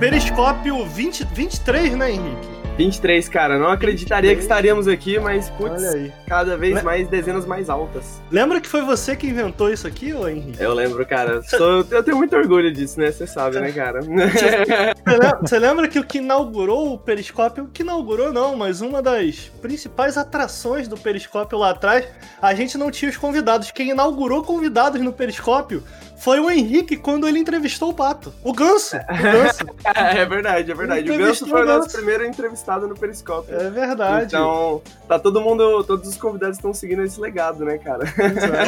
Periscópio 20, 23, né, Henrique? 23, cara. Não acreditaria 23. que estaríamos aqui, mas, putz, cada vez Le... mais dezenas mais altas. Lembra que foi você que inventou isso aqui, ô Henrique? Eu lembro, cara. Sou, eu tenho muito orgulho disso, né? Você sabe, né, cara? Você lembra que o que inaugurou o Periscópio, o que inaugurou não, mas uma das principais atrações do Periscópio lá atrás, a gente não tinha os convidados. Quem inaugurou convidados no Periscópio foi o Henrique quando ele entrevistou o Pato. O Ganso. O Ganso. é verdade, é verdade. O Ganso foi o nosso primeiro entrevistado no Periscópio. É verdade. Então, tá todo mundo, todos os convidados estão seguindo esse legado, né, cara?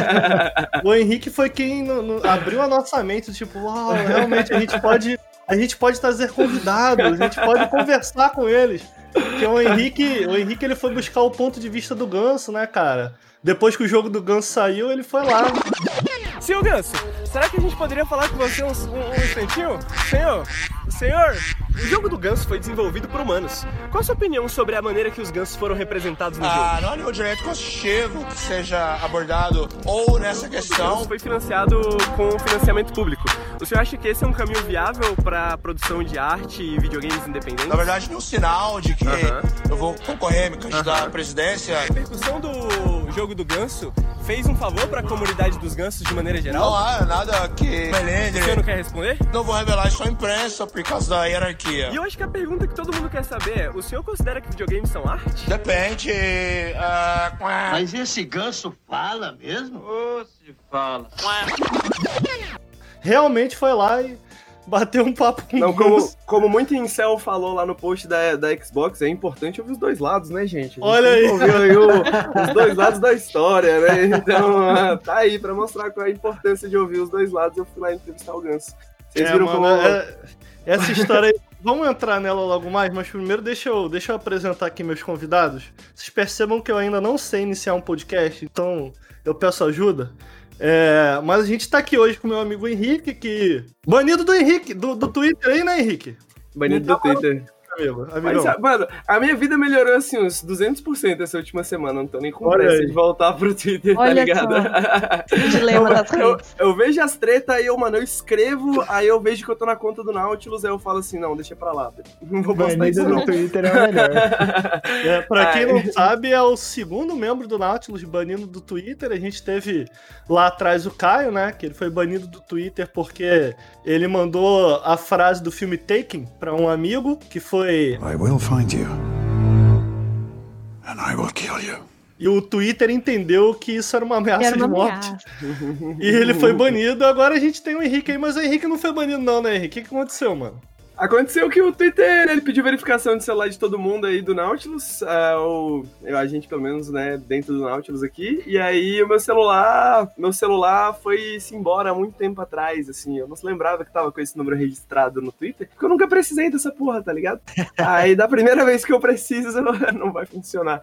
o Henrique foi quem no, no, abriu a nossa mente, tipo, uau, realmente a gente pode. A gente pode trazer convidados, a gente pode conversar com eles. Porque o Henrique, o Henrique ele foi buscar o ponto de vista do Ganso, né, cara? Depois que o jogo do Ganso saiu, ele foi lá. Senhor Ganso, será que a gente poderia falar com você um, um, um instantinho? Senhor, senhor, o jogo do ganso foi desenvolvido por humanos. Qual a sua opinião sobre a maneira que os gansos foram representados no ah, jogo? Ah, não há nenhum direito conchego que seja abordado ou nessa questão. foi financiado com financiamento público. O senhor acha que esse é um caminho viável para a produção de arte e videogames independentes? Na verdade, nenhum sinal de que uh -huh. eu vou concorrer, me candidatar uh -huh. à presidência. A repercussão do jogo do ganso fez um favor para a comunidade dos gansos de maneira geral? Não há nada que. O senhor não quer responder? Não vou revelar isso à imprensa por causa da hierarquia. E eu acho que a pergunta que todo mundo quer saber é: o senhor considera que videogames são arte? Depende. Uh... Mas esse ganso fala mesmo? Ô, oh, se fala. Realmente foi lá e bater um papo com Não, como, como muito incel falou lá no post da, da Xbox, é importante ouvir os dois lados, né, gente? Olha aí! aí o, os dois lados da história, né? Então, tá aí pra mostrar qual é a importância de ouvir os dois lados. Eu fui lá entrevistar o Ganso. Vocês é, viram mano, como... É, essa história aí... Vamos entrar nela logo mais, mas primeiro deixa eu, deixa eu apresentar aqui meus convidados. Vocês percebam que eu ainda não sei iniciar um podcast, então eu peço ajuda. É, mas a gente tá aqui hoje com meu amigo Henrique, que. Banido do Henrique, do, do Twitter aí, né, Henrique? Banido do Twitter amigo. Mas, mano, a minha vida melhorou assim uns 200% essa última semana. Não tô nem com pressa de voltar pro Twitter, tá Olha tá ligado? Dilema das redes. Eu, eu, vejo as tretas, aí eu, mano, eu escrevo, aí eu vejo que eu tô na conta do Nautilus, aí eu falo assim, não, deixa pra lá. Não vou postar isso no Twitter é melhor. é, pra quem não sabe, é o segundo membro do Nautilus banido do Twitter. A gente teve lá atrás o Caio, né? Que ele foi banido do Twitter porque ele mandou a frase do filme Taken pra um amigo, que foi foi. I will find you. And I will kill you. E o Twitter entendeu que isso era uma ameaça era uma de morte. Ameaça. e ele foi banido. Agora a gente tem o Henrique aí, mas o Henrique não foi banido, não, né, Henrique? O que aconteceu, mano? Aconteceu que o Twitter, ele pediu verificação de celular de todo mundo aí do Nautilus, uh, ou a gente pelo menos, né, dentro do Nautilus aqui, e aí o meu celular, meu celular foi-se embora há muito tempo atrás, assim, eu não se lembrava que tava com esse número registrado no Twitter, porque eu nunca precisei dessa porra, tá ligado? aí da primeira vez que eu preciso, não vai funcionar.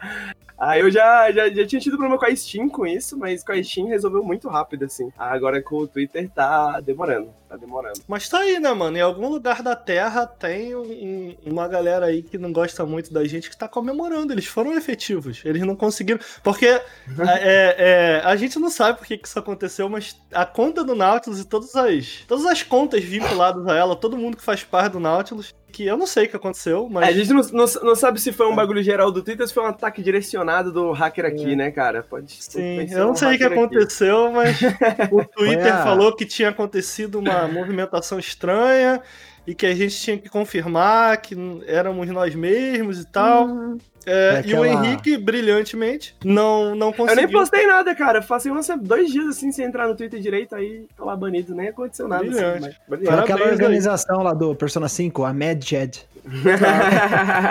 Aí eu já, já, já tinha tido problema com a Steam com isso, mas com a Steam resolveu muito rápido, assim. Agora com o Twitter tá demorando, tá demorando. Mas tá aí, né, mano, em algum lugar da Terra Terra tem um, uma galera aí que não gosta muito da gente que tá comemorando. Eles foram efetivos. Eles não conseguiram. Porque é, é, é, a gente não sabe por que, que isso aconteceu, mas a conta do Nautilus e todas as, todas as contas vinculadas a ela, todo mundo que faz parte do Nautilus, que eu não sei o que aconteceu, mas. É, a gente não, não, não, sabe se foi um bagulho geral do Twitter ou se foi um ataque direcionado do hacker aqui, é. né, cara? Pode Sim, eu não um sei o que aconteceu, aqui. mas o Twitter falou que tinha acontecido uma movimentação estranha e que a gente tinha que confirmar que éramos nós mesmos e tal. Uhum. É, aquela... E o Henrique, brilhantemente, não, não conseguiu. Eu nem postei nada, cara. Passei uns dois dias assim sem entrar no Twitter direito, aí tô lá banido, nem aconteceu nada. Assim, Brilhante. Assim, mas... Aquela organização aí. lá do Persona 5, a Mad Jed.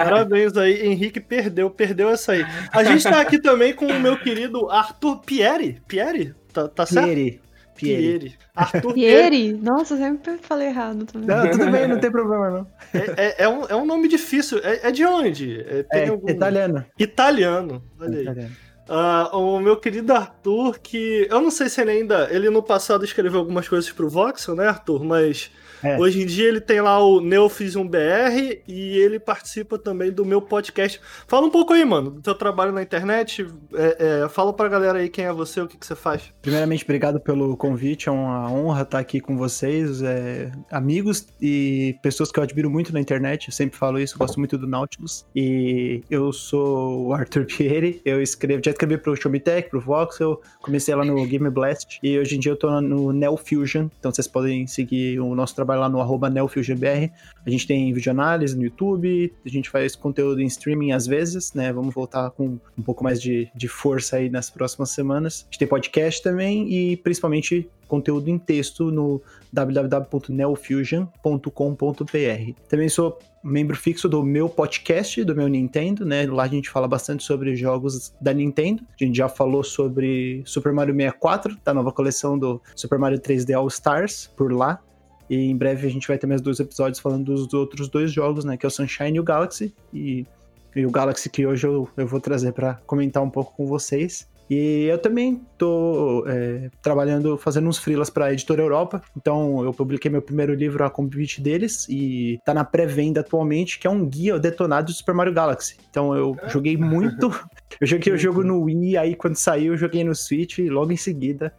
Parabéns aí, Henrique perdeu, perdeu essa aí. A gente tá aqui também com o meu querido Arthur Pieri. Pieri? Tá, tá certo? Pieri. Pieri. Arthur Pieri? Nossa, sempre falei errado também. Não, tudo bem, não tem problema não. É, é, é, um, é um nome difícil. É, é de onde? É, algum... italiano. Italiano. Olha aí. Italiano. Ah, o meu querido Arthur, que eu não sei se ele ainda. Ele no passado escreveu algumas coisas pro Voxel, né, Arthur? Mas É. hoje em dia ele tem lá o Neofism BR e ele participa também do meu podcast. Fala um pouco aí, mano, do teu trabalho na internet. É, é, fala pra galera aí quem é você, o que, que você faz. Primeiramente, obrigado pelo convite. É uma honra estar aqui com vocês, é, amigos e pessoas que eu admiro muito na internet. Eu sempre falo isso, gosto muito do Nautilus. E eu sou o Arthur Pieri. Eu escrevo, já escrevi pro Showmetech, pro Voxel. Comecei lá no Game Blast. E hoje em dia eu tô no Neo Fusion. Então vocês podem seguir o nosso trabalho lá no arroba. A gente tem videoanálise no YouTube. A gente faz conteúdo em streaming às vezes, né? Vamos voltar com um pouco mais de, de força aí nas próximas semanas. A gente tem podcast também e principalmente conteúdo em texto no www.neofusion.com.br. Também sou membro fixo do meu podcast, do meu Nintendo, né? Lá a gente fala bastante sobre jogos da Nintendo. A gente já falou sobre Super Mario 64, da nova coleção do Super Mario 3D All Stars, por lá. E em breve a gente vai ter mais dois episódios falando dos outros dois jogos, né? Que é o Sunshine e o Galaxy. E, e o Galaxy que hoje eu, eu vou trazer para comentar um pouco com vocês. E eu também tô é, trabalhando, fazendo uns freelas pra Editora Europa. Então eu publiquei meu primeiro livro a convite deles e tá na pré-venda atualmente, que é um guia detonado de Super Mario Galaxy. Então eu joguei muito. Eu joguei o jogo no Wii, aí quando saiu eu joguei no Switch e logo em seguida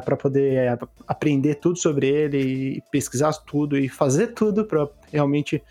para poder é, aprender tudo sobre ele e pesquisar tudo e fazer tudo para realmente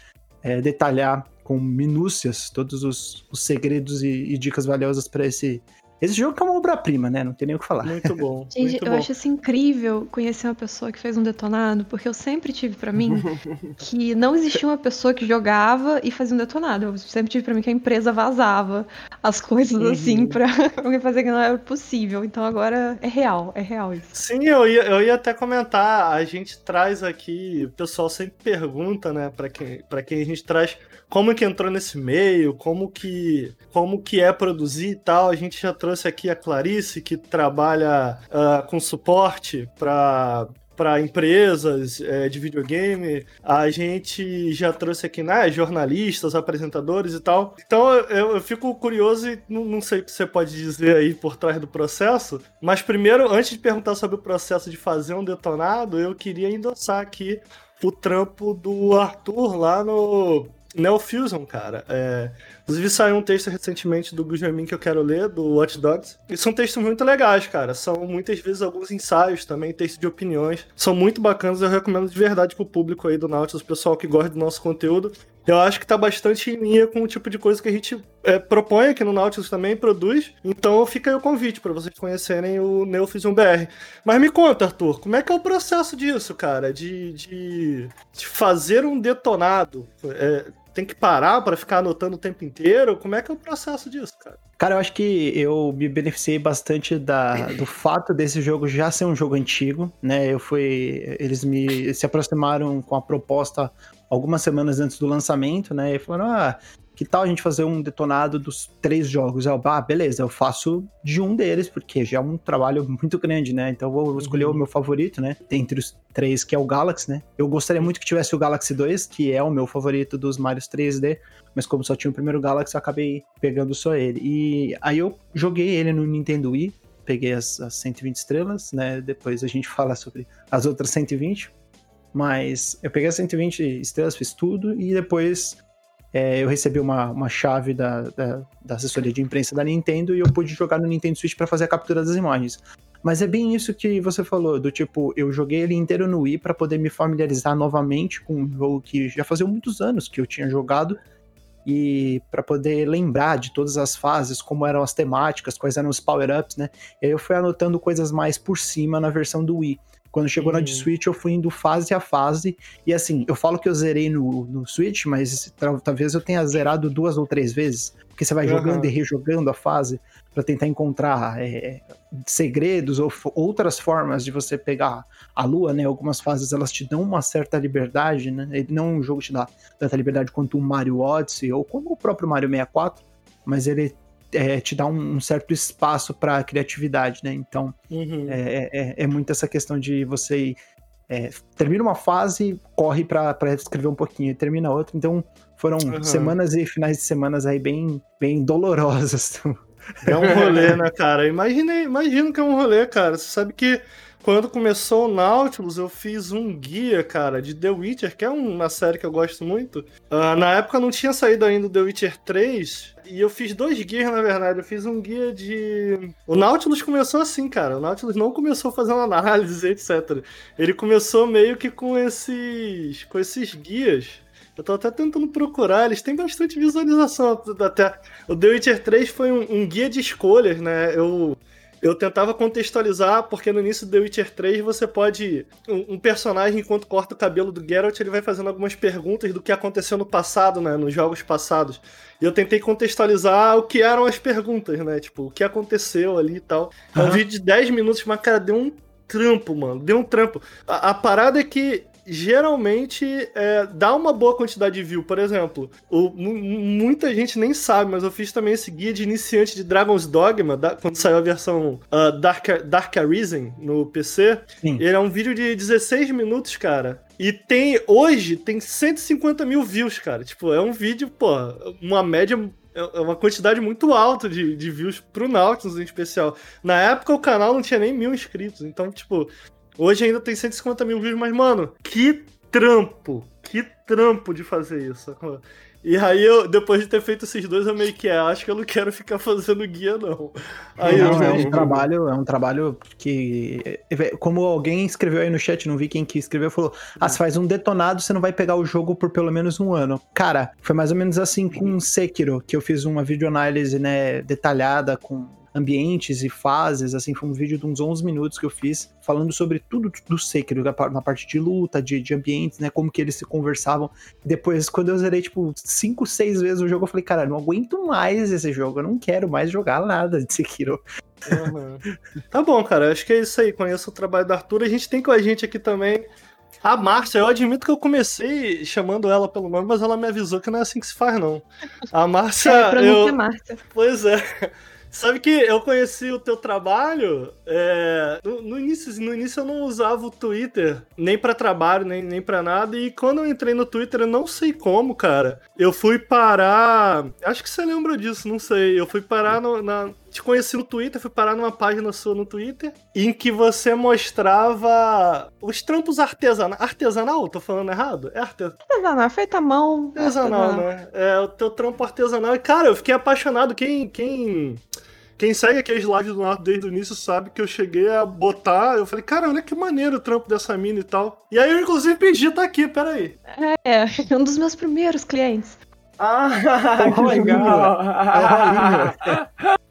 é, detalhar com minúcias todos os, os segredos e, e dicas valiosas para esse esse jogo que é uma obra-prima, né? Não tem nem o que falar. Muito bom. Gente, muito eu bom. acho isso incrível conhecer uma pessoa que fez um detonado, porque eu sempre tive pra mim que não existia uma pessoa que jogava e fazia um detonado. Eu sempre tive pra mim que a empresa vazava as coisas assim pra alguém fazer que não era possível. Então agora é real, é real isso. Sim, eu ia, eu ia até comentar. A gente traz aqui, o pessoal sempre pergunta, né, pra quem, pra quem a gente traz como que entrou nesse meio, como que, como que é produzir e tal. A gente já trouxe aqui a Clarice, que trabalha ah, com suporte para para empresas é, de videogame. A gente já trouxe aqui, né, jornalistas, apresentadores e tal. Então eu, eu fico curioso e não, não sei o que você pode dizer aí por trás do processo. Mas primeiro, antes de perguntar sobre o processo de fazer um detonado, eu queria endossar aqui o trampo do Arthur lá no Neofusion, cara. É, inclusive saiu um texto recentemente do Gujamin que eu quero ler, do Watch Dogs. E são textos muito legais, cara. São muitas vezes alguns ensaios também, textos de opiniões. São muito bacanas, eu recomendo de verdade pro público aí do Nautilus, pessoal que gosta do nosso conteúdo. Eu acho que tá bastante em linha com o tipo de coisa que a gente é, propõe aqui no Nautilus também, produz. Então fica aí o convite para vocês conhecerem o Neofusion BR. Mas me conta, Arthur, como é que é o processo disso, cara? De, de, de fazer um detonado? É, tem que parar para ficar anotando o tempo inteiro? Como é que é o processo disso, cara? Cara, eu acho que eu me beneficiei bastante da, do fato desse jogo já ser um jogo antigo, né? Eu fui. Eles me se aproximaram com a proposta algumas semanas antes do lançamento, né? E falaram: ah, que tal a gente fazer um detonado dos três jogos? Eu, ah, beleza, eu faço de um deles, porque já é um trabalho muito grande, né? Então eu vou escolher o meu favorito, né? Entre os três, que é o Galaxy, né? Eu gostaria muito que tivesse o Galaxy 2, que é o meu favorito dos Marios 3D, mas como só tinha o primeiro Galaxy, eu acabei pegando só ele. E aí eu joguei ele no Nintendo Wii, peguei as, as 120 estrelas, né? Depois a gente fala sobre as outras 120. Mas eu peguei as 120 estrelas, fiz tudo, e depois é, eu recebi uma, uma chave da, da, da, assessoria de imprensa da Nintendo e eu pude jogar no Nintendo Switch para fazer a captura das imagens. Mas é bem isso que você falou, do tipo, eu joguei ele inteiro no Wii para poder me familiarizar novamente com um jogo que já fazia muitos anos que eu tinha jogado e para poder lembrar de todas as fases, como eram as temáticas, quais eram os power-ups, né? E aí eu fui anotando coisas mais por cima na versão do Wii. Quando chegou na de Switch, eu fui indo fase a fase. E assim, eu falo que eu zerei no, no Switch, mas talvez eu tenha zerado duas ou três vezes. Porque você vai uhum. jogando e rejogando a fase para tentar encontrar é, segredos ou outras formas de você pegar a lua, né? Algumas fases elas te dão uma certa liberdade, né? Não um jogo te dá tanta liberdade quanto o Mario Odyssey ou como o próprio Mario 64, mas ele é, te dá um, um certo espaço para criatividade, né? Então uhum. é, é, é, muito essa questão de você é, termina uma fase, corre para escrever um pouquinho, termina outra. Então foram uhum. semanas e finais de semanas aí bem, bem dolorosas. É um rolê, né, cara? Imaginei, imagino que é um rolê, cara. Você sabe que quando começou o Nautilus, eu fiz um guia, cara, de The Witcher, que é uma série que eu gosto muito. Uh, na época não tinha saído ainda o The Witcher 3, e eu fiz dois guias, na verdade. Eu fiz um guia de. O Nautilus começou assim, cara. O Nautilus não começou fazendo análise, etc. Ele começou meio que com esses. com esses guias. Eu tô até tentando procurar, eles têm bastante visualização. Até. O The Witcher 3 foi um, um guia de escolhas, né? Eu eu tentava contextualizar, porque no início do The Witcher 3 você pode. Um, um, personagem, enquanto corta o cabelo do Geralt, ele vai fazendo algumas perguntas do que aconteceu no passado, né? Nos jogos passados. E eu tentei contextualizar o que eram as perguntas, né? Tipo, o que aconteceu ali e tal. É um uhum. vídeo de 10 minutos, mas, cara, deu um trampo, mano. Deu um trampo. A, a parada é que geralmente é, dá uma boa quantidade de view. Por exemplo, o, muita gente nem sabe, mas eu fiz também esse guia de iniciante de Dragon's Dogma, da, quando saiu a versão uh, Dark, Dark Arisen no PC. Sim. Ele é um vídeo de 16 minutos, cara. E tem, hoje, tem 150 mil views, cara. Tipo, é um vídeo, pô, uma média é, é uma quantidade muito alta de, de views pro Nautilus em especial. Na época o canal não tinha nem mil inscritos, então, tipo, Hoje ainda tem 150 mil views, mas, mano, que trampo! Que trampo de fazer isso. E aí, eu, depois de ter feito esses dois, eu meio que é, acho que eu não quero ficar fazendo guia, não. Aí não, eu, é um trabalho, é um trabalho que. Como alguém escreveu aí no chat, não vi quem que escreveu, falou: Ah, você faz um detonado, você não vai pegar o jogo por pelo menos um ano. Cara, foi mais ou menos assim com Sekiro, que eu fiz uma videoanálise, né, detalhada com ambientes e fases, assim, foi um vídeo de uns 11 minutos que eu fiz, falando sobre tudo do Sekiro, na parte de luta, de, de ambientes, né, como que eles se conversavam. Depois, quando eu zerei, tipo, 5, 6 vezes o jogo, eu falei, cara, não aguento mais esse jogo, eu não quero mais jogar nada de Sekiro. Uhum. tá bom, cara, acho que é isso aí, conheço o trabalho da Arthur, a gente tem com a gente aqui também a Márcia, eu admito que eu comecei chamando ela pelo nome, mas ela me avisou que não é assim que se faz, não. A Márcia. É, eu... É Márcia. Pois é. Sabe que eu conheci o teu trabalho é, no, no, início, no início eu não usava o Twitter nem para trabalho, nem, nem para nada. E quando eu entrei no Twitter, eu não sei como, cara. Eu fui parar. Acho que você lembra disso, não sei. Eu fui parar no, na, te conheci no Twitter, fui parar numa página sua no Twitter, em que você mostrava os trampos artesanal. Artesanal? Tô falando errado? É artesanal. Artesanal, feita à mão. Artesanal, artesanal, né? É, o teu trampo artesanal. E, cara, eu fiquei apaixonado. Quem. quem... Quem segue aqueles lives do Nato desde o início sabe que eu cheguei a botar. Eu falei, cara, olha que maneiro o trampo dessa mina e tal. E aí eu, inclusive, pedi, tá aqui, peraí. É um dos meus primeiros clientes. Ah, que legal!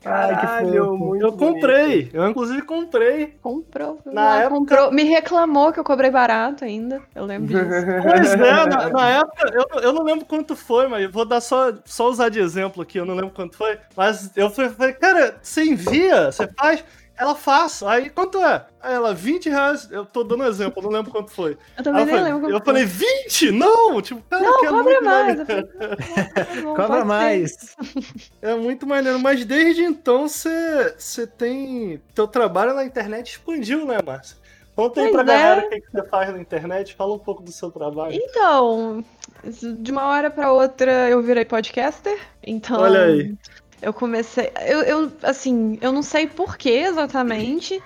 Caralho, muito Eu comprei, bonito. eu inclusive comprei. Comprou. Na época... comprou. Me reclamou que eu cobrei barato ainda, eu lembro disso. Pois é, na, na época, eu, eu não lembro quanto foi, mas vou dar só, só usar de exemplo aqui, eu não lembro quanto foi. Mas eu falei, cara, você envia, você faz... Ela faz. Aí, quanto é? Aí ela, 20 reais. Eu tô dando um exemplo, não lembro quanto foi. Eu também nem falei, lembro. Eu falei, 20? Não! Tipo, cara, não, é cobra mais. cobra mais. É muito maneiro. Mas desde então, você tem. Teu trabalho na internet expandiu, né, Márcia? Conta aí pois pra é. galera o que, que você faz na internet, fala um pouco do seu trabalho. Então, de uma hora pra outra eu virei podcaster, então... Olha aí. Eu comecei. Eu, eu, assim, eu não sei porquê exatamente,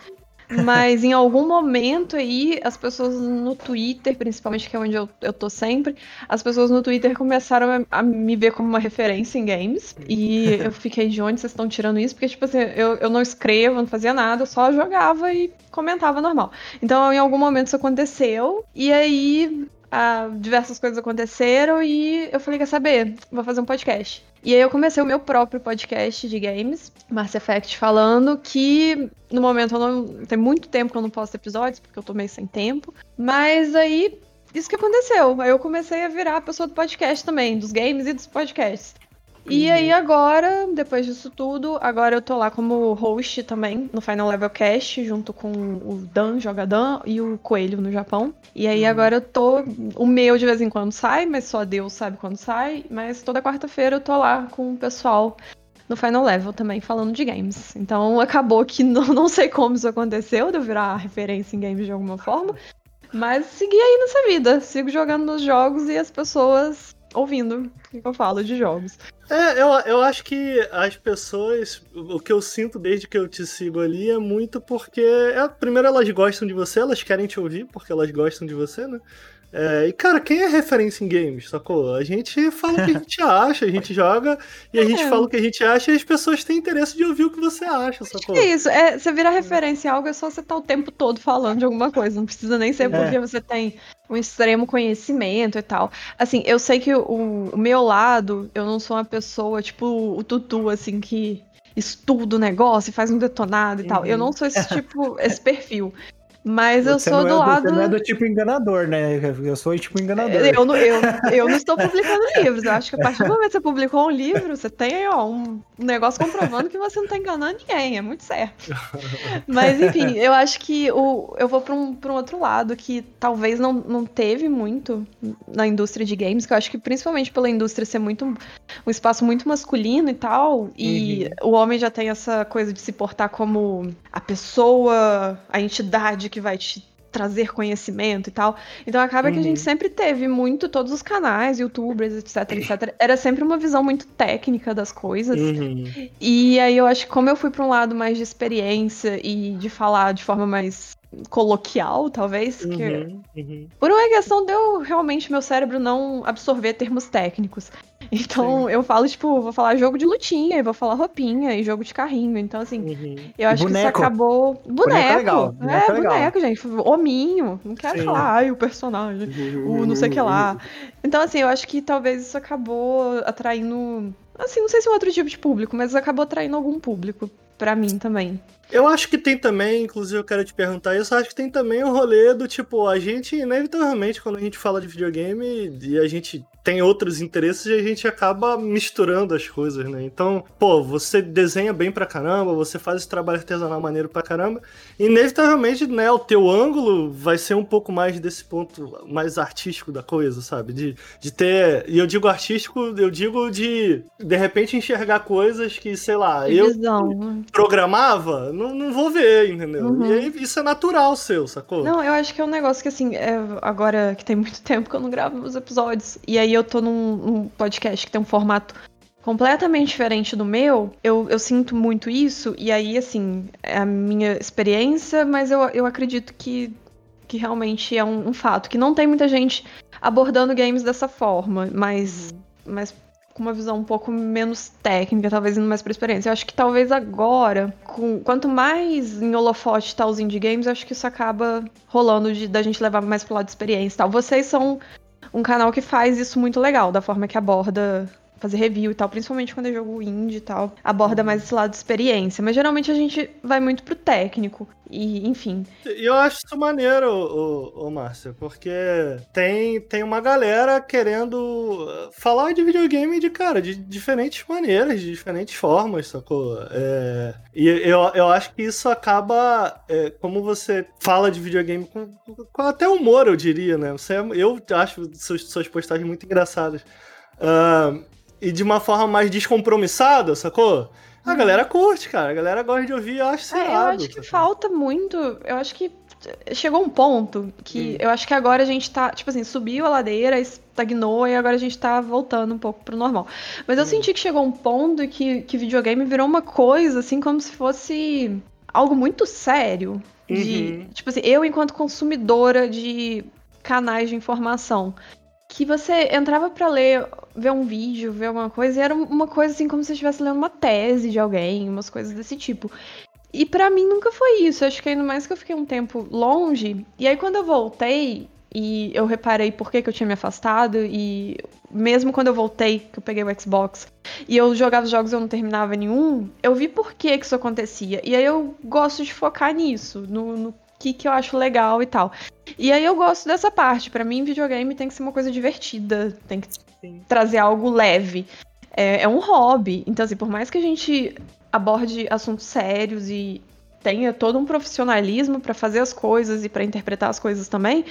mas em algum momento aí, as pessoas no Twitter, principalmente, que é onde eu, eu tô sempre, as pessoas no Twitter começaram a, a me ver como uma referência em games. E eu fiquei de onde vocês estão tirando isso? Porque, tipo assim, eu, eu não escrevo, não fazia nada, eu só jogava e comentava normal. Então, em algum momento isso aconteceu. E aí, ah, diversas coisas aconteceram e eu falei, quer saber? Vou fazer um podcast. E aí eu comecei o meu próprio podcast de games, Mass Effect falando, que no momento eu não. Tem muito tempo que eu não posto episódios, porque eu tô meio sem tempo. Mas aí isso que aconteceu. Aí eu comecei a virar a pessoa do podcast também, dos games e dos podcasts. E uhum. aí agora, depois disso tudo, agora eu tô lá como host também no Final Level Cast, junto com o Dan, Jogadan e o Coelho no Japão. E aí uhum. agora eu tô. O meu de vez em quando sai, mas só Deus sabe quando sai. Mas toda quarta-feira eu tô lá com o pessoal no Final Level também, falando de games. Então acabou que não, não sei como isso aconteceu, de eu virar referência em games de alguma forma. Mas segui aí nessa vida. Sigo jogando nos jogos e as pessoas ouvindo o que eu falo de jogos. É, eu, eu acho que as pessoas, o que eu sinto desde que eu te sigo ali é muito porque, é, primeiro, elas gostam de você, elas querem te ouvir porque elas gostam de você, né? É, e, cara, quem é referência em games, sacou? A gente fala o que a gente acha, a gente joga e a gente É. fala o que a gente acha e as pessoas têm interesse de ouvir o que você acha, sacou? É isso, é, você vira referência em algo, é só você estar o tempo todo falando de alguma coisa. Não precisa nem ser É. porque você tem um extremo conhecimento e tal. Assim, eu sei que o, o meu lado, eu não sou uma pessoa, tipo, o Tutu, assim, que estuda o negócio e faz um detonado e tal. Eu não sou esse tipo, esse perfil. Mas eu Você sou não é do lado. Você não é do tipo enganador, né? Eu sou tipo enganador. Eu não, eu, eu não estou publicando livros. Eu acho que a partir do momento que você publicou um livro, você tem aí, ó, um negócio comprovando que você não está enganando ninguém. É muito certo. Mas, enfim, eu acho que o, eu vou para um, pra um outro lado que talvez não, não teve muito na indústria de games, que eu acho que principalmente pela indústria ser muito um espaço muito masculino e tal, e o homem já tem essa coisa de se portar como a pessoa, a entidade que vai te trazer conhecimento e tal. Então acaba que a gente sempre teve muito, todos os canais, youtubers, etc, etc. Era sempre uma visão muito técnica das coisas. Uhum. E aí eu acho que como eu fui pra um lado mais de experiência e de falar de forma mais coloquial, talvez, que Uhum. Uhum. por uma questão de eu realmente meu cérebro não absorver termos técnicos. Então eu falo, tipo, vou falar jogo de lutinha, e vou falar roupinha e jogo de carrinho. Então, assim, Uhum. eu acho que isso Boneco. acabou. Boneco. Boneco é legal, É, boneco é legal. boneco, gente. Hominho. Não quero Sim. falar, ai, o personagem, o não sei o que lá. Então, assim, eu acho que talvez isso acabou atraindo. Assim, não sei se é um outro tipo de público, mas acabou atraindo algum público. Pra mim também. Eu acho que tem também, inclusive eu quero te perguntar isso, eu acho que tem também o rolê do tipo, a gente, inevitavelmente, quando a gente fala de videogame e a gente tem outros interesses, a gente acaba misturando as coisas, né? Então, pô, você desenha bem pra caramba, você faz esse trabalho artesanal maneiro pra caramba, inevitavelmente, né, o teu ângulo vai ser um pouco mais desse ponto mais artístico da coisa, sabe? De, de ter, e eu digo artístico, eu digo de, de repente, enxergar coisas que, sei lá, eu Visão. programava, não, não vou ver, entendeu? Uhum. E aí isso é natural seu, sacou? Não, eu acho que é um negócio que, assim, é, agora que tem muito tempo que eu não gravo meus episódios, e aí eu tô num, num podcast que tem um formato completamente diferente do meu, eu, eu sinto muito isso, e aí, assim, é a minha experiência, mas eu, eu acredito que, que realmente é um, um fato, que não tem muita gente abordando games dessa forma, mas, mas com uma visão um pouco menos técnica, talvez indo mais pra experiência. Eu acho que talvez agora, com, quanto mais em holofote tá os indie games, eu acho que isso acaba rolando de, da gente levar mais pro lado de experiência e tal. Vocês são um canal que faz isso muito legal, da forma que aborda fazer review e tal, principalmente quando é jogo indie e tal, aborda mais esse lado de experiência, mas geralmente a gente vai muito pro técnico e, enfim. E eu acho isso maneiro, ô, ô Márcio, porque tem, tem uma galera querendo uh, falar de videogame de, cara, de diferentes maneiras, de diferentes formas, sacou? É, e eu, eu acho que isso acaba, é, como você fala de videogame com, com até humor, eu diria, né? Você, é- eu acho suas, suas postagens muito engraçadas. Ah, e de uma forma mais descompromissada, sacou? A galera curte, cara. A galera gosta de ouvir, eu acho É, eu acho que sacou? falta muito. Eu acho que chegou um ponto que eu acho que agora a gente tá, tipo assim, subiu a ladeira, estagnou e agora a gente tá voltando um pouco pro normal. Mas eu senti que chegou um ponto que, que videogame virou uma coisa, assim, como se fosse algo muito sério. De, Uhum. Tipo assim, eu enquanto consumidora de canais de informação. Que você entrava pra ler, ver um vídeo, ver alguma coisa, e era uma coisa assim como se você estivesse lendo uma tese de alguém, umas coisas desse tipo. E pra mim nunca foi isso. Acho que ainda mais que eu fiquei um tempo longe. E aí quando eu voltei e eu reparei por que, que eu tinha me afastado e mesmo quando eu voltei, que eu peguei o Xbox e eu jogava os jogos e eu não terminava nenhum, eu vi por que que isso acontecia. E aí eu gosto de focar nisso, no, no que que eu acho legal e tal. E aí eu gosto dessa parte. Pra mim, videogame tem que ser uma coisa divertida, tem que trazer algo leve. É, é um hobby. Então, assim, por mais que a gente aborde assuntos sérios e tenha todo um profissionalismo pra fazer as coisas e pra interpretar as coisas também,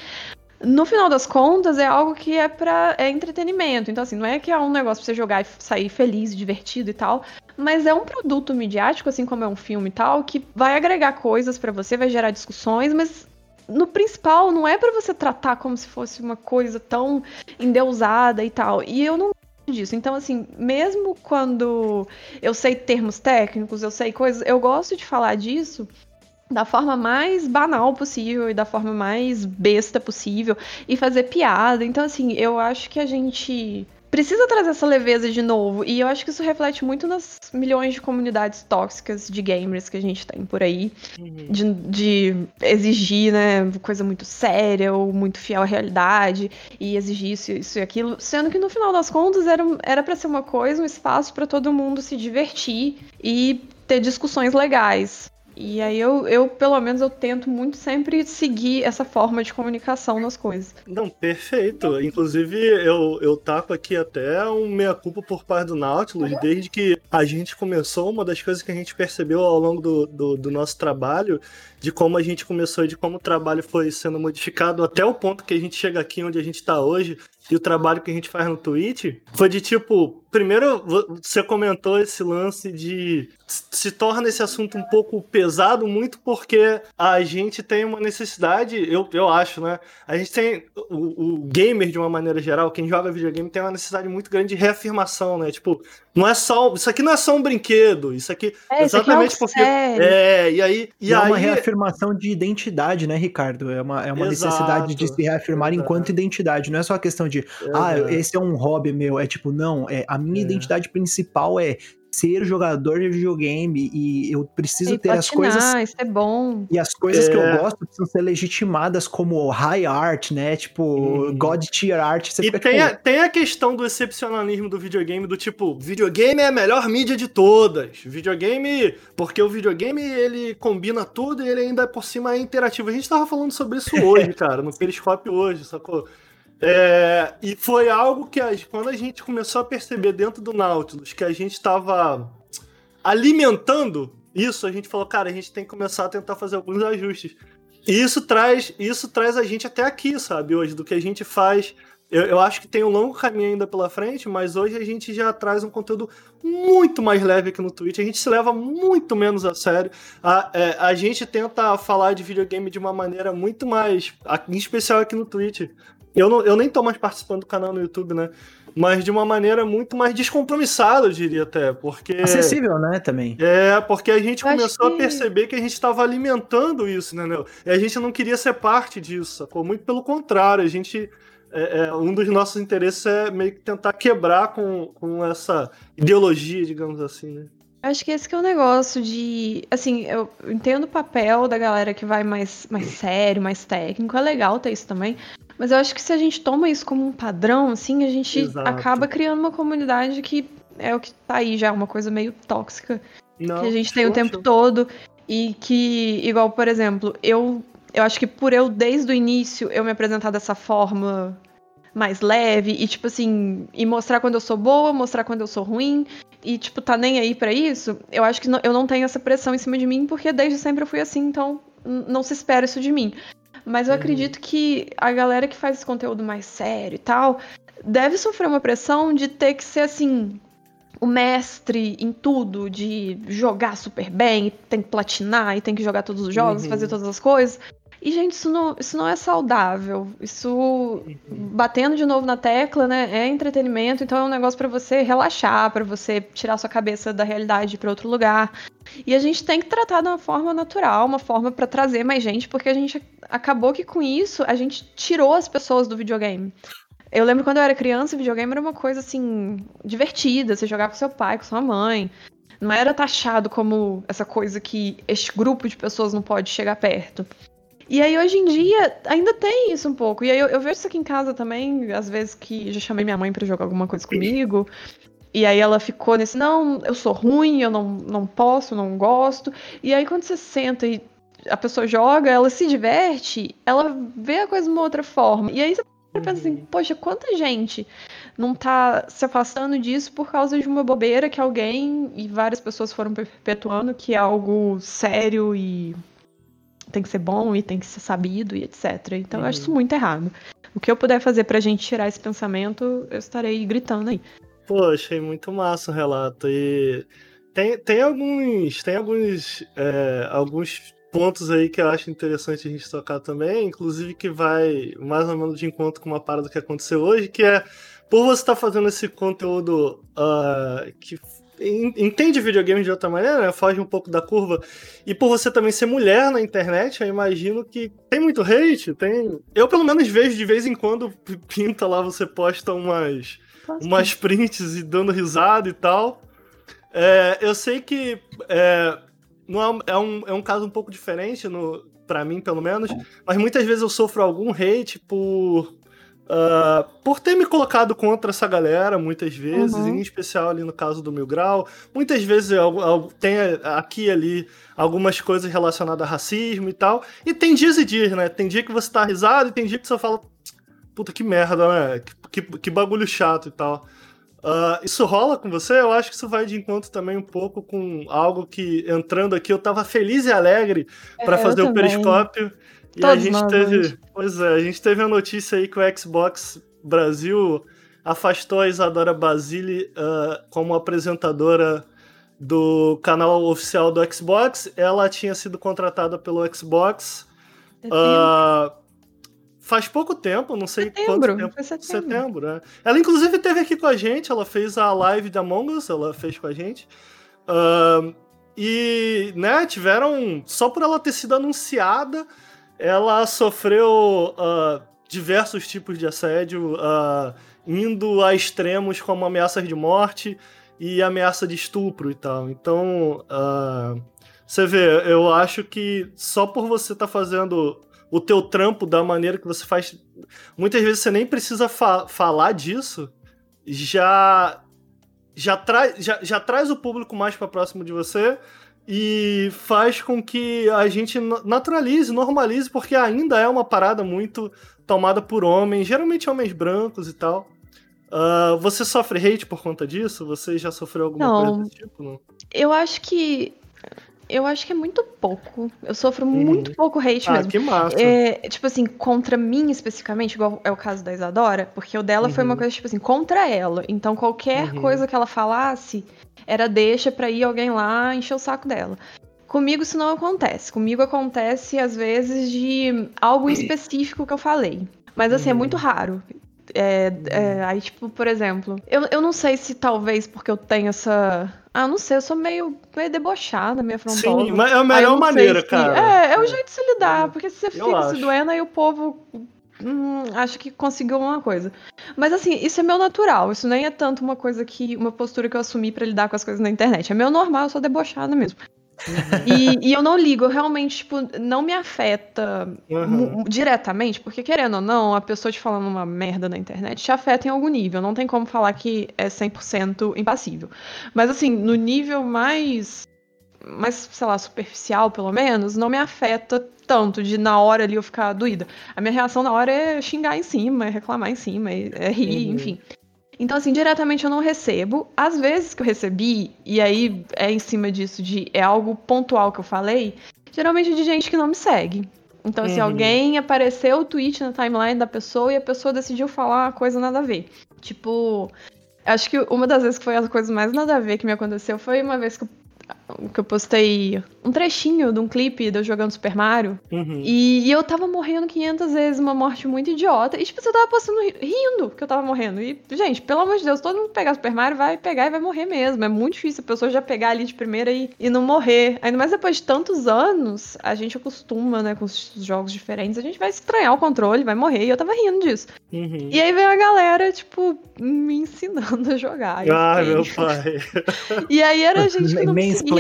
no final das contas é algo que é para é entretenimento. Então assim, não é que é um negócio pra você jogar e sair feliz, divertido e tal, mas é um produto midiático assim como é um filme e tal, que vai agregar coisas pra você, vai gerar discussões, mas no principal não é para você tratar como se fosse uma coisa tão endeusada e tal. E eu não disso. Então, assim, mesmo quando eu sei termos técnicos, eu sei coisas, eu gosto de falar disso da forma mais banal possível e da forma mais besta possível e fazer piada. Então, assim, eu acho que a gente precisa trazer essa leveza de novo. E eu acho que isso reflete muito nas milhões de comunidades tóxicas de gamers que a gente tem por aí. Uhum. De, de, exigir, né, coisa muito séria ou muito fiel à realidade. E exigir isso, isso e aquilo. Sendo que no final das contas era, era pra ser uma coisa, um espaço para todo mundo se divertir e ter discussões legais. E aí eu, eu, pelo menos, eu tento muito sempre seguir essa forma de comunicação nas coisas. Não, perfeito. Inclusive, eu, eu taco aqui até um meia-culpa por parte do Nautilus, desde que a gente começou, uma das coisas que a gente percebeu ao longo do, do, do nosso trabalho, de como a gente começou e de como o trabalho foi sendo modificado até o ponto que a gente chega aqui onde a gente está hoje, e o trabalho que a gente faz no Twitch, foi de tipo, primeiro você comentou esse lance de se torna esse assunto um pouco pesado muito porque a gente tem uma necessidade, eu, eu acho, né? A gente tem o, o gamer de uma maneira geral, quem joga videogame tem uma necessidade muito grande de reafirmação, né? Tipo, não é só, isso aqui não é só um brinquedo, isso aqui é, exatamente isso aqui é um porque é, e aí e, e aí... é uma reafirmação de identidade, né, Ricardo? É uma, é uma necessidade de se reafirmar exato. enquanto identidade, não é só a questão de, ah, esse é um hobby meu. É tipo, não, é, a minha é. identidade principal é ser jogador de videogame e eu preciso e ter platinar, as coisas. Isso é bom. E as coisas é. que eu é. gosto precisam ser legitimadas como high art, né? Tipo, hum. God tier art. Você e tem, a, tem a questão do excepcionalismo do videogame, do tipo, videogame é a melhor mídia de todas. Videogame, porque o videogame ele combina tudo e ele ainda por cima é interativo. A gente tava falando sobre isso hoje, cara, no Periscope hoje, sacou? É, e foi algo que a, quando a gente começou a perceber dentro do Nautilus que a gente estava alimentando isso, a gente falou, cara, a gente tem que começar a tentar fazer alguns ajustes. E isso traz, isso traz a gente até aqui, sabe, hoje, do que a gente faz. Eu, eu, acho que tem um longo caminho ainda pela frente, mas hoje a gente já traz um conteúdo muito mais leve aqui no Twitch. A gente se leva muito menos a sério. A, é, a gente tenta falar de videogame de uma maneira muito mais. Em especial aqui no Twitch. Eu, não, eu nem tô mais participando do canal no YouTube, né? Mas de uma maneira muito mais descompromissada, eu diria até, porque... Acessível, né, também. É, porque a gente eu começou que... a perceber que a gente estava alimentando isso, né, E a gente não queria ser parte disso, sacou? Muito pelo contrário, a gente... É, é, um dos nossos interesses é meio que tentar quebrar com, com essa ideologia, digamos assim, né? Acho que esse que é o negócio de. Assim, eu entendo o papel da galera que vai mais, mais sério, mais técnico. É legal ter isso também. Mas eu acho que se a gente toma isso como um padrão, assim, a gente Exato. acaba criando uma comunidade que é o que tá aí já, uma coisa meio tóxica. Não, que a gente tem o tempo todo. E que, igual, por exemplo, eu, eu acho que por eu, desde o início, eu me apresentar dessa forma mais leve e, tipo assim, e mostrar quando eu sou boa, mostrar quando eu sou ruim, e, tipo, tá nem aí para isso, eu acho que não, eu não tenho essa pressão em cima de mim, porque desde sempre eu fui assim, então não se espera isso de mim. Mas eu uhum. acredito que a galera que faz esse conteúdo mais sério e tal deve sofrer uma pressão de ter que ser assim o mestre em tudo, de jogar super bem, tem que platinar e tem que jogar todos os jogos, uhum. fazer todas as coisas. E, gente, isso não, isso não é saudável. Isso, batendo de novo na tecla, né? É entretenimento, então é um negócio para você relaxar, para você tirar sua cabeça da realidade para outro lugar. E a gente tem que tratar de uma forma natural, uma forma para trazer mais gente, porque a gente acabou que com isso a gente tirou as pessoas do videogame. Eu lembro quando eu era criança, videogame era uma coisa assim divertida, você jogava com seu pai, com sua mãe. Não era taxado como essa coisa que este grupo de pessoas não pode chegar perto. E aí, hoje em dia, ainda tem isso um pouco. E aí, eu, eu vejo isso aqui em casa também, às vezes que já chamei minha mãe para jogar alguma coisa comigo. E aí ela ficou nesse, não, eu sou ruim, eu não, não posso, não gosto. E aí quando você senta e a pessoa joga, ela se diverte, ela vê a coisa de uma outra forma. E aí você pensa assim, uhum. poxa, quanta gente não tá se afastando disso por causa de uma bobeira que alguém e várias pessoas foram perpetuando que é algo sério e tem que ser bom e tem que ser sabido e etc. Então uhum. eu acho isso uhum. muito errado. O que eu puder fazer pra gente tirar esse pensamento, eu estarei gritando aí. Pô, achei muito massa o relato. E tem, tem alguns. Tem alguns. É, alguns pontos aí que eu acho interessante a gente tocar também, inclusive que vai mais ou menos de encontro com uma parada que aconteceu hoje, que é por você estar tá fazendo esse conteúdo uh, que entende videogame de outra maneira, né? foge um pouco da curva, e por você também ser mulher na internet, eu imagino que tem muito hate, tem... Eu pelo menos vejo de vez em quando, pinta lá, você posta umas, umas prints e dando risada e tal. É, eu sei que é, não é, é, um, é um caso um pouco diferente, no, pra mim pelo menos, mas muitas vezes eu sofro algum hate por Uh, por ter me colocado contra essa galera muitas vezes, uhum. em especial ali no caso do Mil Grau. Muitas vezes eu, eu, tem aqui e ali algumas coisas relacionadas a racismo e tal. E tem dias e dias, né? Tem dia que você tá risado e tem dia que você fala, puta que merda, né? Que, que, que bagulho chato e tal. Uh, isso rola com você? Eu acho que isso vai de encontro também um pouco com algo que, entrando aqui, eu tava feliz e alegre para é, fazer o periscópio. E Todos a gente teve. Pois é, a gente teve a notícia aí que o Xbox Brasil afastou a Isadora Basile uh, como apresentadora do canal oficial do Xbox. Ela tinha sido contratada pelo Xbox. Uh, faz pouco tempo, não sei setembro, quanto tempo. Foi setembro. setembro né? Ela, inclusive, esteve aqui com a gente. Ela fez a live da Among Us, ela fez com a gente. Uh, e, né, tiveram. Só por ela ter sido anunciada ela sofreu uh, diversos tipos de assédio, uh, indo a extremos como ameaças de morte e ameaça de estupro e tal. Então, uh, você vê, eu acho que só por você estar tá fazendo o teu trampo da maneira que você faz, muitas vezes você nem precisa fa falar disso, já já, traz já, já traz o público mais para próximo de você e faz com que a gente naturalize, normalize, porque ainda é uma parada muito tomada por homens, geralmente homens brancos e tal. Uh, você sofre hate por conta disso? Você já sofreu alguma não, coisa desse tipo? Não? Eu acho que. Eu acho que é muito pouco. Eu sofro uhum. muito pouco hate ah, mesmo. Que massa. É, tipo assim, contra mim especificamente, igual é o caso da Isadora, porque o dela uhum. foi uma uhum. coisa, tipo assim, contra ela. Então qualquer uhum. coisa que ela falasse, era deixa para ir alguém lá encher o saco dela. Comigo isso não acontece. Comigo acontece, às vezes, de algo específico que eu falei. Mas, assim, é muito uhum. raro. É, é, aí, tipo, por exemplo, eu, eu não sei se talvez porque eu tenho essa. Ah, não sei, eu sou meio, meio debochada, meio afrontosa. Sim, mas é a melhor maneira, se... cara. É, é o jeito de se lidar, porque se você fica se doendo, aí o povo hum, acho que conseguiu uma coisa. Mas assim, isso é meu natural. Isso nem é tanto uma coisa que. uma postura que eu assumi para lidar com as coisas na internet. É meu normal, eu sou debochada mesmo. e, e, eu não ligo, eu realmente, tipo, não me afeta uhum. diretamente, porque querendo ou não, a pessoa te falando uma merda na internet te afeta em algum nível. Não tem como falar que é 100% impassível. Mas assim, no nível mais mais, sei lá, superficial, pelo menos, não me afeta tanto de na hora ali eu ficar doída. A minha reação na hora é xingar em cima, é reclamar em cima, é, é rir, uhum. enfim. Então, assim, diretamente eu não recebo. Às vezes que eu recebi, e aí é em cima disso de é algo pontual que eu falei, geralmente é de gente que não me segue. Então, assim, uhum. alguém apareceu o tweet na timeline da pessoa e a pessoa decidiu falar uma coisa nada a ver. Tipo, acho que uma das vezes que foi a coisa mais nada a ver que me aconteceu foi uma vez que eu que eu postei um trechinho de um clipe de eu jogando Super Mario. Uhum. E, e, eu tava morrendo 500 vezes, uma morte muito idiota. E, tipo, eu tava postando rindo que eu tava morrendo. E, gente, pelo amor de Deus, todo mundo pegar Super Mario vai pegar e vai morrer mesmo. É muito difícil a pessoa já pegar ali de primeira e, e não morrer. Ainda mais depois de tantos anos, a gente acostuma, né, com os jogos diferentes. A gente vai estranhar o controle, vai morrer. E eu tava rindo disso. Uhum. E aí veio a galera, tipo, me ensinando a jogar. Ah, meu pai. E aí era gente que não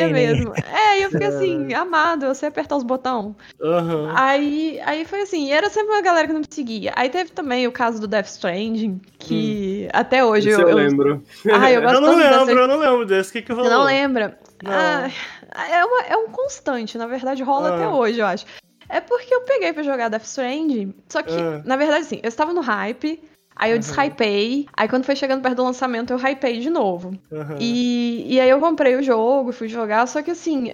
me seguia mesmo. É, e eu fiquei assim, amado, eu sei apertar os botões. Uhum. Aí, aí foi assim, e era sempre uma galera que não me seguia. Aí teve também o caso do Death Stranding, que hum. até hoje eu, eu, eu. lembro. Ah, eu, eu não lembro, dessa... eu não lembro desse. O que, que rolou? Você não lembra? Não. Ah, é, uma, é um constante, na verdade, rola ah. até hoje, eu acho. É porque eu peguei pra jogar Death Stranding, só que, ah. na verdade, assim, eu estava no hype, Aí eu uhum. deshypei. Aí quando foi chegando perto do lançamento, eu hypei de novo. Uhum. E, e aí eu comprei o jogo, fui jogar, só que assim,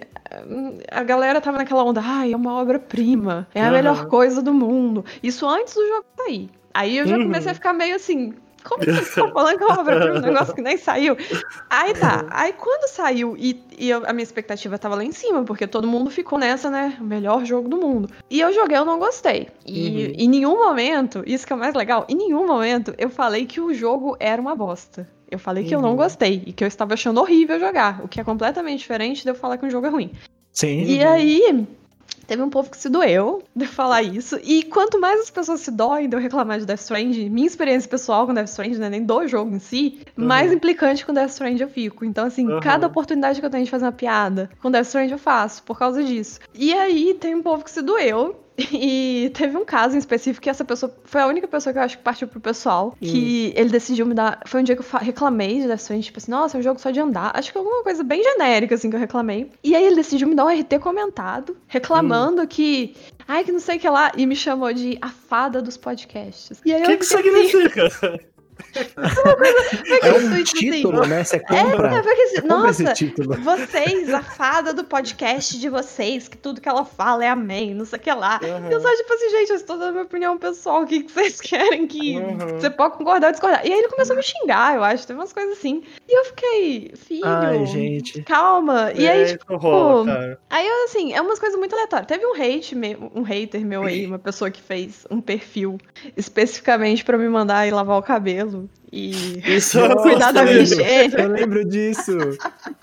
a galera tava naquela onda, ai, é uma obra-prima, é a uhum. melhor coisa do mundo. Isso antes do jogo sair. Aí eu já uhum. comecei a ficar meio assim, Como que você tá falando que é uma obra-prima? Um negócio que nem saiu. Aí tá. Aí quando saiu, e, e eu- a minha expectativa tava lá em cima, porque todo mundo ficou nessa, né? O melhor jogo do mundo. E eu joguei, eu não gostei. E Uhum. em nenhum momento, isso que é o mais legal, em nenhum momento eu falei que o jogo era uma bosta. Eu falei que eu não Uhum. gostei e que eu estava achando horrível jogar, o que é completamente diferente de eu falar que um jogo é ruim. Sim. E aí, teve um povo que se doeu de eu falar isso. E quanto mais as pessoas se doem de eu reclamar de Death Stranding, minha experiência pessoal com Death Stranding, não é nem do jogo em si, mais implicante com Death Stranding eu fico. Então, assim, Uhum. cada oportunidade que eu tenho de fazer uma piada com Death Stranding eu faço, por causa disso. E aí, tem um povo que se doeu. E teve um caso em específico que essa pessoa foi a única pessoa que eu acho que partiu pro pessoal. Que ele decidiu me dar. Foi um dia que eu reclamei de Death Stranding, tipo assim, nossa, é um jogo só de andar. Acho que alguma coisa bem genérica, assim, que eu reclamei. E aí ele decidiu me dar um RT comentado, reclamando que. Ai, que não sei o que lá. E me chamou de a fada dos podcasts. E aí O que, eu que fiquei assim, significa? É isso, um isso, assim. título, né? Você compra. É, porque, assim, nossa, vocês, a fada do podcast de vocês, que tudo que ela fala é amém, não sei o que lá. E eu só, tipo assim, gente, eu estou dando minha opinião pessoal, o que, que vocês querem que. Uhum. Você pode concordar ou discordar. E aí ele começou a me xingar, eu acho, teve umas coisas assim. E eu fiquei, filho. Ai, gente. Calma. E aí, É, tipo, isso rola. Aí, eu, assim, é umas coisas muito aleatórias. Teve um hate, um hater meu aí, uma pessoa que fez um perfil especificamente pra me mandar ir lavar o cabelo chinelo e Isso eu cuidar da minha lembro. higiene. Eu lembro disso.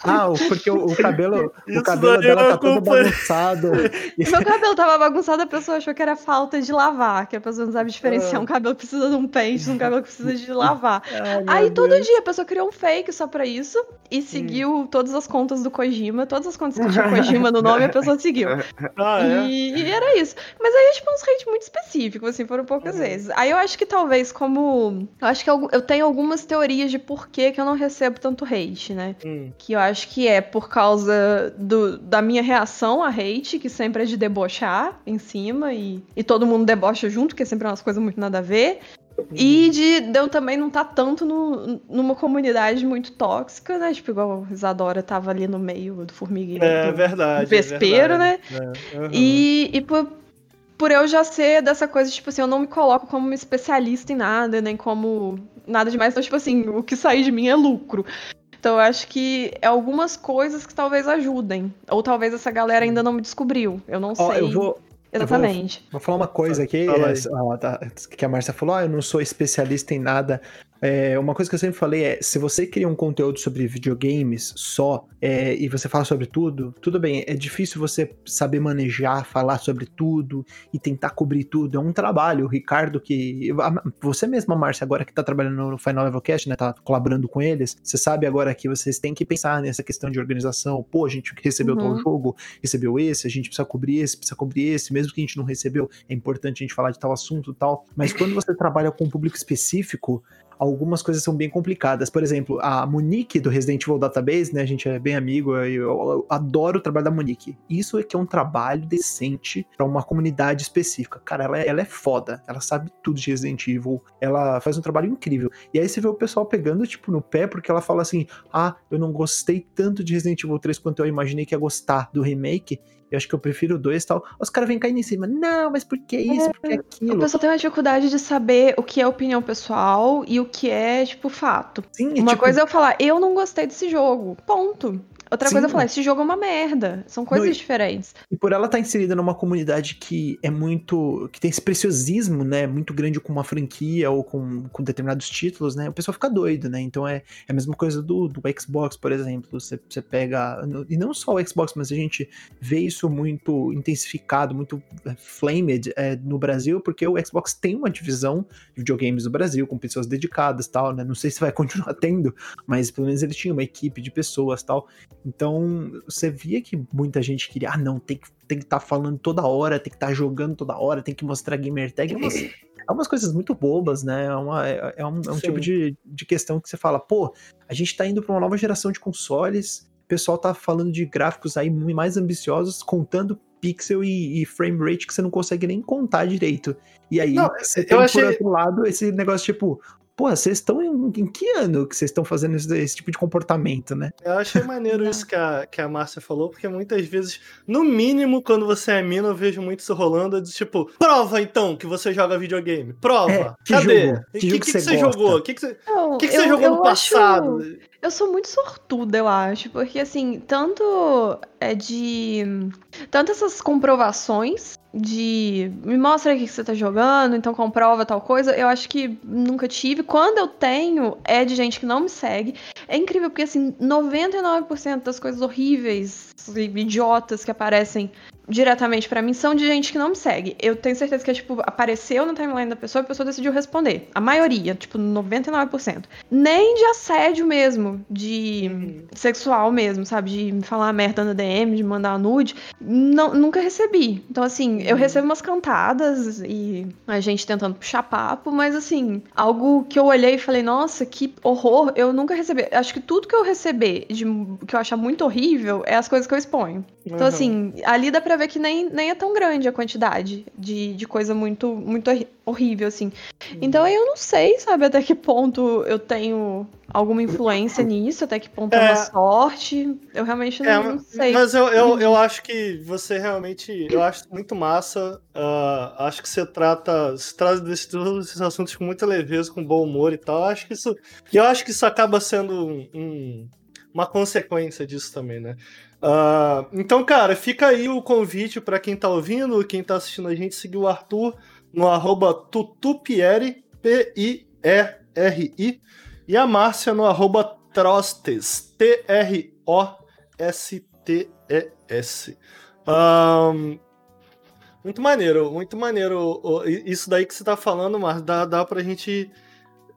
Ah, porque o, o cabelo, o cabelo dela tá todo bagunçado. Meu cabelo tava bagunçado, a pessoa achou que era falta de lavar, que a pessoa não sabe diferenciar Ah. um cabelo que precisa de um pente de um cabelo que precisa de lavar. Ai, Aí todo Deus. dia a pessoa criou um fake só pra isso e seguiu todas as contas do Kojima, todas as contas que tinha Kojima no nome, a pessoa seguiu. Ah, é? E, e era isso. Mas aí, tipo, uns hate muito específicos, assim, foram poucas vezes. Aí eu acho que talvez, como. Eu acho que eu, eu tenho algumas teorias de por que, que eu não recebo tanto hate, né? Hum. Que eu acho que é por causa do, da minha reação a hate, que sempre é de debochar em cima, e, e todo mundo debocha junto, que sempre é umas coisas muito nada a ver. E de, de eu também não estar tanto no- numa comunidade muito tóxica, né? Tipo, igual a Isadora tava ali no meio do formigueiro. É do- verdade. do vespeiro, é né? verdade. É, aham. E, e por, por eu já ser dessa coisa, tipo assim, eu não me coloco como uma especialista em nada, nem como nada demais. Então, tipo assim, o que sair de mim é lucro. Então, eu acho que é algumas coisas que talvez ajudem. Ou talvez essa galera ainda não me descobriu. Eu não Ó, sei eu vou, exatamente. vou falar uma coisa aqui, é, que a Márcia falou, ah, eu não sou especialista em nada. É, uma coisa que eu sempre falei é, se você cria um conteúdo sobre videogames só, é, e você fala sobre tudo, tudo bem, é difícil você saber manejar, falar sobre tudo e tentar cobrir tudo, é um trabalho. O Ricardo que... a- Você mesma, Márcia, agora que tá trabalhando no Final Level Cast, né, tá colaborando com eles, você sabe agora que vocês têm que pensar nessa questão de organização. Pô, a gente recebeu tal Uhum. jogo, recebeu esse, a gente precisa cobrir esse, precisa cobrir esse, mesmo que a gente não recebeu, é importante a gente falar de tal assunto tal. Mas quando você trabalha com um público específico, algumas coisas são bem complicadas. Por exemplo, a Monique do Resident Evil Database, né? A gente é bem amigo, eu, adoro o trabalho da Monique. Isso é que é um trabalho decente pra uma comunidade específica. Cara, ela é, ela é foda, ela sabe tudo de Resident Evil, ela faz um trabalho incrível. E aí você vê o pessoal pegando, tipo, no pé, porque ela fala assim: ah, eu não gostei tanto de Resident Evil 3 quanto eu imaginei que ia gostar do remake. Eu acho que eu prefiro 2 e tal. Os caras vêm caindo em cima. Não, mas por que isso? Por que A aquilo? pessoa tem uma dificuldade de saber o que é opinião pessoal e o que é, tipo, fato. Sim, Uma tipo, coisa é eu falar, eu não gostei desse jogo. Ponto. Outra Sim. coisa é eu falar, esse jogo é uma merda. São coisas Não, e- diferentes. E por ela estar inserida numa comunidade que é muito. que tem esse preciosismo, né? Muito grande com uma franquia ou com, com determinados títulos, né? O pessoal fica doido, né? Então é, é a mesma coisa do, do Xbox, por exemplo. Você, você pega. no- E não só o Xbox, mas a gente vê isso muito intensificado, muito é, flamed é, no Brasil, porque o Xbox tem uma divisão de videogames no Brasil, com pessoas dedicadas tal, né? Não sei se vai continuar tendo, mas pelo menos ele tinha uma equipe de pessoas tal. Então, você via que muita gente queria, ah, não, tem que tem que estar falando toda hora, tem que estar jogando toda hora, tem que mostrar gamer tag. É umas, é umas coisas muito bobas, né? É, uma, é, é um, é um tipo de, de questão que você fala, pô, a gente tá indo pra uma nova geração de consoles, o pessoal tá falando de gráficos aí mais ambiciosos, contando pixel e, e frame rate que você não consegue nem contar direito. E aí, Não, você tem achei- por outro lado esse negócio tipo, pô, vocês estão em, em, que ano que vocês estão fazendo esse, esse, tipo de comportamento, né? Eu achei maneiro isso que a, que a Márcia falou, porque muitas vezes, no mínimo, quando você é mina, eu vejo muito isso rolando, de tipo, prova então que você joga videogame. Prova. É, Cadê? O que, que, que, que, você jogou? O que, que você, Não, que que você jogou no passado? Eu sou muito sortuda, eu acho, porque assim, tanto é de. Tanto essas comprovações de me mostra o que você tá jogando, então comprova tal coisa. Eu acho que nunca tive. Quando eu tenho, é de gente que não me segue. É incrível, porque assim, 99% das coisas horríveis e idiotas que aparecem diretamente para mim são de gente que não me segue. Eu tenho certeza que, tipo, apareceu na timeline da pessoa e a pessoa decidiu responder. A maioria, tipo, 99%. Nem de assédio mesmo, de uhum. sexual mesmo, sabe? De me falar merda na DM, de mandar nude. Não, nunca recebi. Então, assim, eu uhum. recebo umas cantadas e a gente tentando puxar papo, mas, assim, algo que eu olhei e falei, nossa, que horror, eu nunca recebi. Acho que tudo que eu receber de, que eu achar muito horrível é as coisas que eu exponho. Então, uhum. assim, ali dá pra ver que nem, nem é tão grande a quantidade de, de coisa muito, muito horrível, assim. Uhum. Então eu não sei, sabe, até que ponto eu tenho alguma influência nisso, até que ponto é, é uma sorte. Eu realmente não, é, não sei. Mas eu, eu, eu acho que você realmente. Eu acho muito massa. Uh, acho que você trata. Você traz desses, assuntos com muita leveza, com bom humor e tal. Eu acho que isso. Eu acho que isso acaba sendo um, um uma consequência disso também, né? Uh, então, cara, fica aí o convite para quem tá ouvindo, quem tá assistindo a gente, seguir o Arthur no arroba tutupieri, P-I-E-R-I, e a Márcia no arroba trostes, T-R-O-S-T-E-S. Um, muito maneiro, muito maneiro. Isso daí que você tá falando, Márcia, dá, dá pra gente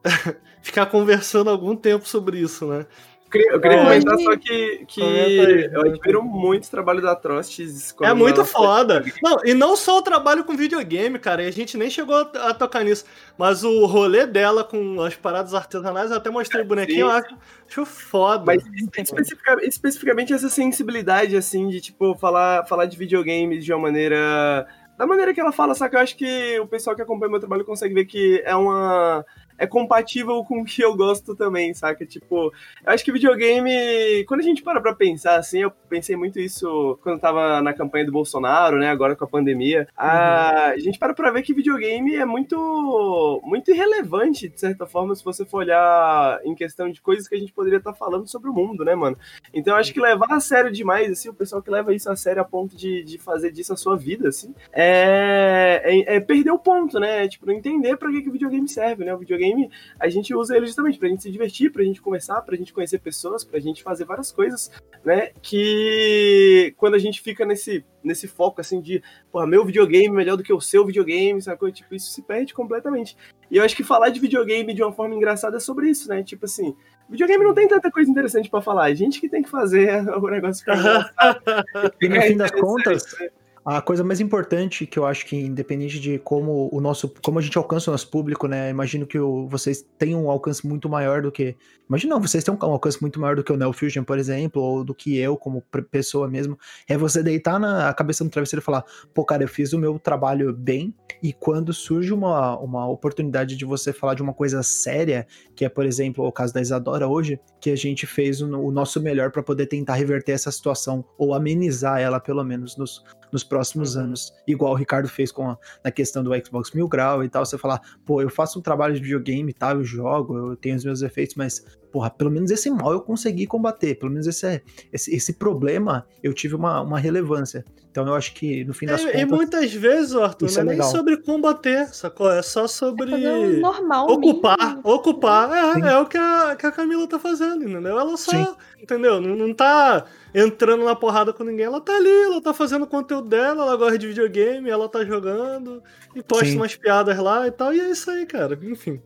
ficar conversando algum tempo sobre isso, né? Eu queria, comentar só que, que aí, eu admiro muito o trabalho da Atrocities. É muito foda. Não, e não só o trabalho com videogame, cara, e a gente nem chegou a, tocar nisso, mas o rolê dela com as paradas artesanais, eu até mostrei o bonequinho, eu acho, acho foda. Mas especificamente, especificamente essa sensibilidade, assim, de, tipo, falar, falar de videogames de uma maneira da maneira que ela fala, só que eu acho que o pessoal que acompanha meu trabalho consegue ver que é uma é compatível com o que eu gosto também, saca? Tipo, eu acho que videogame, quando a gente para pra pensar, assim, eu pensei muito isso quando eu tava na campanha do Bolsonaro, né, agora com a pandemia, a, uhum. gente para pra ver que videogame é muito, muito irrelevante, de certa forma, se você for olhar em questão de coisas que a gente poderia estar tá falando sobre o mundo, né, mano? Então eu acho que levar a sério demais, assim, o pessoal que leva isso a sério a ponto de, de fazer disso a sua vida, assim, é, é, é perder o ponto, né? É, tipo, não entender pra que, que o videogame serve, né? O videogame videogame, a gente usa ele justamente pra gente se divertir, pra gente conversar, pra gente conhecer pessoas, pra gente fazer várias coisas, né? Que quando a gente fica nesse, nesse foco assim de, porra, meu videogame é melhor do que o seu videogame, sabe? Tipo, isso se perde completamente. E eu acho que falar de videogame de uma forma engraçada é sobre isso, né? Tipo assim, videogame não tem tanta coisa interessante para falar, a gente que tem que fazer o negócio ficar E no fim das contas, né? A coisa mais importante que eu acho que, independente de como o nosso, como a gente alcança o nosso público, né? Imagino que o, vocês tenham um alcance muito maior do que. Imagina, não, vocês têm um alcance muito maior do que o Neo Fusion, por exemplo, ou do que eu, como pessoa mesmo. É você deitar na cabeça no travesseiro e falar, pô, cara, eu fiz o meu trabalho bem, e quando surge uma, uma oportunidade de você falar de uma coisa séria, que é, por exemplo, o caso da Isadora hoje, que a gente fez o, o nosso melhor para poder tentar reverter essa situação, ou amenizar ela, pelo menos, nos, nos próximos uhum. anos. Igual o Ricardo fez com a, na questão do Xbox Mil Grau e tal. Você falar, pô, eu faço um trabalho de videogame e tal, eu jogo, eu tenho os meus efeitos, mas porra, pelo menos esse mal eu consegui combater, pelo menos esse, esse, esse problema eu tive uma, uma relevância. Então eu acho que no fim das é, contas. E muitas vezes, Arthur, não é, é nem sobre combater, sacou? É só sobre. É normal, ocupar. Mesmo. Ocupar. É, é, o que a, que a Camila tá fazendo, entendeu? Ela só. Sim. Entendeu? Não, não tá entrando na porrada com ninguém. Ela tá ali, ela tá fazendo o conteúdo dela, ela gosta de videogame, ela tá jogando e posta Sim. umas piadas lá e tal. E é isso aí, cara. Enfim.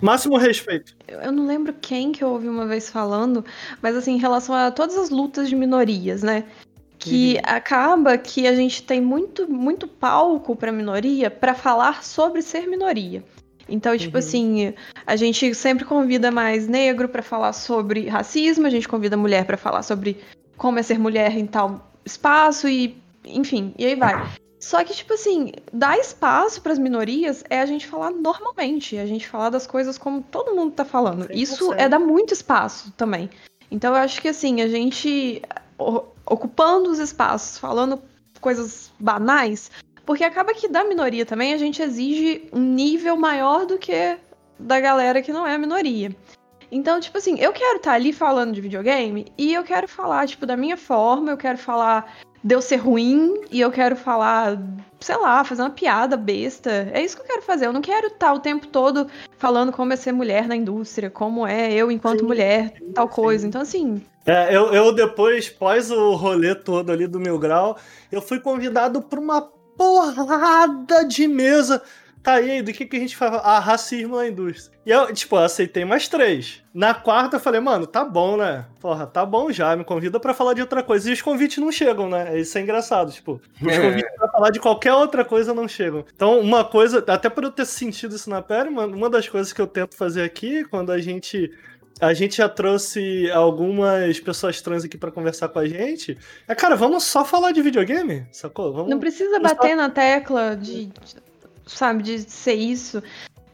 Máximo respeito. Eu não lembro quem que eu ouvi uma vez falando, mas assim, em relação a todas as lutas de minorias, né? Que uhum. acaba que a gente tem muito, muito palco para minoria para falar sobre ser minoria. Então, tipo uhum. assim, a gente sempre convida mais negro para falar sobre racismo, a gente convida mulher para falar sobre como é ser mulher em tal espaço e, enfim, e aí vai. Só que, tipo assim, dar espaço pras minorias é a gente falar normalmente, a gente falar das coisas como todo mundo tá falando. 100%. Isso é dar muito espaço também. Então eu acho que assim, a gente ocupando os espaços, falando coisas banais, porque acaba que da minoria também a gente exige um nível maior do que da galera que não é a minoria. Então, tipo assim, eu quero estar ali falando de videogame e eu quero falar, tipo, da minha forma, eu quero falar de eu ser ruim e eu quero falar, sei lá, fazer uma piada besta. É isso que eu quero fazer. Eu não quero estar o tempo todo falando como é ser mulher na indústria, como é eu enquanto Sim, mulher, tal sim. coisa. Então, assim, É, eu, eu depois, pós o rolê todo ali do Mil Grau, eu fui convidado pra uma porrada de mesa. Tá, e aí, do que, que a gente fala? Ah, racismo na indústria. E eu, tipo, eu aceitei mais três. Na quarta eu falei, mano, tá bom, né? Porra, tá bom já, me convida pra falar de outra coisa. E os convites não chegam, né? Isso é engraçado, tipo, os É. convites pra falar de qualquer outra coisa não chegam. Então, uma coisa, até por eu ter sentido isso na pele, mano, uma das coisas que eu tento fazer aqui, quando a gente a gente já trouxe algumas pessoas trans aqui pra conversar com a gente. É, cara, vamos só falar de videogame? Sacou? Vamos... não precisa bater na tecla de- sabe, de ser isso.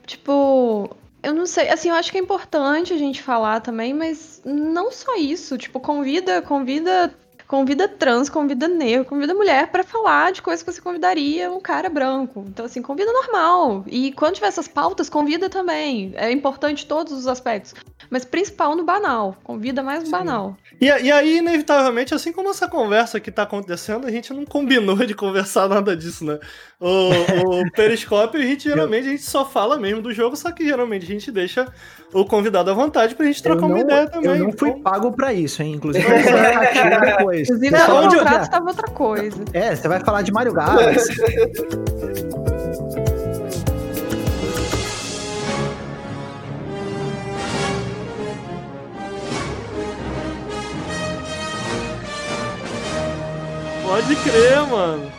Tipo, eu não sei, assim, eu acho que é importante a gente falar também, mas não só isso. Tipo, convida, convida, convida trans, convida negro, convida mulher pra falar de coisas que você convidaria um cara branco. Então, assim, convida normal. E quando tiver essas pautas, convida também. É importante todos os aspectos. Mas principal no banal. Convida mais no Sim. banal. E, e aí, inevitavelmente, assim como essa conversa que tá acontecendo, a gente não combinou de conversar nada disso, né? O, o Periscópio, a gente geralmente a gente só fala mesmo do jogo, só que geralmente a gente deixa o convidado à vontade pra gente trocar eu uma não, ideia também. Eu não fui Então, pago pra isso, hein? Inclusive, eu vou depois. Inclusive, Você o fala, onde eu- contrato "Olha, tava outra coisa. É, você vai falar de Mario Galaxy. Pode crer, mano.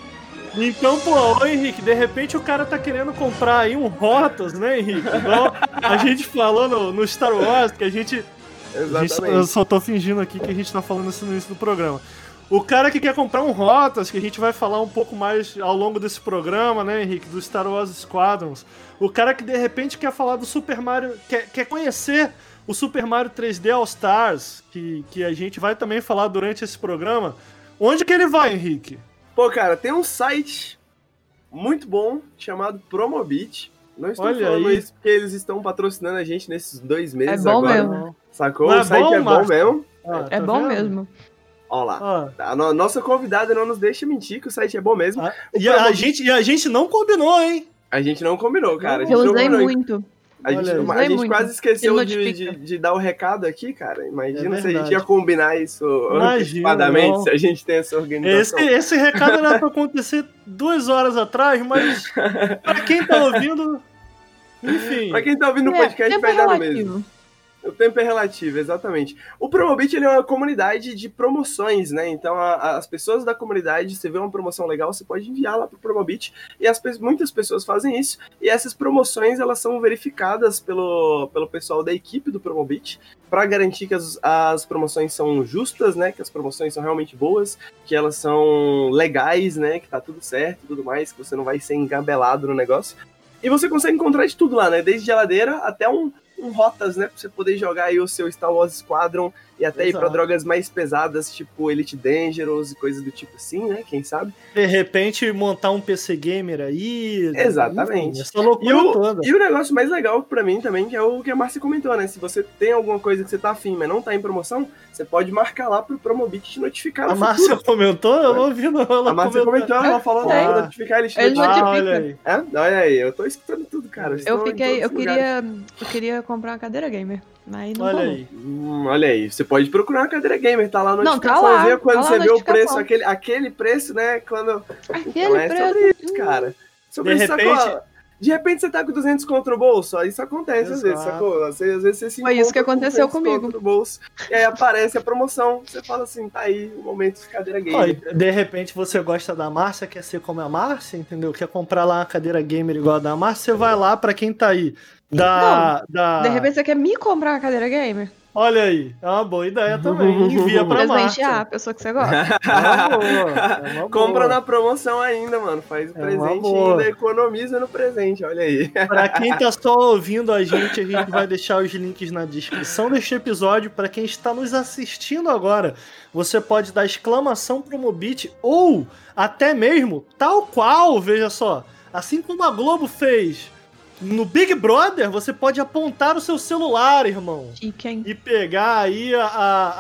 Então, pô, ô Henrique, de repente o cara tá querendo comprar aí um Rotas, né, Henrique? Igual a gente falou no, no Star Wars, que a gente A gente, eu Exatamente. só tô fingindo aqui que a gente tá falando isso no início do programa. O cara que quer comprar um Rotas, que a gente vai falar um pouco mais ao longo desse programa, né, Henrique, do Star Wars Squadrons. O cara que de repente quer falar do Super Mario, quer, quer conhecer o Super Mario 3D All Stars, que, que a gente vai também falar durante esse programa. Onde que ele vai, Henrique? Pô, cara, tem um site muito bom chamado Promobit. Não estou Olha falando aí. isso porque eles estão patrocinando a gente nesses dois meses É bom agora. mesmo. Sacou? Não é o site bom, é bom mesmo. Ah, É tá bom vendo? mesmo. Ó lá. Ah, A no- nossa convidada não nos deixa mentir que o site é bom mesmo. ah, e, a gente, e a gente não combinou, hein? A gente não combinou, cara. A gente Eu não usei combinou. muito. A gente, Olha a gente muito. quase esqueceu de, de, de dar o recado aqui, cara. Imagina É se a gente ia combinar isso antecipadamente, se a gente tem essa Esse, organização. esse recado era pra acontecer duas horas atrás, mas pra quem tá ouvindo. Enfim. Pra quem tá ouvindo o É, podcast, vai dar no mesmo. O tempo é relativo, exatamente. O Promobit ele é uma comunidade de promoções, né? Então a- a- as pessoas da comunidade, você vê uma promoção legal, você pode enviar lá pro Promobit e as, muitas pessoas fazem isso. E essas promoções elas são verificadas pelo, pelo pessoal da equipe do Promobit para garantir que as, as promoções são justas, né? Que as promoções são realmente boas, que elas são legais, né? Que tá tudo certo tudo mais, que você não vai ser engabelado no negócio. E você consegue encontrar de tudo lá, né? Desde geladeira até um, um rotas, né? Pra você poder jogar aí o seu Star Wars Squadron e até ir pra Exato. drogas mais pesadas, tipo Elite Dangerous e coisas do tipo assim, né? Quem sabe? De repente, montar um PC gamer aí. Exatamente. Enfim, essa loucura E o, toda. e o negócio mais legal pra mim também, que é o que a Márcia comentou, né? Se você tem alguma coisa que você tá afim, mas não tá em promoção, você pode marcar lá pro Promobit te notificar. A no Márcia futuro. comentou? Eu não ouvi, não. Ela A Márcia comentou, ela falou, É. notificar ele te Ele notificar. Ah, notifica. olha aí. É? Olha aí, eu tô escutando tudo, cara. Eu em fiquei, eu lugares. queria, eu queria comprar uma cadeira gamer, mas não Olha rolou. aí. Hum, olha aí, você pode procurar uma cadeira gamer, tá lá a Não, tá lá, quando tá você vê o notificação. preço, aquele, aquele preço, né? Quando. Aquele Então é preço. sobre isso, cara. Sobre De isso, repente- sacou? De repente você tá com 200 conto no bolso, ó, isso acontece às vezes, Exato. sacou? Às vezes, às vezes você se Foi isso que encontra com aconteceu 200 comigo. no bolso, e aí aparece a promoção, você fala assim, tá aí o momento de cadeira gamer. Ó, de repente você gosta da Márcia, quer ser como a Márcia, entendeu? Quer comprar lá uma cadeira gamer igual a da Márcia, você vai lá pra quem tá aí. Da. da... De repente você quer me comprar uma cadeira gamer? Olha aí, é uma boa ideia também. Envia pra Presentear a Márcia. pessoa que você gosta. É uma boa, é uma Compra boa. na promoção ainda, mano. Faz o É presente e boa. ainda economiza no presente, olha aí. Pra quem tá só ouvindo a gente, a gente vai deixar os links na descrição deste episódio. Pra quem está nos assistindo agora, você pode dar exclamação Promobit ou até mesmo tal qual, veja só. Assim como a Globo fez no Big Brother, você pode apontar o seu celular, irmão. Chique? E pegar aí a, a-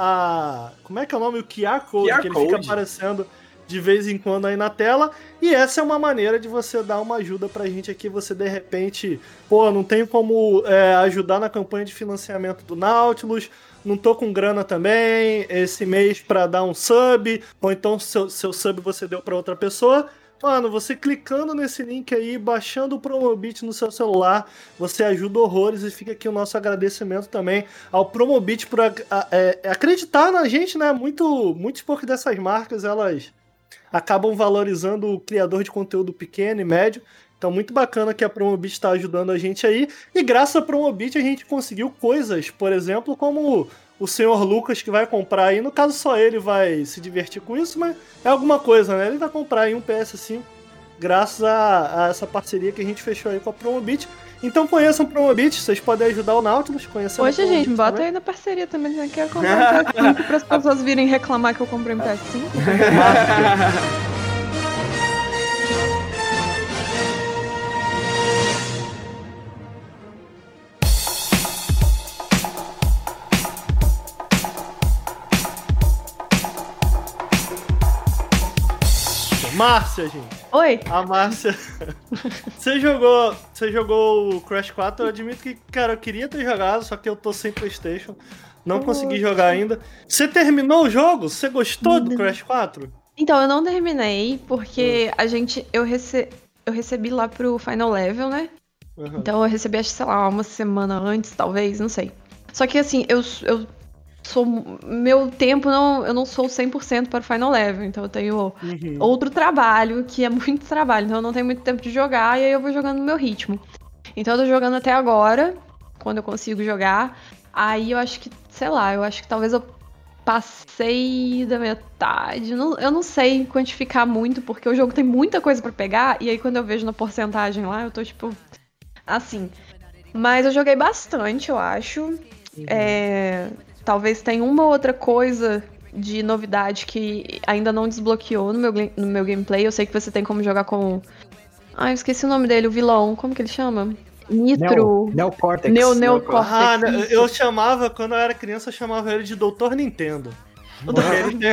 a- Como é que é o nome? O QR Code, QR que ele fica Code. aparecendo de vez em quando aí na tela. E essa é uma maneira de você dar uma ajuda pra gente aqui. Você de repente, pô, não tem como é, ajudar na campanha de financiamento do Nautilus. Não tô com grana também esse mês pra dar um sub, ou então seu, seu sub você deu pra outra pessoa. Mano, você clicando nesse link aí, baixando o Promobit no seu celular, você ajuda horrores e fica aqui o nosso agradecimento também ao Promobit por a- é, acreditar na gente, né? Muito, muitos poucos dessas marcas, elas acabam valorizando o criador de conteúdo pequeno e médio. Então, muito bacana que a Promobit está ajudando a gente aí. E graças à Promobit a gente conseguiu coisas, por exemplo, como o senhor Lucas que vai comprar aí. No caso, só ele vai se divertir com isso, mas é alguma coisa, né? Ele vai comprar aí um PS5 graças a, a essa parceria que a gente fechou aí com a Promobit. Então conheçam o Promobit, vocês podem ajudar o Nautilus a Poxa, gente, me Promobit bota também. aí na parceria também, né? Quero comprar um PS5 para as pessoas virem reclamar que eu comprei um PS5. Márcia, gente. Oi! A Márcia. você jogou. Você jogou o Crash 4, eu admito que, cara, eu queria ter jogado, só que eu tô sem Playstation. Não consegui jogar ainda. Você terminou o jogo? Você gostou do Crash 4? Então, eu não terminei, porque a gente. Eu, rece, eu recebi lá pro Final Level, né? Uhum. Então eu recebi, acho que, sei lá, uma semana antes, talvez, não sei. Só que assim, eu, eu sou. Meu tempo não. Eu não sou 100% para o Final Level. Então eu tenho Uhum. outro trabalho, que é muito trabalho. Então eu não tenho muito tempo de jogar, e aí eu vou jogando no meu ritmo. Então eu tô jogando até agora, quando eu consigo jogar. Aí eu acho que, sei lá, eu acho que talvez eu passei da metade. Não- eu não sei quantificar muito, porque o jogo tem muita coisa pra pegar, e aí quando eu vejo na porcentagem lá, eu tô tipo. Assim. Mas eu joguei bastante, eu acho. É, talvez tenha uma outra coisa de novidade que ainda não desbloqueou no meu, no meu gameplay. Eu sei que você tem como jogar com. Ah, eu esqueci o nome dele, o vilão. Como que ele chama? Nitro. Neo, Neocortex. Neo, Neocortex. Ah, né, isso. eu chamava, quando eu era criança, eu chamava ele de Doutor Nintendo. Ele tem,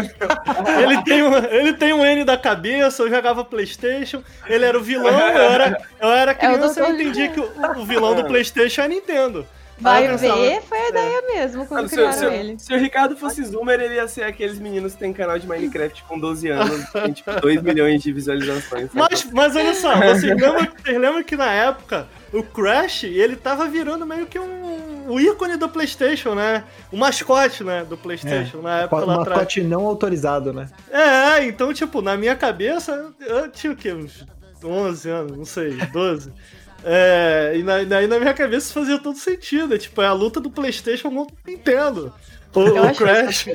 ele, tem um, ele tem um N da cabeça, eu jogava Playstation, ele era o vilão, eu era, eu era É criança e eu entendia que o, o vilão do Playstation é Nintendo. Vai ver, foi a ideia mesmo quando se, criaram se- ele. se o Ricardo fosse zoomer, ele ia ser aqueles meninos que tem canal de Minecraft com 12 anos, tem tipo 2 milhões de visualizações. Mas, mas olha só, vocês lembram, vocês lembram que na época o Crash, ele tava virando meio que um, o ícone do Playstation, né? O mascote, né, do Playstation, na época lá Um atrás. mascote não autorizado, né? É, então, tipo, na minha cabeça, eu tinha o quê? Uns 11 anos, não sei, 12. É, e na, daí na minha cabeça fazia todo sentido. É, tipo, é a luta do PlayStation contra o Nintendo. O, Eu o Crash.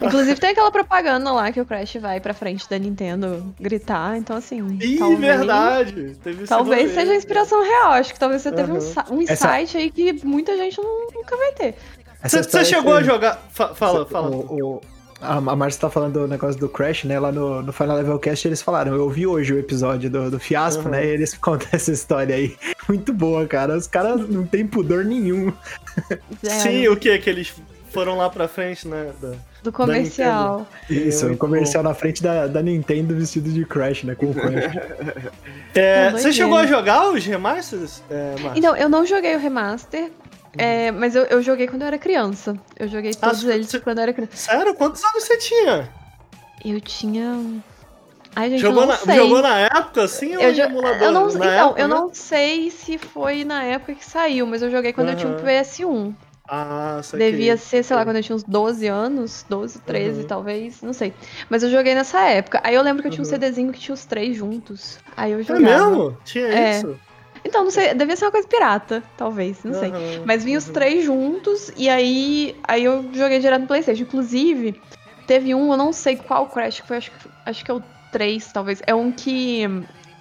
Inclusive tem aquela propaganda lá que o Crash vai pra frente da Nintendo gritar, então assim. Ih, talvez, verdade. Teve Talvez seja inspiração real. Acho que talvez você teve um, um Essa- insight aí que muita gente não- nunca vai ter. Essa Você chegou foi- a jogar. Fa- fala, o- fala. o- a a Márcia tá falando do negócio do Crash, né? Lá no, no Final Level Cast eles falaram. Eu ouvi hoje o episódio do, do Fiasco, Uhum. né? E eles contam essa história aí. Muito boa, cara. Os caras não tem pudor nenhum. Zero. Sim, o que? Que eles foram lá pra frente, né? da- do comercial. Isso, muito um comercial na frente da, da Nintendo vestido de Crash, né? Com o Crash. É, você chegou a jogar os remasters, é? Então, eu não joguei o remaster, é, mas eu, eu joguei quando eu era criança. Eu joguei todos você- eles você- quando eu era criança. Sério? Quantos anos você tinha? Eu tinha. Ai, gente, Jogou eu não na, sei. jogou na época, assim, ou Eu, jo- eu não, então, época, eu né? não sei se foi na época que saiu, mas eu joguei quando eu tinha um Aham. PS1. Ah. Devia ser, sei lá, quando eu tinha uns 12 anos, 12, 13 Uhum. talvez, não sei. Mas eu joguei nessa época. Aí eu lembro que eu tinha um Uhum. CDzinho que tinha os três juntos. Aí eu É jogava. mesmo? Tinha É. isso? Então, não sei, devia ser uma coisa pirata, talvez, não sei. Aham, Mas vinha os uhum. três juntos e aí, aí eu joguei direto no Playstation. Inclusive, teve um, eu não sei qual Crash que foi, acho, que- acho que é o 3, talvez. É um que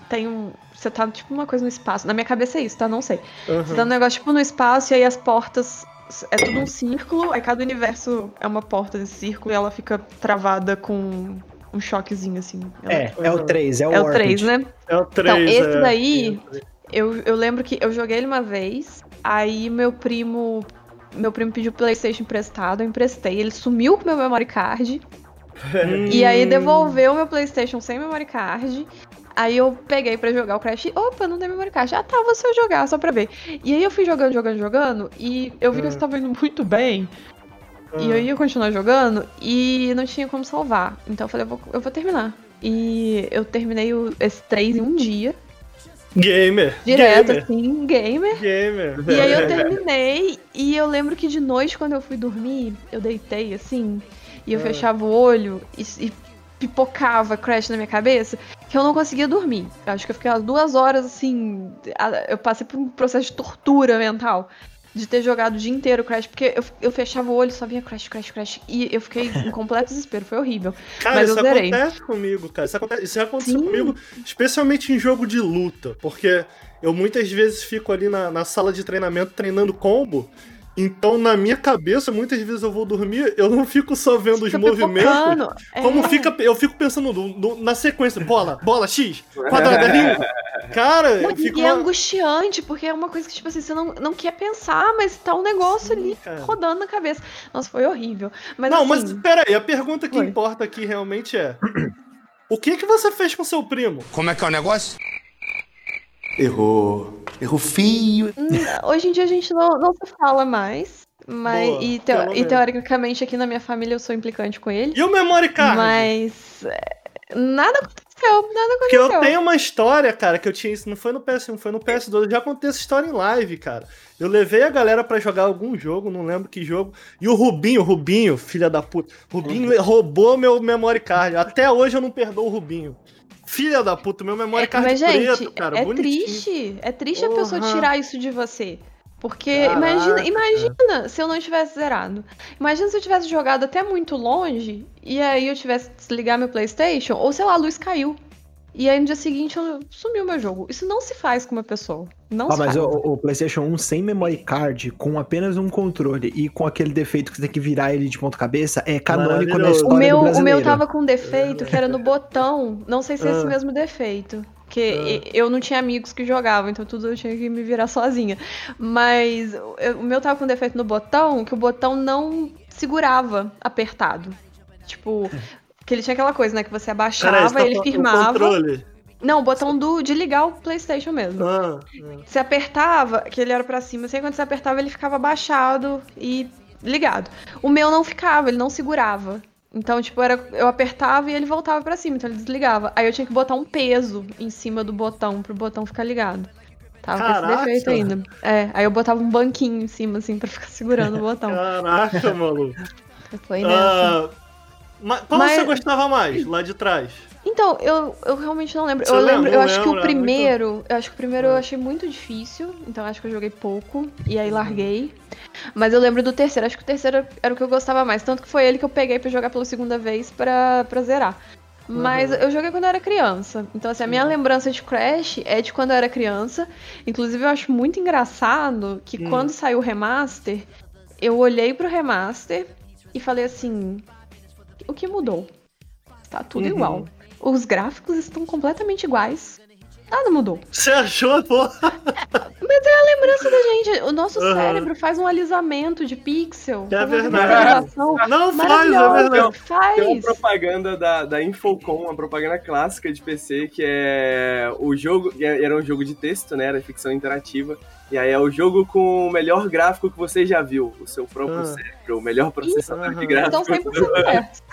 tem um. Você tá tipo uma coisa no espaço. Na minha cabeça é isso, tá? Não sei. Aham. Você tá um negócio tipo no espaço e aí as portas. É tudo um círculo, aí cada universo é uma porta desse círculo e ela fica travada com um choquezinho assim. Ela- É, é o 3, é o É o Warped. 3, né? É o 3. Então, esse é. daí, eu, eu lembro que eu joguei ele uma vez, aí meu primo. Meu primo pediu o Playstation emprestado, eu emprestei. Ele sumiu com meu memory card. E aí devolveu meu Playstation sem memory card. Aí eu peguei pra jogar o Crash. e, Opa, não tem memory card. Ah, tá, vou só jogar, só pra ver. E aí eu fui jogando, jogando, jogando. E eu vi que eu estava indo muito bem. E eu ia continuar jogando e não tinha como salvar. Então eu falei, eu vou, eu vou terminar. E eu terminei o, esse 3 em um dia. Gamer. Direto, Gamer. assim, gamer. Gamer. E aí eu terminei, e eu lembro que de noite, quando eu fui dormir, eu deitei assim, e eu Ah. fechava o olho e, e pipocava Crash na minha cabeça, que eu não conseguia dormir. Eu acho que eu fiquei umas duas horas assim. Eu passei por um processo de tortura mental. De ter jogado o dia inteiro Crash, porque eu, eu fechava o olho e só vinha Crash, Crash, Crash. E eu fiquei em completo desespero, foi horrível. Cara, Mas isso eu zerei. acontece comigo, cara. Isso, acontece, isso já aconteceu Sim. comigo, especialmente em jogo de luta. Porque eu muitas vezes fico ali na, na sala de treinamento treinando combo. Então, na minha cabeça, muitas vezes eu vou dormir, eu não fico só vendo os Fica movimentos. pipocando, Como é. fica. Eu fico pensando no- no- na sequência. Bola, bola, X, quadrado, rio. Cara, Não, eu fico. e é angustiante, porque é uma coisa que, tipo assim, você não, não quer pensar, mas tá um negócio ali cara. rodando na cabeça. Nossa, foi horrível. Mas Não, assim, mas peraí, a pergunta que Oi. importa aqui realmente é: O que que você fez com seu primo? Como é que é o negócio? Errou. Errou feio. hum, hoje em dia a gente não, não se fala mais. Mas, Boa, e, teo- e teoricamente aqui na minha família eu sou implicante com ele. E o memory card? Mas é, nada aconteceu, nada Porque aconteceu. eu tenho uma história, cara, que eu tinha isso. Não foi no PS1, foi no PS2. Eu já contei essa história em live, cara. Eu levei a galera pra jogar algum jogo, não lembro que jogo. E o Rubinho, Rubinho, filha da puta. Rubinho Uhum. roubou meu memory card. Até hoje eu não perdoo o Rubinho. Filha da puta, meu memory É, card mas, preto, gente, cara. é bonitinho. triste. É triste a pessoa tirar isso de você. Porque Caraca. imagina, imagina se eu não tivesse zerado. Imagina se eu tivesse jogado até muito longe e aí eu tivesse que desligar meu PlayStation, ou sei lá, a luz caiu. E aí no dia seguinte eu sumiu meu jogo. Isso não se faz com uma pessoa. Não Ah, se mas faz. o, o PlayStation 1 sem memory card, com apenas um controle e com aquele defeito que você tem que virar ele de ponta cabeça, é canônico na história O meu, do o meu tava com um defeito que era no botão. Não sei se é esse Ah. mesmo defeito. Porque eu não tinha amigos que jogavam, então tudo eu tinha que me virar sozinha. Mas eu- o meu tava com defeito no botão, que o botão não segurava apertado. Tipo, que ele tinha aquela coisa, né? Que você abaixava, Cara, tá ele firmava. controle. Não, o botão do, de ligar o PlayStation mesmo. Ah, Você apertava, que ele era pra cima, assim, quando você apertava, ele ficava abaixado e ligado. O meu não ficava, ele não segurava. Então, tipo, era, eu apertava e ele voltava pra cima, então ele desligava. Aí eu tinha que botar um peso em cima do botão, pro botão ficar ligado. Tava com Caraca! esse defeito ainda. É, aí eu botava um banquinho em cima, assim, pra ficar segurando o botão. caraca, maluco. Foi nessa. Ah, mas qual Mas- você gostava mais, lá de trás? Então, eu, eu realmente não lembro. Você eu lembro, eu acho que o? É primeiro, eu acho que o primeiro eu achei muito difícil, então eu acho que eu joguei pouco e aí larguei. Mas eu lembro do terceiro, acho que o terceiro era o que eu gostava mais, tanto que foi ele que eu peguei pra jogar pela segunda vez pra, pra zerar. Mas eu joguei quando eu era criança. Então, assim, a minha lembrança de Crash é de quando eu era criança. Inclusive, eu acho muito engraçado que Hum. quando saiu o remaster, eu olhei pro remaster e falei assim: o que mudou? Tá tudo Uhum. igual. Os gráficos estão completamente iguais. Nada mudou. Você achou, pô? Mas é a lembrança da gente. O nosso Aham. cérebro faz um alisamento de pixel. É faz verdade. Não faz, é verdade. Tem uma Faz. propaganda da, da Infocom, uma propaganda clássica de PC, que é o jogo. Era um jogo de texto, né? Era ficção interativa. E aí é o jogo com o melhor gráfico que você já viu. O seu próprio Ah. cérebro, o melhor processador de gráfico. Então 100% certo.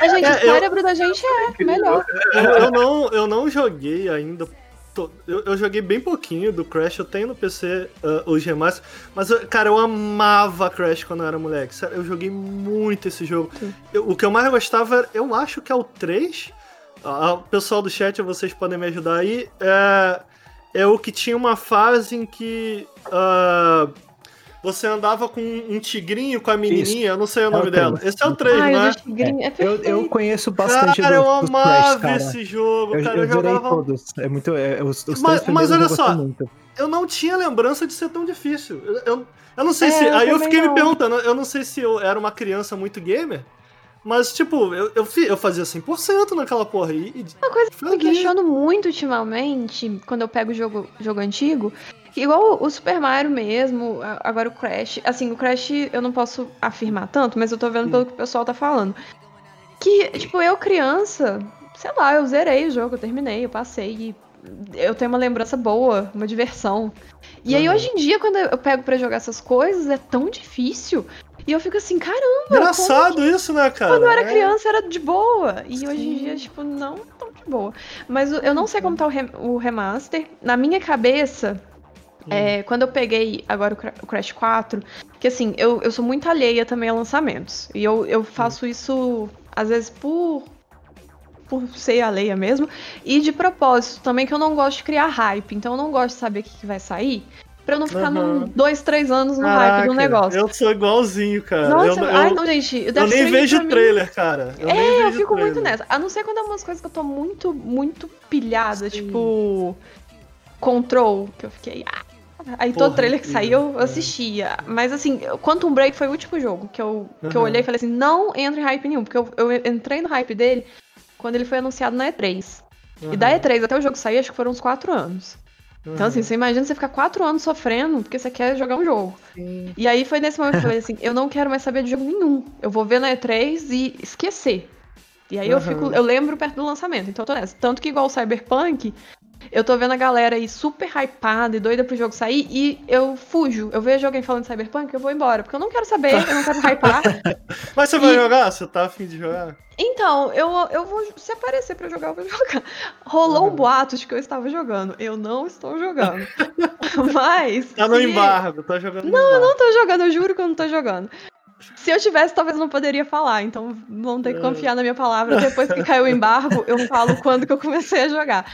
A gente, É, o eu- cérebro da gente é melhor. Eu, eu não, eu não joguei ainda. Eu, eu joguei bem pouquinho do Crash, eu tenho no PC ah, os remasters, mas, eu- cara, eu amava Crash quando eu era moleque. Sério, eu joguei muito esse jogo. Eu- o que eu mais gostava, era- eu acho que é o 3. Ah, o pessoal do chat, vocês podem me ajudar aí. É, é o que tinha uma fase em que ah, você andava com um tigrinho com a menininha, eu não sei o É o nome dela. três. Esse é o 3, Ai, não o é? Tigrinho é Eu, eu conheço bastante Cara, do, eu dos amava Crash, cara. esse jogo, Eu, cara. eu Eu, jogava. todos. É muito. É, os, os Mas- três mas primeiros olha eu gostei só, muito. Eu não tinha lembrança de ser tão difícil. Eu, eu, eu não sei É, se. eu Aí eu fiquei me não. perguntando, eu não sei se eu era uma criança muito gamer. Mas, tipo, eu, eu, eu fazia 100% naquela porra. E, e Uma coisa que eu me questiono muito ultimamente, quando eu pego jogo, jogo antigo, igual o Super Mario mesmo, agora o Crash. Assim, o Crash eu não posso afirmar tanto, mas eu tô vendo pelo que o pessoal tá falando. Que, tipo, eu criança, sei lá, eu zerei o jogo, eu terminei, eu passei e eu tenho uma lembrança boa, uma diversão. E aí, Uhum. hoje em dia, quando eu pego pra jogar essas coisas, é tão difícil. E eu fico assim, caramba, engraçado isso, né, cara? quando eu era É. criança era de boa. E Sim. hoje em dia, tipo, não tão de boa. Mas eu não sei como tá o, rem- o remaster. Na minha cabeça, é, quando eu peguei agora o, Cra- o Crash 4, que assim, eu, eu sou muito alheia também a lançamentos. E eu, eu faço isso, às vezes, por. Por ser alheia mesmo. E de propósito também, que eu não gosto de criar hype. Então eu não gosto de saber o que, que vai sair. Pra eu não ficar Aham. num dois, três anos no hype Caraca, do negócio. Eu sou igualzinho, cara. Nossa, eu, eu, ai não, gente. o eu Death nem vejo mim- trailer, cara. Eu é, eu fico trailer. muito nessa. A não ser quando é umas coisas que eu tô muito, muito pilhada, Sim. tipo. Control, que eu fiquei. ah. Aí Porra, todo trailer que saiu, eu é. assistia. Mas assim, Quantum Break foi o último jogo que eu, que eu olhei e falei assim: não entra em hype nenhum, porque eu, eu entrei no hype dele quando ele foi anunciado na E3. E da E3 até o jogo sair, acho que foram uns 4 anos. Então, assim, você imagina você ficar 4 anos sofrendo porque você quer jogar um jogo. Sim. E aí foi nesse momento que eu falei assim, eu não quero mais saber de jogo nenhum. Eu vou ver na E3 e esquecer. E aí eu Aham. fico, eu lembro perto do lançamento, então eu tô nessa. Tanto que igual o Cyberpunk, eu tô vendo a galera aí super hypada e doida pro jogo sair e eu fujo. Eu vejo alguém falando de Cyberpunk, eu vou embora, porque eu não quero saber, eu não quero hypar. Mas você vai E- jogar? Você tá afim de jogar? Então, eu, eu vou. Se aparecer pra jogar, eu vou jogar. Rolou um Uhum. boato de que eu estava jogando. Eu não estou jogando. Mas. Tá no se- embargo, tá jogando no Não, eu não tô jogando, eu juro que eu não tô jogando. Se eu tivesse, talvez não poderia falar, então vão ter que confiar na minha palavra. Depois que caiu o embargo, eu falo quando que eu comecei a jogar.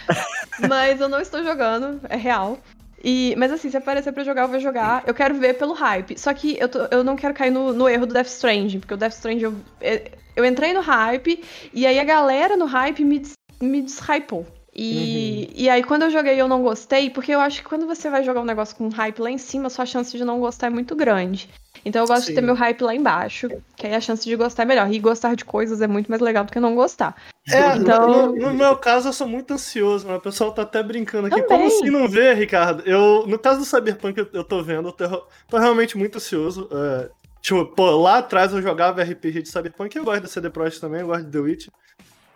Mas eu não estou jogando, é real. E, mas assim, se aparecer pra jogar, eu vou jogar. Eu quero ver pelo hype. Só que eu, tô- eu não quero cair no, no erro do Death Stranding, porque o Death Stranding eu, é- eu entrei no hype e aí a galera no hype me, des, me deshypou. E, e aí, quando eu joguei, eu não gostei, porque eu acho que quando você vai jogar um negócio com hype lá em cima, sua chance de não gostar é muito grande. Então eu gosto Sim. de ter meu hype lá embaixo, que aí a chance de gostar é melhor. E gostar de coisas é muito mais legal do que não gostar. É, Então- no, no meu caso eu sou muito ansioso, né? O pessoal tá até brincando aqui. Também. Como assim não vê, Ricardo? Eu, no caso do Cyberpunk, eu, eu tô vendo, eu tô, tô realmente muito ansioso. É, tipo, pô, lá atrás eu jogava RPG de Cyberpunk, eu gosto da CD Projekt também, eu gosto de The Witch.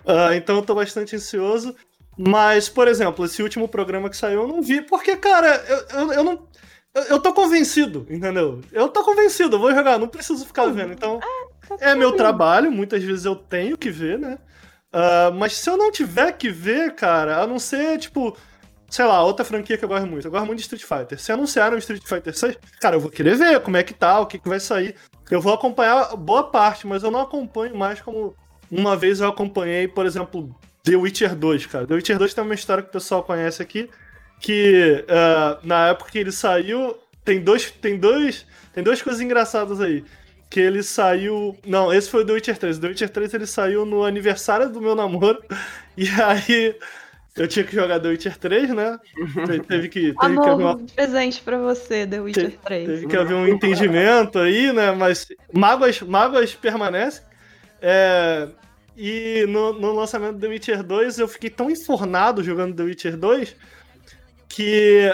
Ah, então eu tô bastante ansioso. Mas, por exemplo, esse último programa que saiu eu não vi, porque, cara, eu, eu, eu não. Eu, eu tô convencido, entendeu? Eu tô convencido, eu vou jogar, não preciso ficar vendo. Então, é meu trabalho, muitas vezes eu tenho que ver, né? Ah, mas se eu não tiver que ver, cara, a não ser, tipo, sei lá, outra franquia que eu gosto muito. Eu gosto muito de Street Fighter. Se anunciaram Street Fighter 6, cara, eu vou querer ver como é que tá, o que, que vai sair. Eu vou acompanhar boa parte, mas eu não acompanho mais como uma vez eu acompanhei, por exemplo, The Witcher 2, cara. The Witcher 2 tem uma história que o pessoal conhece aqui, que ah, na época que ele saiu, tem dois, tem dois, tem duas coisas engraçadas aí. Que ele saiu. Não, esse foi o The Witcher 3. O The Witcher 3 ele saiu no aniversário do meu namoro. E aí. Eu tinha que jogar The Witcher 3, né? Te- Teve que, teve que haver Amor, uma um presente pra você, The Witcher 3. Teve que haver um entendimento aí, né? Mas mágoas, mágoas permanecem. É, e no, no lançamento do The Witcher 2, eu fiquei tão enfornado jogando The Witcher 2 que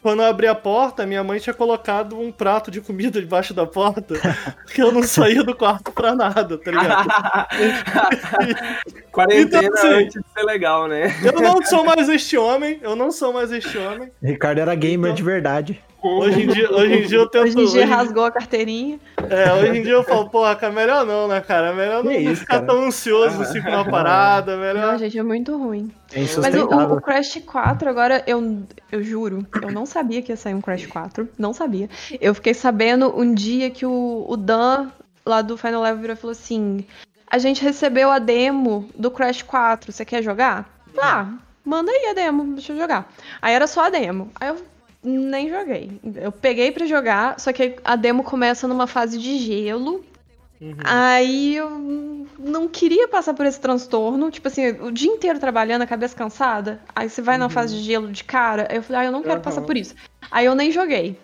quando eu abri a porta, minha mãe tinha colocado um prato de comida debaixo da porta, porque eu não saía do quarto pra nada, tá ligado? Quarentena Então, assim, antes de ser legal, né? Eu não sou mais este homem, eu não sou mais este homem. Ricardo era gamer Então- de verdade. Hoje em dia, hoje em dia eu tento. Hoje em dia hoje- rasgou a carteirinha. É, hoje em dia eu falo, porra, cara, melhor não, né, cara? Melhor não, isso, ficar cara? tão ansioso assim com uma parada, melhor. Não, gente, é muito ruim. É Mas o, o Crash 4, agora, eu, eu juro, eu não sabia que ia sair um Crash 4. Não sabia. Eu fiquei sabendo um dia que o, o Dan, lá do Final Level, virou e falou assim: A gente recebeu a demo do Crash 4, você quer jogar? Ah, manda aí a demo, deixa eu jogar. Aí era só a demo. Aí eu nem joguei. Eu peguei pra jogar, só que a demo começa numa fase de gelo. Aí eu não queria passar por esse transtorno. Tipo assim, o dia inteiro trabalhando, a cabeça cansada. Aí você vai na fase de gelo de cara. Aí eu falei, ah, eu não quero Aham. passar por isso. Aí eu nem joguei.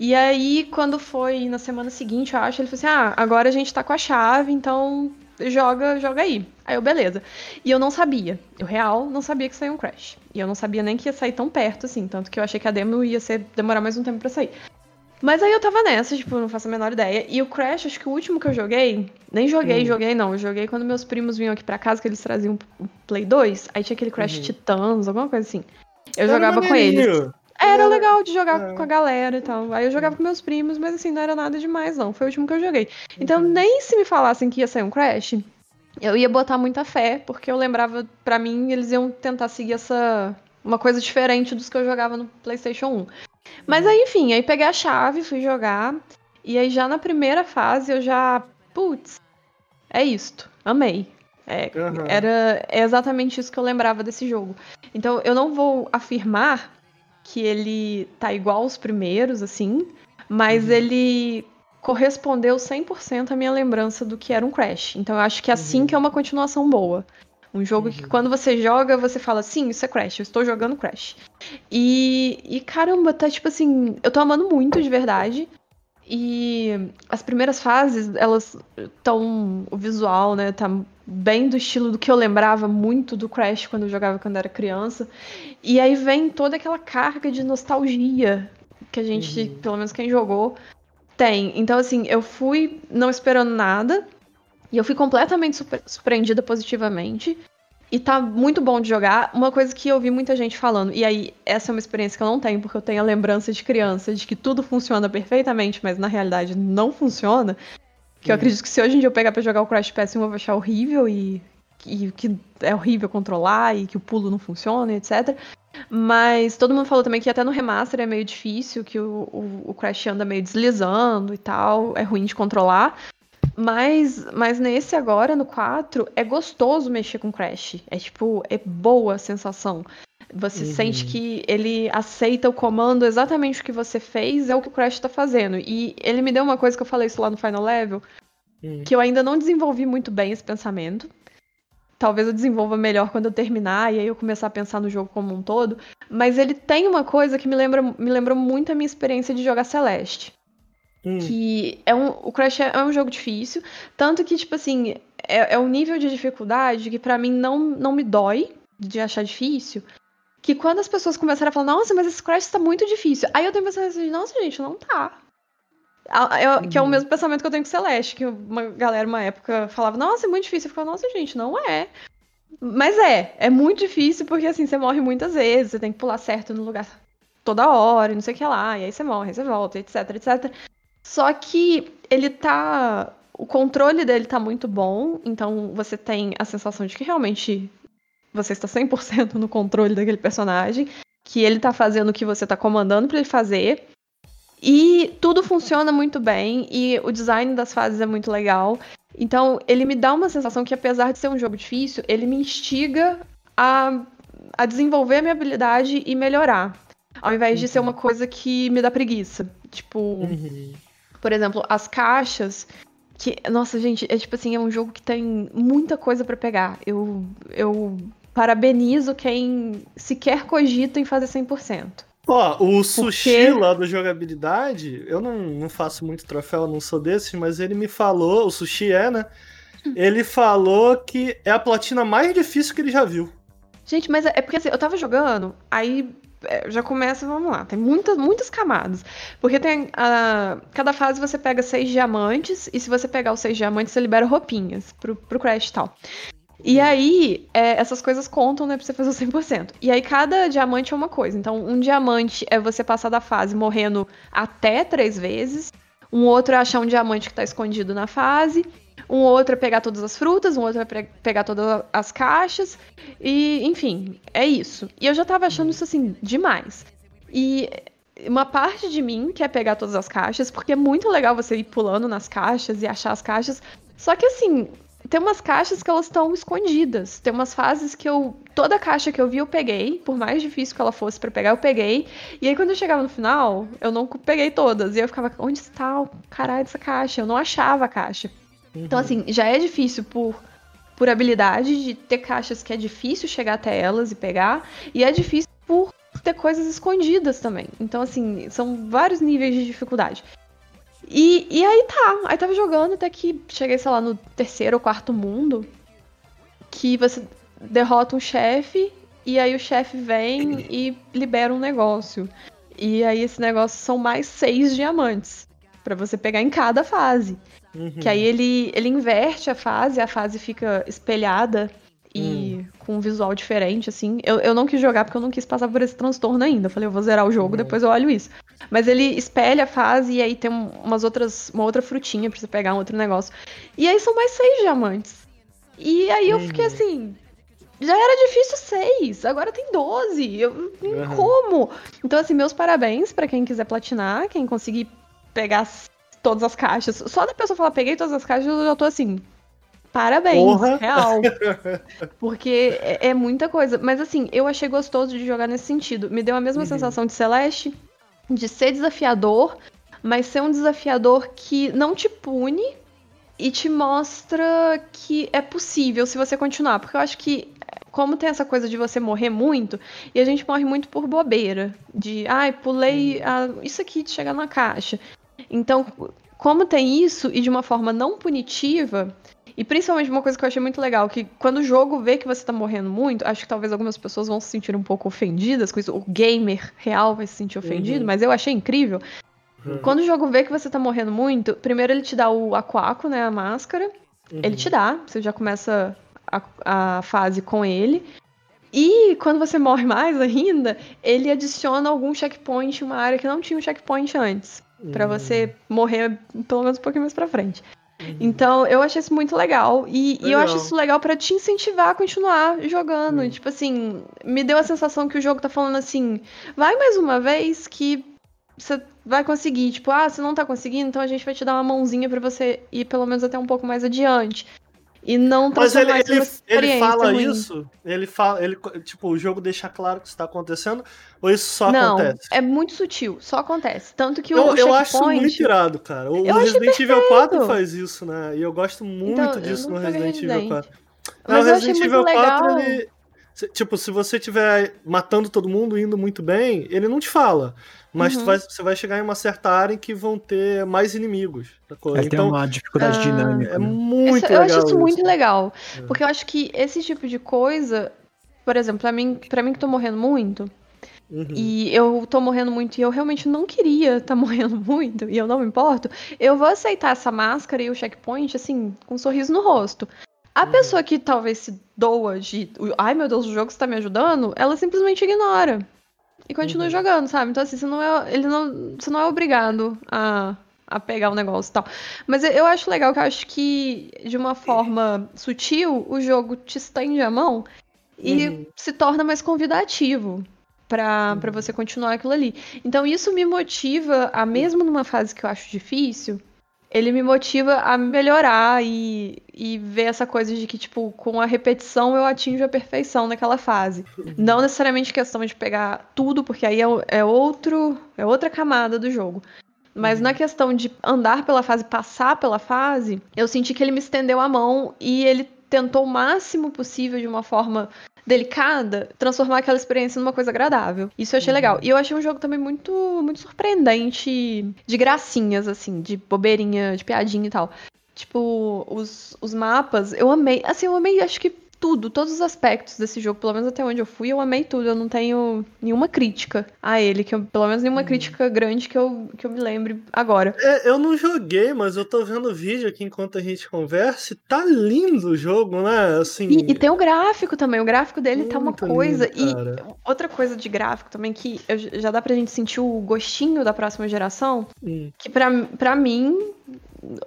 E aí, quando foi na semana seguinte, eu acho, ele falou assim: ah, agora a gente tá com a chave, então joga, joga aí. Aí eu, beleza. E eu não sabia. Eu, real, não sabia que saía um Crash. E eu não sabia nem que ia sair tão perto, assim. Tanto que eu achei que a demo ia ser, demorar mais um tempo pra sair. Mas aí eu tava nessa, tipo, não faço a menor ideia. E o Crash, acho que o último que eu joguei, nem joguei, joguei não. Eu joguei quando meus primos vinham aqui pra casa, que eles traziam o Play 2. Aí tinha aquele Crash Titãs, alguma coisa assim. Eu Era jogava com eles. Era legal de jogar É. com a galera e tal. Aí eu jogava com meus primos, mas assim, não era nada demais, não. Foi o último que eu joguei. Então, nem se me falassem que ia sair um Crash, eu ia botar muita fé, porque eu lembrava, pra mim, eles iam tentar seguir essa. Uma coisa diferente dos que eu jogava no PlayStation 1. Mas aí, enfim, aí peguei a chave, fui jogar. E aí, já na primeira fase, eu já. Putz, é isto. Amei. É, Aham. era é exatamente isso que eu lembrava desse jogo. Então, eu não vou afirmar que ele tá igual aos primeiros, assim, mas ele correspondeu 100% à minha lembrança do que era um Crash. Então, eu acho que assim que é uma continuação boa. Um jogo que quando você joga, você fala, sim, isso é Crash, eu estou jogando Crash. E, e caramba, tá tipo assim, eu tô amando muito de verdade. E as primeiras fases, elas estão. O visual, né? Tá bem do estilo do que eu lembrava muito do Crash quando eu jogava quando era criança. E aí vem toda aquela carga de nostalgia que a gente, pelo menos quem jogou, tem. Então, assim, eu fui não esperando nada. E eu fui completamente surpre- surpreendida positivamente. E tá muito bom de jogar. Uma coisa que eu vi muita gente falando, e aí essa é uma experiência que eu não tenho, porque eu tenho a lembrança de criança de que tudo funciona perfeitamente, mas na realidade não funciona. Que eu acredito que se hoje em dia eu pegar pra jogar o Crash PS1, eu vou achar horrível e, e que é horrível controlar e que o pulo não funciona, etc. Mas todo mundo falou também que até no remaster é meio difícil, que o, o, o Crash anda meio deslizando e tal, é ruim de controlar. Mas, mas nesse agora, no 4, é gostoso mexer com o Crash. É tipo, é boa a sensação. Você sente que ele aceita o comando exatamente o que você fez, é o que o Crash tá fazendo. E ele me deu uma coisa que eu falei isso lá no Final Level, Hum. que eu ainda não desenvolvi muito bem esse pensamento. Talvez eu desenvolva melhor quando eu terminar e aí eu começar a pensar no jogo como um todo. Mas ele tem uma coisa que me lembra, me lembrou muito a minha experiência de jogar Celeste. Hum. Que é um, o Crash é é um jogo difícil. Tanto que, tipo assim, é, é um nível de dificuldade que pra mim não, não me dói de achar difícil. Que quando as pessoas começaram a falar, nossa, mas esse Crash tá muito difícil. Aí eu tenho pensado assim, nossa, gente, não tá. Eu- Que é o mesmo pensamento que eu tenho com Celeste, que uma galera, uma época, falava, nossa, é muito difícil. Eu ficava, nossa, gente, não é. Mas é, é muito difícil porque assim, você morre muitas vezes, você tem que pular certo no lugar toda hora, e não sei o que lá, e aí você morre, aí você volta, etc, etc. Só que ele tá. O controle dele tá muito bom, então você tem a sensação de que realmente você está 100% no controle daquele personagem, que ele tá fazendo o que você tá comandando pra ele fazer. E tudo funciona muito bem, e o design das fases é muito legal. Então, ele me dá uma sensação que, apesar de ser um jogo difícil, ele me instiga a, a desenvolver a minha habilidade e melhorar. Ao invés de ser uma coisa que me dá preguiça. Tipo, Uhum. Por exemplo, as caixas. Que, nossa, gente, é tipo assim, é um jogo que tem muita coisa pra pegar. Eu, eu parabenizo quem sequer cogita em fazer 100%. Ó, o Sushi quê? lá do jogabilidade, eu não, não faço muito troféu, não sou desses, mas ele me falou, o Sushi é, né? Ele falou que é a platina mais difícil que ele já viu. Gente, mas é é porque assim, eu tava jogando, aí já começa, vamos lá, tem muitas, muitas camadas. Porque tem. a cada fase você pega seis diamantes, e se você pegar os seis diamantes, você libera roupinhas pro, pro Crash e tal. E aí, é, essas coisas contam, né, pra você fazer o 100%. E aí, cada diamante é uma coisa. Então, um diamante é você passar da fase morrendo até três vezes. Um outro é achar um diamante que tá escondido na fase. Um outro é pegar todas as frutas. Um outro é pe- pegar todas as caixas. E, enfim, é isso. E eu já tava achando isso, assim, demais. E uma parte de mim quer pegar todas as caixas, porque é muito legal você ir pulando nas caixas e achar as caixas. Só que, assim, tem umas caixas que elas estão escondidas. Tem umas fases que eu. Toda caixa que eu vi, eu peguei. Por mais difícil que ela fosse para pegar, eu peguei. E aí, quando eu chegava no final, eu não peguei todas. E eu ficava, onde está o caralho dessa caixa? Eu não achava a caixa. Uhum. Então, assim, já é difícil por, por habilidade de ter caixas que é difícil chegar até elas e pegar. E é difícil por ter coisas escondidas também. Então, assim, são vários níveis de dificuldade. E, e aí tá, aí tava jogando até que cheguei, sei lá, no terceiro ou quarto mundo, que você derrota um chefe e aí o chefe vem e libera um negócio. E aí esse negócio são mais seis diamantes para você pegar em cada fase. Uhum. Que aí ele, ele inverte a fase, a fase fica espelhada e hum. com um visual diferente, assim. Eu, eu não quis jogar porque eu não quis passar por esse transtorno ainda. Eu falei, eu vou zerar o jogo, uhum. depois eu olho isso. Mas ele espelha a fase e aí tem umas outras, uma outra frutinha pra você pegar um outro negócio. E aí são mais seis diamantes. E aí eu fiquei uhum. assim. Já era difícil seis, agora tem doze. Eu, uhum. Como? Então, assim, meus parabéns para quem quiser platinar, quem conseguir pegar todas as caixas. Só da pessoa falar, peguei todas as caixas, eu já tô assim, Parabéns, Porra. real. Porque é, é, muita coisa. Mas assim, eu achei gostoso de jogar nesse sentido. Me deu a mesma uhum. sensação de Celeste, de ser desafiador, mas ser um desafiador que não te pune e te mostra que é possível se você continuar. Porque eu acho que, como tem essa coisa de você morrer muito, e a gente morre muito por bobeira. De, ai, pulei a, isso aqui de chegar na caixa. Então, como tem isso, e de uma forma não punitiva, e principalmente uma coisa que eu achei muito legal, que quando o jogo vê que você tá morrendo muito, acho que talvez algumas pessoas vão se sentir um pouco ofendidas com isso. O gamer real vai se sentir ofendido, uhum. mas eu achei incrível. Uhum. Quando o jogo vê que você tá morrendo muito, primeiro ele te dá o aquaco, né, a máscara. Uhum. Ele te dá, você já começa a, a fase com ele. E quando você morre mais ainda, ele adiciona algum checkpoint em uma área que não tinha um checkpoint antes. Uhum. para você morrer pelo menos um pouquinho mais pra frente. Uhum. Então, eu achei isso muito legal. E, legal. e eu acho isso legal para te incentivar a continuar jogando. Uhum. Tipo assim, me deu a sensação que o jogo tá falando assim: vai mais uma vez que você vai conseguir. Tipo, ah, você não tá conseguindo, então a gente vai te dar uma mãozinha para você ir pelo menos até um pouco mais adiante. E não Mas ele, ele, ele fala ruim. isso? Ele fala, ele, tipo, o jogo deixa claro que isso tá acontecendo? Ou isso só não, acontece? É muito sutil, só acontece. Tanto que eu, o Eu acho muito irado, cara. O Resident Evil 4 faz isso, né? E eu gosto muito então, disso no Resident, Evil 4. Mas não, o Resident Evil 4, ele. Tipo, se você estiver matando todo mundo, indo muito bem, ele não te fala. Mas uhum. vai, você vai chegar em uma certa área em que vão ter mais inimigos. Coisa. então, tem uma dificuldade ah, dinâmica. É né? muito Essa, legal. Eu acho isso, muito legal. É. Porque eu acho que esse tipo de coisa, por exemplo, pra mim, pra mim que tô morrendo muito, Uhum. E eu tô morrendo muito e eu realmente não queria estar tá morrendo muito, e eu não me importo. Eu vou aceitar essa máscara e o checkpoint, assim, com um sorriso no rosto. A uhum. pessoa que talvez se doa de. Ai meu Deus, o jogo está me ajudando, ela simplesmente ignora e continua uhum. jogando, sabe? Então, assim, você não é, ele não, você não é obrigado a, a pegar o negócio e tal. Mas eu acho legal que eu acho que, de uma forma sutil, o jogo te estende a mão e uhum. se torna mais convidativo para uhum. você continuar aquilo ali. Então, isso me motiva a, mesmo numa fase que eu acho difícil, ele me motiva a melhorar e, e ver essa coisa de que, tipo, com a repetição eu atinjo a perfeição naquela fase. Uhum. Não necessariamente questão de pegar tudo, porque aí é, é outro. é outra camada do jogo. Mas uhum. na questão de andar pela fase, passar pela fase, eu senti que ele me estendeu a mão e ele tentou o máximo possível de uma forma delicada, transformar aquela experiência numa coisa agradável. Isso eu achei uhum. legal. E eu achei um jogo também muito, muito surpreendente, de gracinhas, assim, de bobeirinha, de piadinha e tal. Tipo, os, os mapas, eu amei. Assim, eu amei, acho que tudo, todos os aspectos desse jogo, pelo menos até onde eu fui, eu amei tudo. Eu não tenho nenhuma crítica a ele, que eu, pelo menos nenhuma uhum. crítica grande que eu, que eu me lembre agora. É, eu não joguei, mas eu tô vendo o vídeo aqui enquanto a gente conversa. Tá lindo o jogo, né? Assim... E, e tem o gráfico também. O gráfico dele Muito tá uma coisa. Lindo, e outra coisa de gráfico também que eu, já dá pra gente sentir o gostinho da próxima geração. Hum. Que pra, pra mim,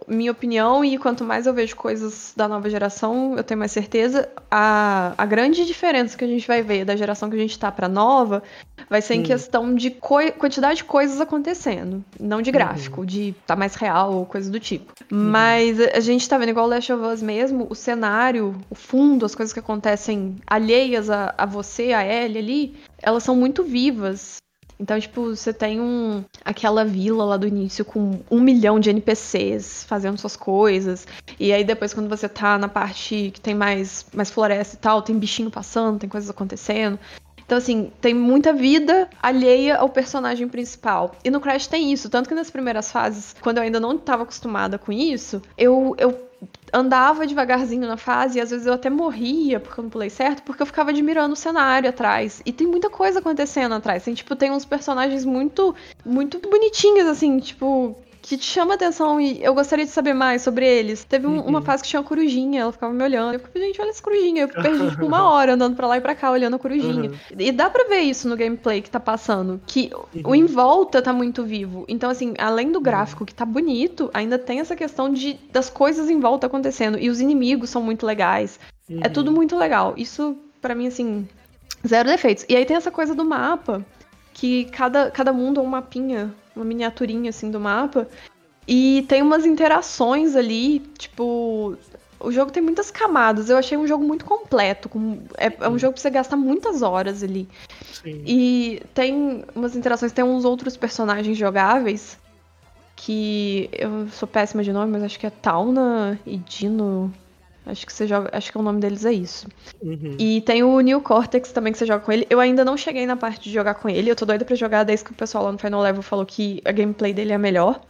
minha opinião, e quanto mais eu vejo coisas da nova geração, eu tenho mais certeza, a, a grande diferença que a gente vai ver da geração que a gente tá pra nova vai ser em Hum. questão de quantidade de coisas acontecendo, não de gráfico, de tá mais real ou coisa do tipo. Mas a gente tá vendo igual o Last of Us mesmo, o cenário, o fundo, as coisas que acontecem alheias a, a você, a Ellie ali, elas são muito vivas. Então, tipo, você tem um, aquela vila lá do início com um milhão de NPCs fazendo suas coisas. E aí depois, quando você tá na parte que tem mais, mais floresta e tal, tem bichinho passando, tem coisas acontecendo. Então, assim, tem muita vida alheia ao personagem principal. E no Crash tem isso. Tanto que nas primeiras fases, quando eu ainda não estava acostumada com isso, eu, eu andava devagarzinho na fase e às vezes eu até morria porque eu não pulei certo, porque eu ficava admirando o cenário atrás. E tem muita coisa acontecendo atrás. Tem, tipo, tem uns personagens muito, muito bonitinhos, assim, tipo, que te chama atenção e eu gostaria de saber mais sobre eles. Teve um- uma fase que tinha uma corujinha, ela ficava me olhando. Eu fiquei, gente, olha essa corujinha. Eu perdi tipo uma hora andando pra lá e pra cá olhando a corujinha. E dá pra ver isso no gameplay que tá passando, que o em volta tá muito vivo. Então, assim, além do gráfico que tá bonito, ainda tem essa questão de das coisas em volta acontecendo. E os inimigos são muito legais. É tudo muito legal. Isso, pra mim, assim, zero defeitos. E aí tem essa coisa do mapa, que cada, cada mundo é um mapinha, uma miniaturinha, assim, do mapa. E tem umas interações ali, tipo. O jogo tem muitas camadas. Eu achei um jogo muito completo. com- é, é um jogo pra você gastar muitas horas ali. Sim. E tem umas interações, tem uns outros personagens jogáveis que eu sou péssima de nome, mas acho que é Tauna e Dino. Acho que você joga, acho que o nome deles é isso. Uhum. E tem o New Cortex também que você joga com ele. Eu ainda não cheguei na parte de jogar com ele. Eu tô doida pra jogar desde que o pessoal lá no Final Level falou que a gameplay dele é melhor.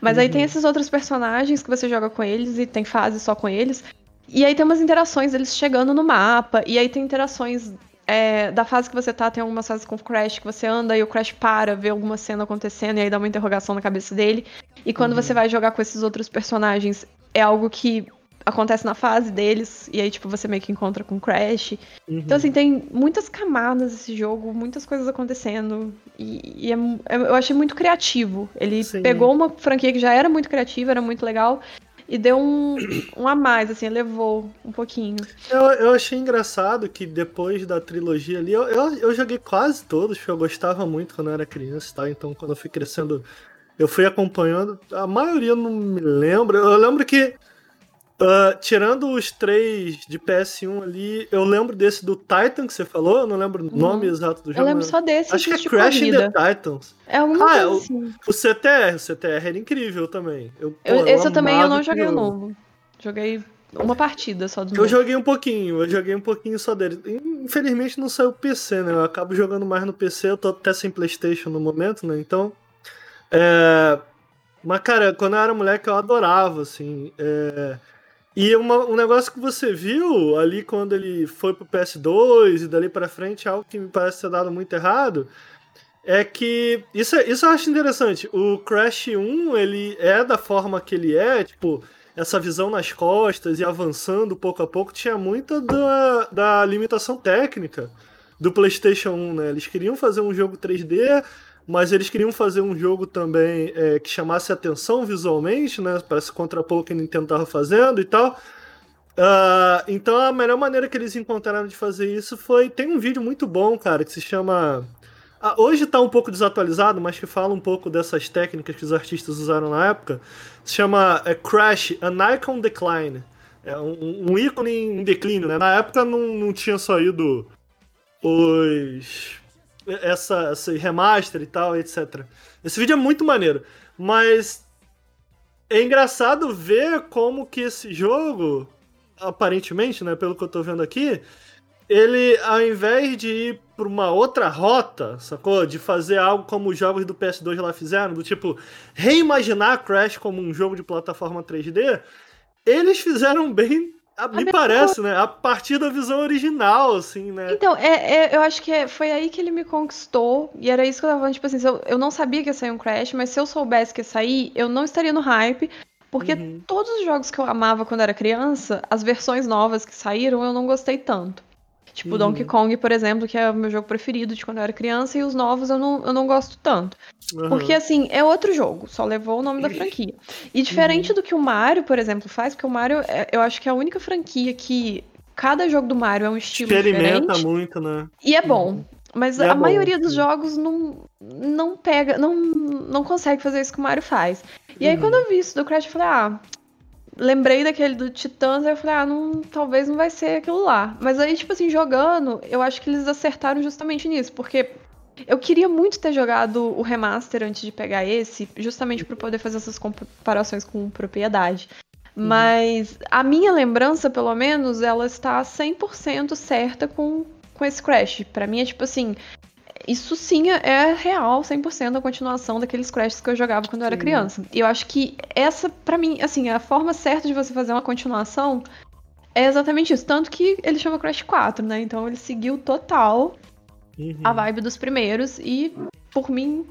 Mas aí tem esses outros personagens que você joga com eles e tem fase só com eles. E aí tem umas interações deles chegando no mapa. E aí tem interações é, da fase que você tá. Tem algumas fases com o Crash que você anda e o Crash para, vê alguma cena acontecendo e aí dá uma interrogação na cabeça dele. E quando você vai jogar com esses outros personagens, é algo que acontece na fase deles. E aí, tipo, você meio que encontra com o Crash. Então, assim, tem muitas camadas esse jogo, muitas coisas acontecendo. E, e é é- eu achei muito criativo. Ele Sim. pegou uma franquia que já era muito criativa, era muito legal, e deu um, um a mais, assim, elevou um pouquinho. Eu, eu achei engraçado que depois da trilogia ali, eu, eu, eu joguei quase todos, porque eu gostava muito quando eu era criança e tal, então quando eu fui crescendo, eu fui acompanhando. A maioria não me lembro. Eu lembro que, ah, tirando os três de PS1 ali, eu lembro desse do Titan que você falou, eu não lembro o nome exato do jogo. Eu lembro só desse Acho que é de Crash corrida. the Titans. É alguma Ah, é, coisa o- assim. O CTR, o CTR era incrível também. Eu, Eu- pô, esse eu também eu não joguei o novo. Joguei uma partida só do Eu novo. joguei um pouquinho, eu joguei um pouquinho só dele. Infelizmente não saiu PC, né? Eu acabo jogando mais no PC, eu tô até sem Playstation no momento, né? Então. É... Mas, cara, quando eu era moleque eu adorava, assim. é, E uma- um negócio que você viu ali quando ele foi pro PS2 e dali pra frente, algo que me parece ter dado muito errado, é que. Isso, é- isso eu acho interessante. O Crash 1, ele é da forma que ele é, tipo, essa visão nas costas e avançando pouco a pouco, tinha muita da, da limitação técnica do PlayStation 1, né? Eles queriam fazer um jogo 3D, mas eles queriam fazer um jogo também é, que chamasse atenção visualmente, né? Para se contrapor ao que a Nintendo tava fazendo e tal. Ah, então a melhor maneira que eles encontraram de fazer isso foi. Tem um vídeo muito bom, cara, que se chama. Ah, hoje tá um pouco desatualizado, mas que fala um pouco dessas técnicas que os artistas usaram na época. Se chama é, Crash, An Icon Decline. É um, um ícone em declínio, né? Na época não, não tinha saído os. Essa, esse remaster e tal, etc. Esse vídeo é muito maneiro. Mas é engraçado ver como que esse jogo, aparentemente, né, pelo que eu tô vendo aqui, ele, ao invés de ir pra uma outra rota, sacou? De fazer algo como os jogos do PS2 lá fizeram, do tipo, reimaginar Crash como um jogo de plataforma 3D, eles fizeram bem, a- me mesma parece, né? A partir da visão original, assim, né? Então, é, é- eu acho que é- foi aí que ele me conquistou. E era isso que eu tava falando, tipo assim, eu, eu não sabia que ia sair um Crash, mas se eu soubesse que ia sair, eu não estaria no hype. Porque Uhum. todos os jogos que eu amava quando era criança, as versões novas que saíram, eu não gostei tanto. Tipo, Uhum. Donkey Kong, por exemplo, que é o meu jogo preferido de quando eu era criança, e os novos eu não, eu não gosto tanto. Aham. Porque, assim, é outro jogo, só levou o nome da franquia. E Uhum. diferente do que o Mario, por exemplo, faz, porque o Mario, é- eu acho que é a única franquia que cada jogo do Mario é um estilo Experimenta diferente. muito, né? E é bom. Mas E é a bom, maioria dos jogos não, não pega, não, não consegue fazer isso que o Mario faz. E aí, Uhum. quando eu vi isso do Crash, eu falei, ah, lembrei daquele do Titãs, aí eu falei, ah, não, talvez não vai ser aquilo lá. Mas aí, tipo assim, jogando, eu acho que eles acertaram justamente nisso, porque eu queria muito ter jogado o remaster antes de pegar esse, justamente para poder fazer essas comparações com propriedade. Mas a minha lembrança, pelo menos, ela está 100% certa com, com esse Crash. Pra mim é tipo assim, isso sim é real, 100% a continuação daqueles Crashes que eu jogava quando eu era criança. E eu acho que essa, pra mim, assim, a forma certa de você fazer uma continuação é exatamente isso. Tanto que ele chama Crash 4, né? Então ele seguiu total Uhum. a vibe dos primeiros e, por mim,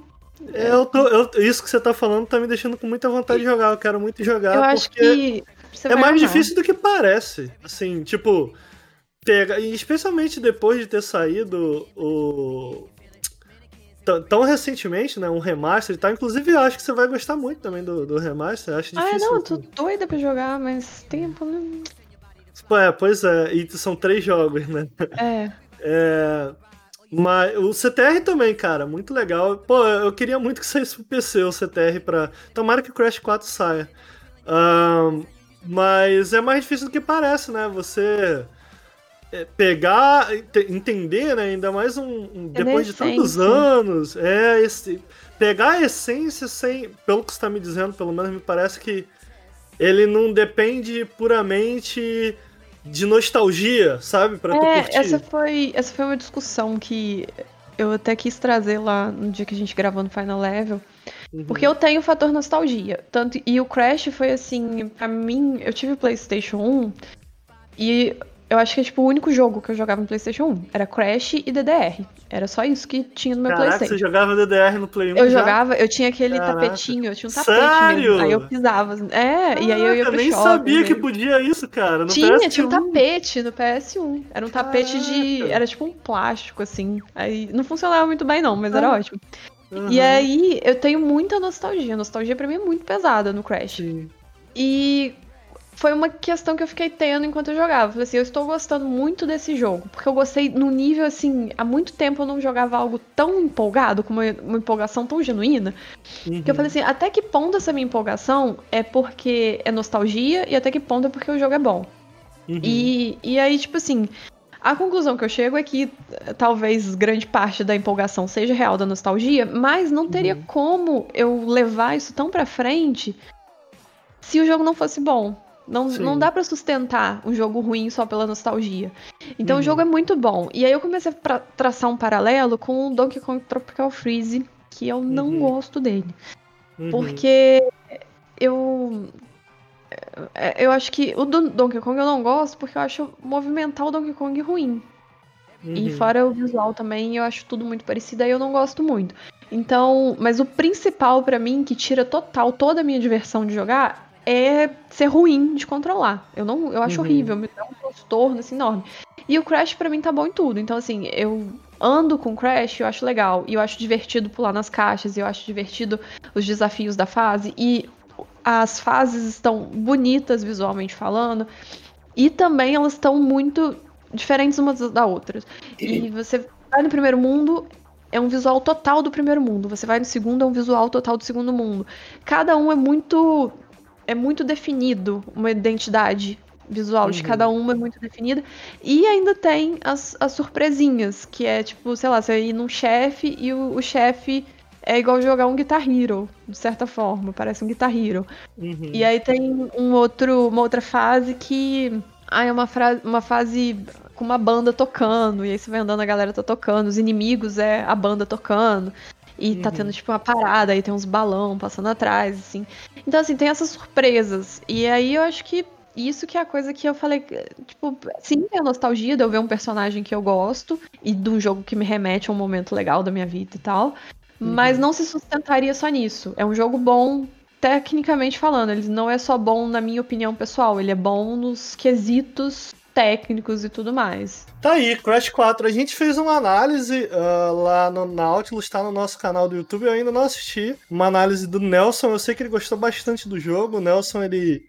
Eu tô, eu- isso que você tá falando tá me deixando com muita vontade de jogar. Eu quero muito jogar. eu acho que é mais amar. difícil do que parece. Assim, tipo, pega. E especialmente depois de ter saído o. Tão recentemente, né? Um remaster e tal. Inclusive, eu acho que você vai gostar muito também do, do remaster. Acho Ah, difícil. não, eu tô doida pra jogar, mas tempo, né? É, pois é. E são três jogos, né? É. É, mas o CTR também, cara, muito legal. Pô, eu queria muito que saísse pro PC o CTR pra. Tomara que o Crash 4 saia. Ahn, mas é mais difícil do que parece, né? Você é, pegar, ente- entender, né? Ainda mais um. um- É depois de tantos anos. É, esse. Pegar a essência sem. Pelo que você tá me dizendo, pelo menos me parece que ele não depende puramente de nostalgia, sabe? Pra tu É, curtir. essa foi, essa foi uma discussão que eu até quis trazer lá no dia que a gente gravou no Final Level. Uhum. Porque eu tenho o fator nostalgia. Tanto, e o Crash foi assim, pra mim, eu tive PlayStation 1 e eu acho que é tipo o único jogo que eu jogava no PlayStation 1. Era Crash e DDR. Era só isso que tinha no meu Caraca, PlayStation. você jogava DDR no Play 1 Eu já? jogava, eu tinha aquele Caraca. tapetinho, eu tinha um tapete Sério? mesmo. Aí eu pisava. É, e aí eu ia Caraca, pro nem shopping. sabia que né? podia isso, cara. Tinha, PS1. tinha um tapete no PS1. Era um tapete de. Caraca. Era tipo um plástico, assim. Aí não funcionava muito bem, não, mas era Ah. ótimo. Uhum. E aí eu tenho muita nostalgia. Nostalgia pra mim é muito pesada no Crash. Sim. E foi uma questão que eu fiquei tendo enquanto eu jogava. Falei assim, eu estou gostando muito desse jogo. Porque eu gostei no nível, assim, há muito tempo eu não jogava algo tão empolgado, com uma, uma empolgação tão genuína. Uhum. Que eu falei assim, até que ponto essa minha empolgação é porque é nostalgia e até que ponto é porque o jogo é bom. Uhum. E, e aí, tipo assim, a conclusão que eu chego é que eh, talvez grande parte da empolgação seja real da nostalgia, mas não teria Uhum. como eu levar isso tão pra frente se o jogo não fosse bom. Não, Sim. não dá pra sustentar um jogo ruim só pela nostalgia. Então Uhum. o jogo é muito bom. E aí eu comecei a traçar um paralelo com o Donkey Kong Tropical Freeze, que eu não Uhum. gosto dele. Uhum. Porque eu. é, Eu acho que o do Donkey Kong eu não gosto porque eu acho movimentar o Donkey Kong ruim. E Uhum. fora o visual também, eu acho tudo muito parecido, aí eu não gosto muito. Então, mas o principal pra mim, que tira total toda a minha diversão de jogar, é ser ruim de controlar. Eu não, eu acho Uhum. horrível, me dá um transtorno assim, enorme. E o Crash pra mim tá bom em tudo. Então, assim, eu ando com o Crash, eu acho legal. E eu acho divertido pular nas caixas, e eu acho divertido os desafios da fase. E as fases estão bonitas visualmente falando. E também elas estão muito diferentes umas da outras. E você vai no primeiro mundo, é um visual total do primeiro mundo. Você vai no segundo, é um visual total do segundo mundo. Cada um é muito é muito definido, uma identidade visual de Uhum. cada uma é muito definida. E ainda tem as, as surpresinhas, que é tipo, sei lá, você ir num chefe e o, o chefe é igual jogar um Guitar Hero, de certa forma, parece um Guitar Hero. Uhum. E aí tem um outro, uma outra fase que. Ah, é uma, fra- uma fase com uma banda tocando. E aí você vai andando, a galera tá tocando. Os inimigos é a banda tocando. E tá Uhum. tendo, tipo, uma parada, aí tem uns balão passando atrás, assim. Então, assim, tem essas surpresas. E aí eu acho que isso que é a coisa que eu falei, tipo, sim, tem a nostalgia de eu ver um personagem que eu gosto e de um jogo que me remete a um momento legal da minha vida e tal. Mas não se sustentaria só nisso. É um jogo bom tecnicamente falando, ele não é só bom na minha opinião pessoal, ele é bom nos quesitos técnicos e tudo mais. Tá aí, Crash 4. A gente fez uma análise ah, lá no Nautilus, tá no nosso canal do YouTube. Eu ainda não assisti. Uma análise do Nelson. Eu sei que ele gostou bastante do jogo. O Nelson, ele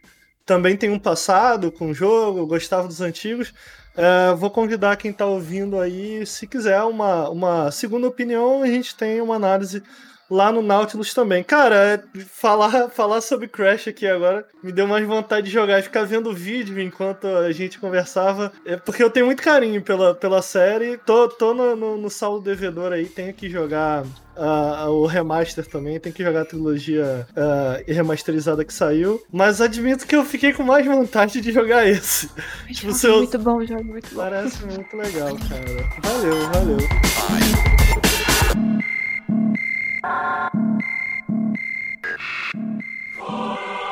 também tem um passado com o jogo, gostava dos antigos. É, vou convidar quem tá ouvindo aí, se quiser uma, uma segunda opinião, a gente tem uma análise lá no Nautilus também. Cara, é, falar, falar sobre Crash aqui agora me deu mais vontade de jogar e ficar vendo o vídeo enquanto a gente conversava. É porque eu tenho muito carinho pela, pela série. Tô, tô no, no, no saldo devedor aí, tenho que jogar Uh, o remaster também, tem que jogar a trilogia uh, remasterizada que saiu. Mas admito que eu fiquei com mais vontade de jogar esse. tipo, seu... Muito bom jogo, muito bom. Parece muito legal, cara. Valeu, valeu. Oh!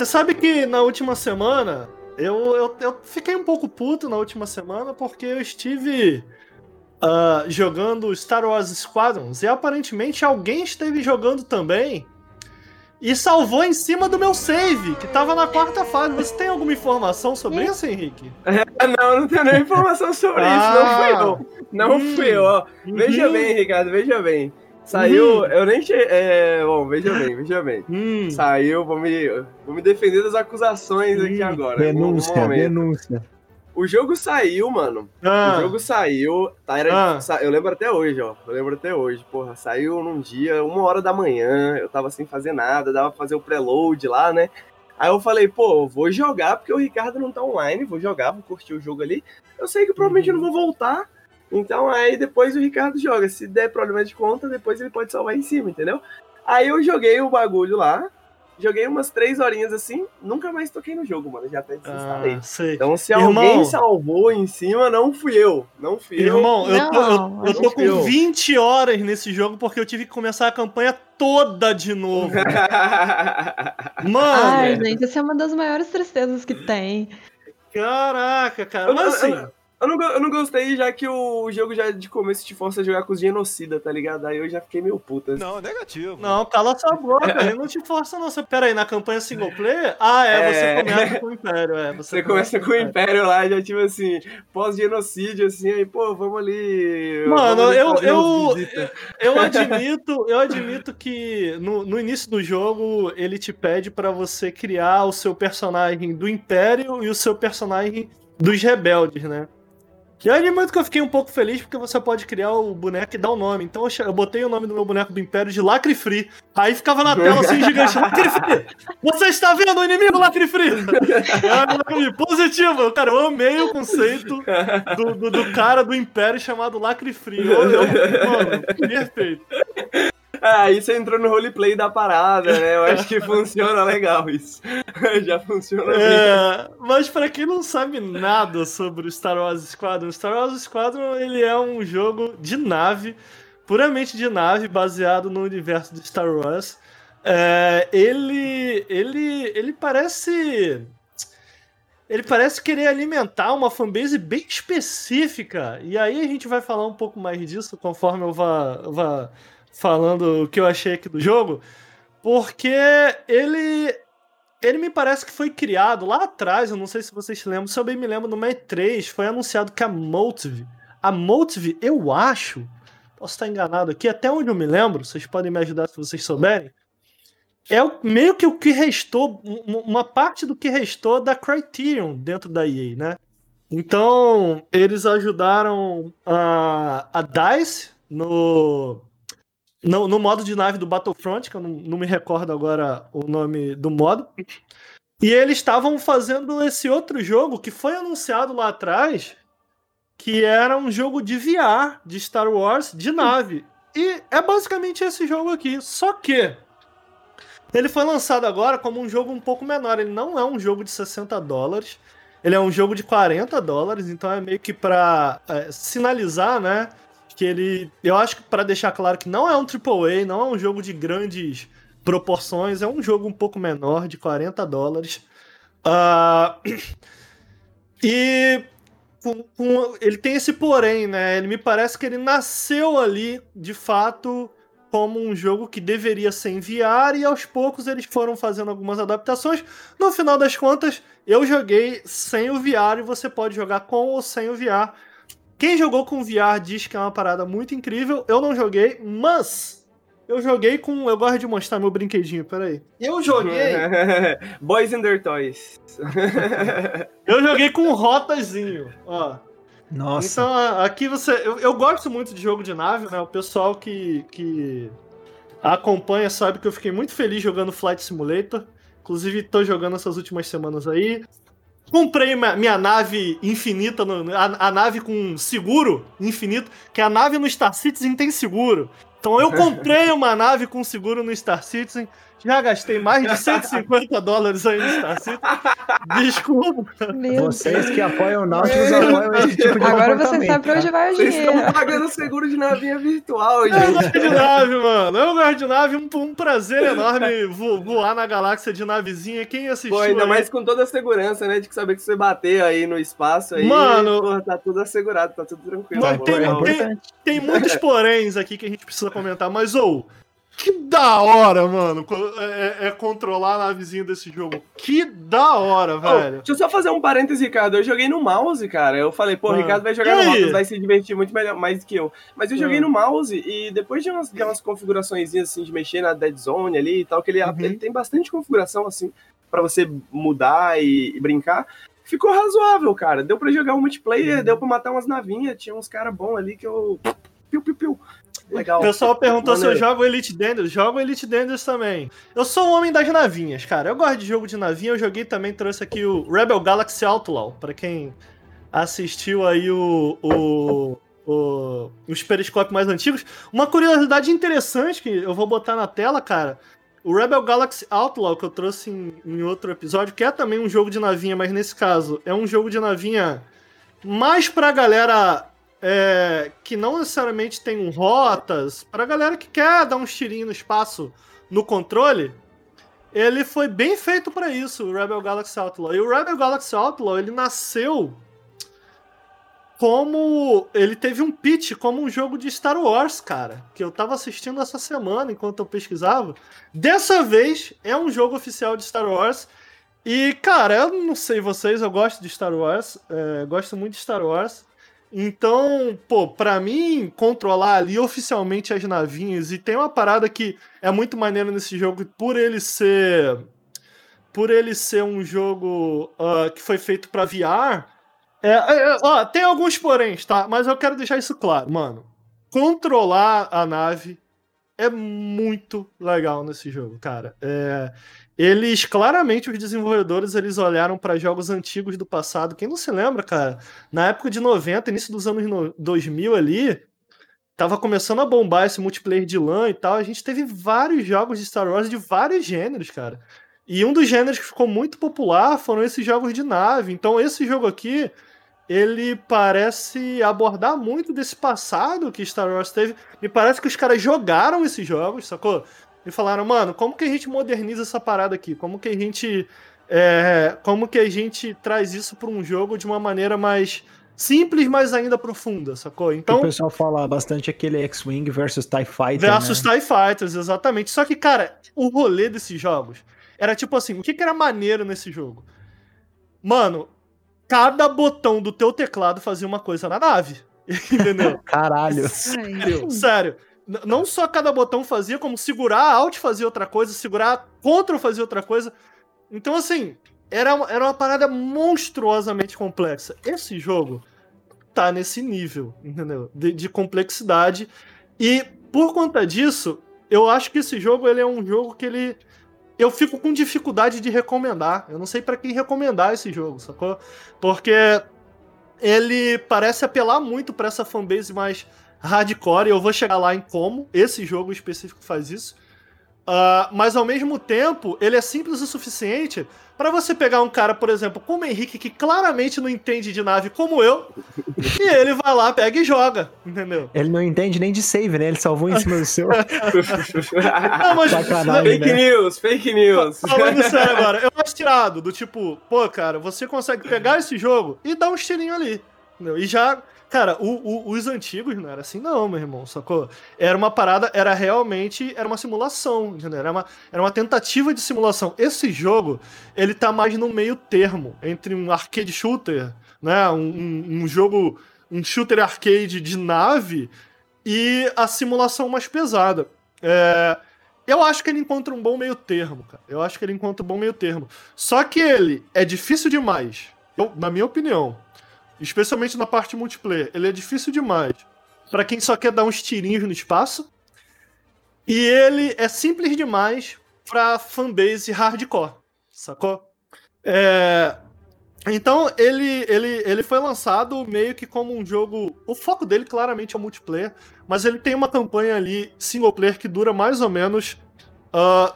Você sabe que na última semana eu, eu, eu fiquei um pouco puto na última semana porque eu estive uh, jogando Star Wars Squadrons e aparentemente alguém esteve jogando também e salvou em cima do meu save, que tava na quarta fase. Você tem alguma informação sobre isso, Henrique? É, não, não tenho nenhuma informação sobre ah, isso. Não fui eu. Não hum, fui eu. Ó. Veja hum. bem, Ricardo, veja bem. Saiu, hum. eu nem che... é, Bom, veja bem, veja bem. Hum. Saiu, vou me, vou me defender das acusações hum. aqui agora. Denúncia, denúncia. O jogo saiu, mano. Ah. O jogo saiu. Tá, era, ah. Eu lembro até hoje, ó. Eu lembro até hoje. Porra, saiu num dia, uma hora da manhã. Eu tava sem fazer nada, dava pra fazer o preload lá, né? Aí eu falei, pô, vou jogar porque o Ricardo não tá online. Vou jogar, vou curtir o jogo ali. Eu sei que provavelmente uhum. não vou voltar. Então aí depois o Ricardo joga. Se der problema de conta, depois ele pode salvar em cima, entendeu? Aí eu joguei o bagulho lá. Joguei umas três horinhas assim, nunca mais toquei no jogo, mano. Já até desinstalei. Ah, então, se Irmão, alguém salvou em cima, não fui eu. Não fui Irmão, eu. Irmão, eu, eu, eu tô com eu. 20 horas nesse jogo porque eu tive que começar a campanha toda de novo. mano. Ai, gente, essa é uma das maiores tristezas que tem. Caraca, cara. Mas assim. Eu não, eu não gostei, já que o jogo já de começo te força a jogar com os genocida, tá ligado? Aí eu já fiquei meio puta. Não, negativo. Não, cala sua boca, ele não te força, não. Você, pera aí, na campanha single player? Ah, é, é... você começa com o Império, é. Você, você começa, com o Império lá, já tipo assim, pós-genocídio, assim, aí, pô, vamos ali. Mano, vamos ali eu, eu, eu admito, eu admito que no, no início do jogo ele te pede para você criar o seu personagem do Império e o seu personagem dos rebeldes, né? E aí, muito que eu fiquei um pouco feliz porque você pode criar o boneco e dar o um nome. Então eu botei o nome do meu boneco do Império de Lacre Free. Aí ficava na tela assim, gigante: Lacre Free! Você está vendo o inimigo Lacre Free? Positivo! Cara, eu amei o conceito do, do, do cara do Império chamado Lacre Free. Eu, eu, mano, perfeito. Aí ah, você entrou no roleplay da parada, né? Eu acho que funciona legal isso. Já funciona é, bem. Mas para quem não sabe nada sobre o Star Wars Squadron, o Star Wars Squadron ele é um jogo de nave, puramente de nave, baseado no universo de Star Wars. É, ele, ele, ele parece ele parece querer alimentar uma fanbase bem específica. E aí a gente vai falar um pouco mais disso conforme eu vá, vá falando o que eu achei aqui do jogo, porque ele ele me parece que foi criado lá atrás, eu não sei se vocês lembram, se eu bem me lembro, no E3 foi anunciado que a Motive, a Motive, eu acho, posso estar enganado aqui, até onde eu me lembro, vocês podem me ajudar se vocês souberem, é o, meio que o que restou, uma parte do que restou da Criterion dentro da EA, né? Então, eles ajudaram a, a DICE no, no, no modo de nave do Battlefront, que eu não, não me recordo agora o nome do modo. E eles estavam fazendo esse outro jogo que foi anunciado lá atrás, que era um jogo de VR de Star Wars de nave. E é basicamente esse jogo aqui. Só que ele foi lançado agora como um jogo um pouco menor. Ele não é um jogo de 60 dólares. Ele é um jogo de 40 dólares, então é meio que para é, sinalizar, né? Que ele. Eu acho que para deixar claro que não é um AAA, não é um jogo de grandes proporções, é um jogo um pouco menor, de 40 dólares. Uh, e com, com, ele tem esse porém, né? Ele me parece que ele nasceu ali, de fato, como um jogo que deveria ser em VR e aos poucos eles foram fazendo algumas adaptações. No final das contas, eu joguei sem o VR e você pode jogar com ou sem o VR. Quem jogou com VR diz que é uma parada muito incrível. Eu não joguei, mas eu joguei com. Eu gosto de mostrar meu brinquedinho, peraí. Eu joguei. Boys and their toys. eu joguei com um rotazinho, ó. Nossa. Então, aqui você. Eu, eu, gosto muito de jogo de nave, né? O pessoal que, que acompanha sabe que eu fiquei muito feliz jogando Flight Simulator. Inclusive, tô jogando essas últimas semanas aí. Comprei minha nave infinita, a, a, nave com seguro infinito, que a nave no Star Citizen tem seguro. Então eu comprei uma nave com seguro no Star Citizen já gastei mais de 150 dólares aí no Star City. Desculpa. Meu Vocês que apoiam o Nautilus apoiam esse tipo de Agora você sabe pra onde vai o dinheiro. Vocês estão pagando seguro de navinha virtual, gente. Eu gosto de nave, mano. Eu gosto de nave. Um, um prazer enorme voar na galáxia de navezinha. Quem assistiu Pô, ainda aí... mais com toda a segurança, né? De saber que você bater aí no espaço aí. Mano... Porra, tá tudo assegurado, tá tudo tranquilo. Mano, tem, tem, tem, muitos poréns aqui que a gente precisa comentar. Mas, ou... Oh, que da hora, mano, é, é, é, controlar a navezinha desse jogo. Que da hora, velho. deixa eu só fazer um parêntese, Ricardo. Eu joguei no mouse, cara. Eu falei, pô, o. Ricardo vai jogar no mouse, vai se divertir muito melhor, mais que eu. Mas eu joguei ah. no mouse e depois de umas, de umas configurações assim, de mexer na Dead Zone ali e tal, que ele, uhum. ele tem bastante configuração, assim, para você mudar e, e, brincar. Ficou razoável, cara. Deu para jogar um multiplayer, uhum. deu para matar umas navinhas, tinha uns caras bons ali que eu. Piu, piu, piu. Legal. O pessoal perguntou Maneiro. se eu jogo Elite Dangerous. Jogo Elite Dangerous também. Eu sou um homem das navinhas, cara. Eu gosto de jogo de navinha. Eu joguei também, trouxe aqui o Rebel Galaxy Outlaw. Pra quem assistiu aí o, o, o, os periscópios mais antigos. Uma curiosidade interessante que eu vou botar na tela, cara. O Rebel Galaxy Outlaw, que eu trouxe em, em outro episódio, que é também um jogo de navinha, mas nesse caso é um jogo de navinha mais pra galera é, que não necessariamente tem rotas, pra galera que quer dar um tirinhos no espaço no controle, ele foi bem feito para isso, o Rebel Galaxy Outlaw. E o Rebel Galaxy Outlaw, ele nasceu como. Ele teve um pitch como um jogo de Star Wars, cara. Que eu tava assistindo essa semana enquanto eu pesquisava. Dessa vez é um jogo oficial de Star Wars. E, cara, eu não sei vocês, eu gosto de Star Wars. É, gosto muito de Star Wars. Então, pô, pra mim, controlar ali oficialmente as navinhas, e tem uma parada que é muito maneira nesse jogo, por ele ser. Por ele ser um jogo uh, que foi feito para VR. É, é, ó, tem alguns poréns, tá? Mas eu quero deixar isso claro, mano. Controlar a nave é muito legal nesse jogo, cara. É, eles, claramente, os desenvolvedores, eles olharam para jogos antigos do passado. Quem não se lembra, cara? Na época de 90, início dos anos 2000 ali, tava começando a bombar esse multiplayer de LAN e tal. A gente teve vários jogos de Star Wars de vários gêneros, cara. E um dos gêneros que ficou muito popular foram esses jogos de nave. Então, esse jogo aqui, ele parece abordar muito desse passado que Star Wars teve. Me parece que os caras jogaram esses jogos, sacou? E falaram, mano, como que a gente moderniza essa parada aqui? Como que a gente. É, como que a gente traz isso para um jogo de uma maneira mais simples, mas ainda profunda, sacou? Então, o pessoal fala bastante aquele X-Wing versus TIE Fighter. Versus né? TIE Fighters, exatamente. Só que, cara, o rolê desses jogos era tipo assim: o que, que era maneiro nesse jogo? Mano, cada botão do teu teclado fazia uma coisa na nave. Entendeu? Caralho. Sério, sério não só cada botão fazia, como segurar Alt fazia outra coisa, segurar Ctrl fazia outra coisa. Então, assim, era era uma parada monstruosamente complexa. Esse jogo tá nesse nível, entendeu? De, de, complexidade. E por conta disso, eu acho que esse jogo ele é um jogo que ele. Eu fico com dificuldade de recomendar. Eu não sei para quem recomendar esse jogo, sacou? Porque ele parece apelar muito para essa fanbase mais hardcore, e eu vou chegar lá em como esse jogo específico faz isso. Uh, mas ao mesmo tempo, ele é simples o suficiente para você pegar um cara, por exemplo, como o Henrique, que claramente não entende de nave como eu, e ele vai lá, pega e joga, entendeu? Ele não entende nem de save, né? Ele salvou em cima do seu. não, mas, fake né? news, fake news. Falando sério agora, eu acho tirado, do tipo, pô, cara, você consegue pegar esse jogo e dar um estilinho ali, entendeu? E já Cara, o, o, os antigos não era assim, não, meu irmão, sacou? Era uma parada, era realmente, era uma simulação, entendeu? Era uma, era uma tentativa de simulação. Esse jogo, ele tá mais no meio termo, entre um arcade shooter, né? Um, um, um jogo, um shooter arcade de nave e a simulação mais pesada. É, eu acho que ele encontra um bom meio termo, cara. Eu acho que ele encontra um bom meio termo. Só que ele é difícil demais, eu, na minha opinião especialmente na parte multiplayer, ele é difícil demais para quem só quer dar uns tirinhos no espaço. E ele é simples demais pra fanbase hardcore, sacou? É... Então ele, ele, ele foi lançado meio que como um jogo. O foco dele claramente é multiplayer, mas ele tem uma campanha ali single player que dura mais ou menos uh,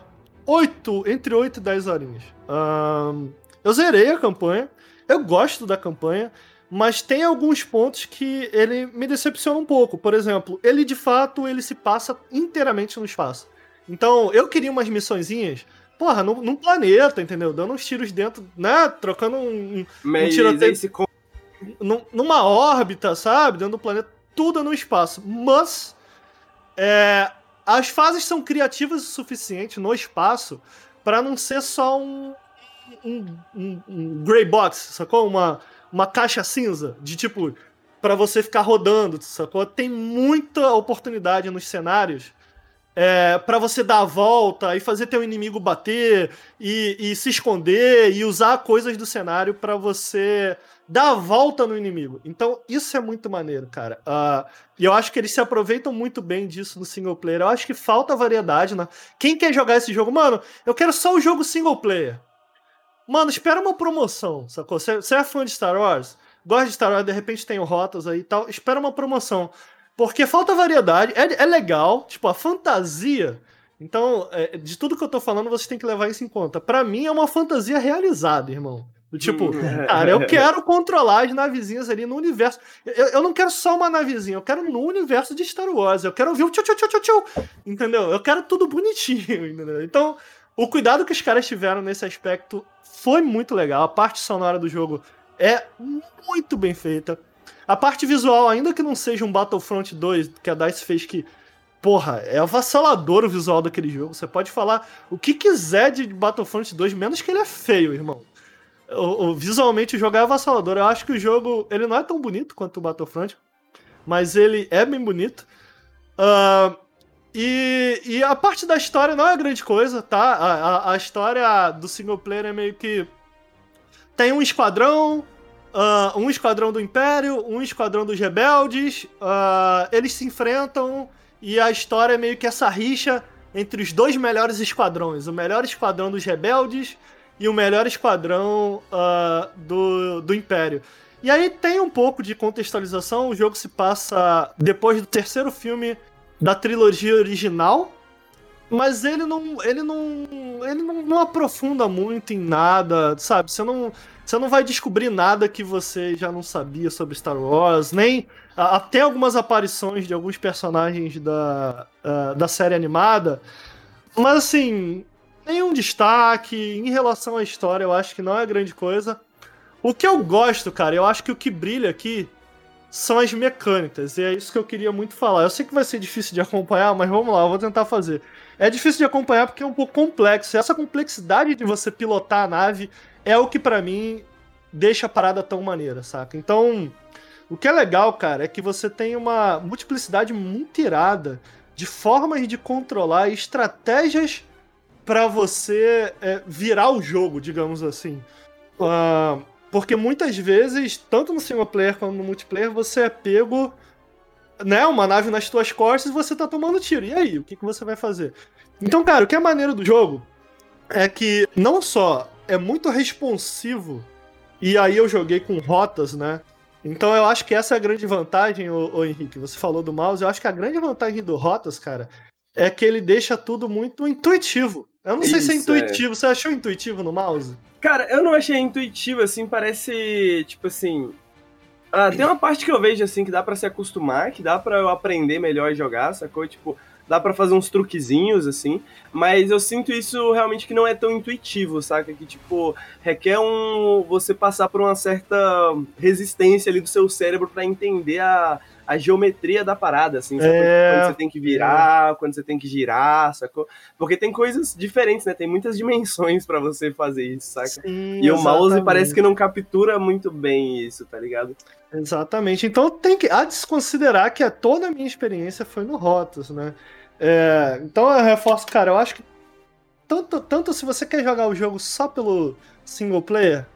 8, entre 8 e 10 horinhas. Uh, eu zerei a campanha, eu gosto da campanha mas tem alguns pontos que ele me decepciona um pouco. Por exemplo, ele de fato ele se passa inteiramente no espaço. Então, eu queria umas missõezinhas, porra, num, num planeta, entendeu? Dando uns tiros dentro, né? Trocando um, um tiroteio esse... num, numa órbita, sabe? Dentro do planeta, tudo no espaço. Mas é, as fases são criativas o suficiente no espaço para não ser só um, um, um, um gray box, sacou? Uma uma caixa cinza de tipo para você ficar rodando, sacou? Tem muita oportunidade nos cenários é, para você dar a volta e fazer teu inimigo bater e, e se esconder e usar coisas do cenário para você dar a volta no inimigo. Então, isso é muito maneiro, cara. Uh, e eu acho que eles se aproveitam muito bem disso no single player. Eu acho que falta variedade, né? Quem quer jogar esse jogo? Mano, eu quero só o jogo single player. Mano, espera uma promoção, sacou? Você é fã de Star Wars? Gosta de Star Wars, de repente tem o Rotas aí e tal. Espera uma promoção. Porque falta variedade, é, é legal, tipo, a fantasia. Então, é, de tudo que eu tô falando, vocês têm que levar isso em conta. Para mim, é uma fantasia realizada, irmão. Tipo, cara, eu quero controlar as navezinhas ali no universo. Eu, eu não quero só uma navezinha, eu quero no universo de Star Wars. Eu quero ouvir o tchau, tchau, tchau, tchau, tchau. Entendeu? Eu quero tudo bonitinho, entendeu? Então, o cuidado que os caras tiveram nesse aspecto foi muito legal. A parte sonora do jogo é muito bem feita. A parte visual, ainda que não seja um Battlefront 2 que a DICE fez que, porra, é avassalador o visual daquele jogo. Você pode falar o que quiser de Battlefront 2, menos que ele é feio, irmão. O, o, visualmente o jogo é avassalador. Eu acho que o jogo ele não é tão bonito quanto o Battlefront, mas ele é bem bonito. Uh, e, e a parte da história não é grande coisa, tá? A, a, a história do single player é meio que. Tem um esquadrão, uh, um esquadrão do Império, um esquadrão dos rebeldes, uh, eles se enfrentam e a história é meio que essa rixa entre os dois melhores esquadrões: o melhor esquadrão dos rebeldes e o melhor esquadrão uh, do, do Império. E aí tem um pouco de contextualização, o jogo se passa depois do terceiro filme da trilogia original, mas ele não, ele não, ele não, não, aprofunda muito em nada, sabe? Você não, você não vai descobrir nada que você já não sabia sobre Star Wars, nem até algumas aparições de alguns personagens da, uh, da série animada. Mas assim, nenhum destaque em relação à história, eu acho que não é grande coisa. O que eu gosto, cara, eu acho que o que brilha aqui são as mecânicas. E é isso que eu queria muito falar. Eu sei que vai ser difícil de acompanhar, mas vamos lá, eu vou tentar fazer. É difícil de acompanhar porque é um pouco complexo. E essa complexidade de você pilotar a nave é o que para mim deixa a parada tão maneira, saca? Então, o que é legal, cara, é que você tem uma multiplicidade muito irada de formas de controlar estratégias para você é, virar o jogo, digamos assim. Uh, porque muitas vezes, tanto no single player quanto no multiplayer, você é pego, né, uma nave nas tuas costas e você tá tomando tiro. E aí, o que, que você vai fazer? Então, cara, o que é maneiro do jogo é que não só é muito responsivo, e aí eu joguei com rotas, né? Então eu acho que essa é a grande vantagem, ô, ô Henrique. Você falou do mouse, eu acho que a grande vantagem do Rotas, cara, é que ele deixa tudo muito intuitivo. Eu não sei se é intuitivo. É. Você achou intuitivo no mouse? Cara, eu não achei intuitivo, assim, parece, tipo assim... Ah, tem uma parte que eu vejo, assim, que dá para se acostumar, que dá para eu aprender melhor a jogar, sacou? Tipo, dá para fazer uns truquezinhos, assim, mas eu sinto isso realmente que não é tão intuitivo, saca? Que, tipo, requer um você passar por uma certa resistência ali do seu cérebro para entender a, a geometria da parada, assim? É. Quando você tem que virar, quando você tem que girar, sacou? Porque tem coisas diferentes, né? Tem muitas dimensões para você fazer isso, saca? Sim, E o mouse exatamente. parece que não captura muito bem isso, tá ligado? Exatamente. Então tem que há de se considerar que a toda a minha experiência foi no Rotos, né? É, então eu reforço, cara, eu acho que tanto, tanto se você quer jogar o jogo só pelo single player,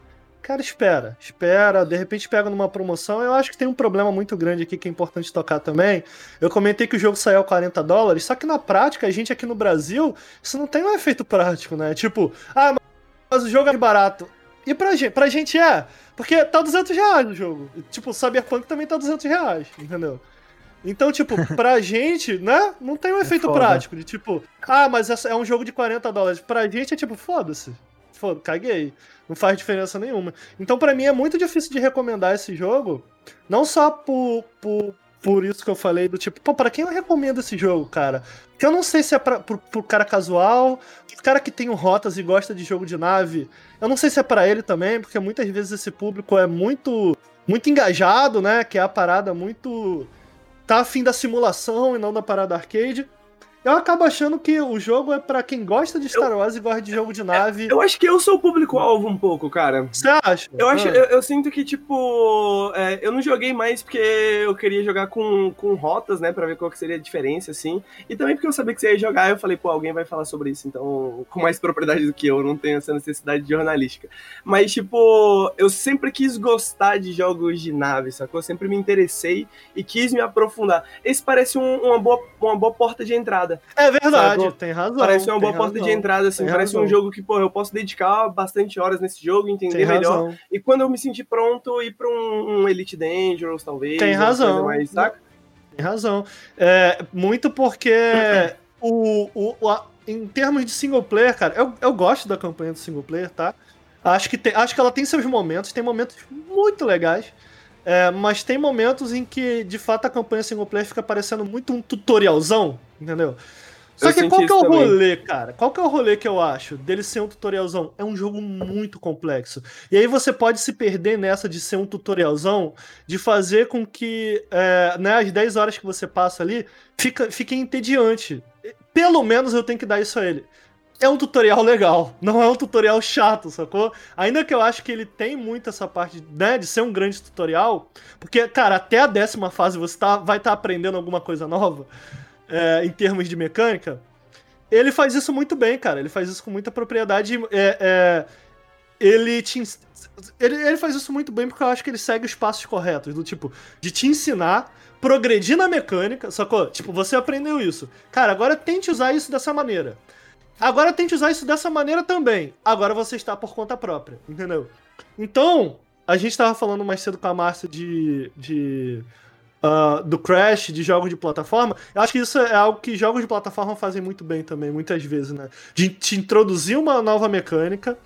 cara, espera, espera, de repente pega numa promoção. Eu acho que tem um problema muito grande aqui que é importante tocar também. Eu comentei que o jogo saiu a 40 dólares, só que na prática, a gente aqui no Brasil, isso não tem um efeito prático, né? Tipo, ah, mas o jogo é barato. E pra gente, pra gente é, porque tá 200 reais o jogo. Tipo, Cyberpunk também tá 200 reais, entendeu? Então, tipo, pra gente, né? Não tem um efeito foda. prático de tipo, ah, mas é um jogo de 40 dólares. Pra gente é tipo, foda-se. Foda, caguei. Não faz diferença nenhuma. Então, pra mim, é muito difícil de recomendar esse jogo. Não só por, por, por isso que eu falei, do tipo, pô, pra quem eu recomendo esse jogo, cara? Porque eu não sei se é pra, pro, pro cara casual, pro cara que tem rotas e gosta de jogo de nave. Eu não sei se é pra ele também, porque muitas vezes esse público é muito, muito engajado, né? Que é a parada muito. tá afim da simulação e não da parada arcade. Eu acabo achando que o jogo é pra quem gosta de Star Wars e gosta de jogo de nave. Eu acho que eu sou o público-alvo um pouco, cara. Você acha? Eu acho, Ah. eu, eu sinto que, tipo, é, eu não joguei mais porque eu queria jogar com, com rotas, né, pra ver qual que seria a diferença, assim. E também porque eu sabia que você ia jogar, eu falei, pô, alguém vai falar sobre isso, então, com mais propriedade do que eu, eu não tenho essa necessidade jornalística. Mas, tipo, eu sempre quis gostar de jogos de nave, sacou? Eu sempre me interessei e quis me aprofundar. Esse parece um- uma, boa, uma boa porta de entrada. É verdade, Sacou? tem razão. Parece uma boa tem porta de razão, entrada, assim. Parece um razão. jogo que, pô, eu posso dedicar bastante horas nesse jogo, entender Tem melhor. razão. E quando eu me sentir pronto, ir pra um, um Elite Dangerous, talvez. Tem razão. Mais, saca? Tem razão. É, muito porque o, o, o- a- em termos de single player, cara, eu, eu gosto da campanha do single player, tá? Acho que, tem, acho que ela tem seus momentos, tem momentos muito legais. É, mas tem momentos em que, de fato, a campanha single player fica parecendo muito um tutorialzão, entendeu? Só Eu que qual que é o também. rolê, cara? Qual que é o rolê que eu acho dele ser um tutorialzão? É um jogo muito complexo. E aí você pode se perder nessa de ser um tutorialzão, de fazer com que é, né, as 10 horas que você passa ali fica, fiquem entediante. Pelo menos eu tenho que dar isso a ele. É um tutorial legal, não é um tutorial chato, sacou? Ainda que eu acho que ele tem muito essa parte, né, de ser um grande tutorial, porque, cara, até a décima fase você tá, vai estar aprendendo alguma coisa nova, é, em termos de mecânica. Ele faz isso muito bem, cara. Ele faz isso com muita propriedade. É, é, ele te. Ele, ele faz isso muito bem porque eu acho que ele segue os passos corretos, do tipo, de te ensinar, progredir na mecânica, sacou? Tipo, você aprendeu isso. Cara, agora tente usar isso dessa maneira. Agora tente usar isso dessa maneira também. Agora você está por conta própria, entendeu? Então, a gente tava falando mais cedo com a Márcia de. de ah, do Crash, de jogos de plataforma. Eu acho que isso é algo que jogos de plataforma fazem muito bem também, muitas vezes, né? De te introduzir uma nova mecânica.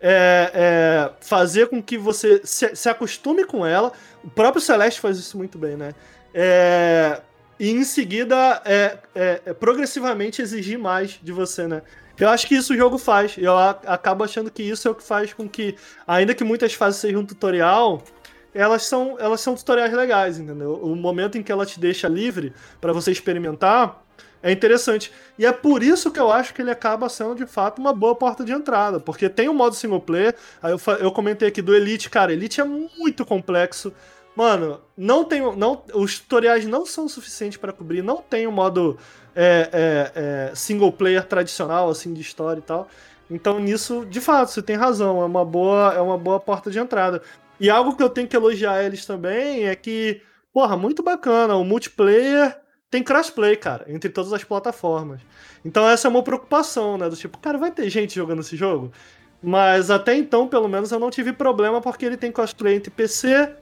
é, é, fazer com que você se, se acostume com ela. O próprio Celeste faz isso muito bem, né? É, e em seguida, é, é, é, progressivamente exigir mais de você, né? Eu acho que isso o jogo faz. Eu acabo achando que isso é o que faz com que, ainda que muitas fases sejam um tutorial, elas são, elas são tutoriais legais, entendeu? O momento em que ela te deixa livre para você experimentar é interessante. E é por isso que eu acho que ele acaba sendo, de fato, uma boa porta de entrada. Porque tem o modo single player, aí eu, eu comentei aqui do Elite, cara, Elite é muito complexo. Mano, não tem. Não, os tutoriais não são suficientes para cobrir, não tem o modo é, é, é, single player tradicional, assim, de história e tal. Então, nisso, de fato, você tem razão, é uma boa, é uma boa porta de entrada. E algo que eu tenho que elogiar eles também é que, porra, muito bacana, o multiplayer tem crossplay, cara, entre todas as plataformas. Então essa é uma preocupação, né? Do tipo, cara, vai ter gente jogando esse jogo? Mas até então, pelo menos, eu não tive problema porque ele tem crossplay entre PC,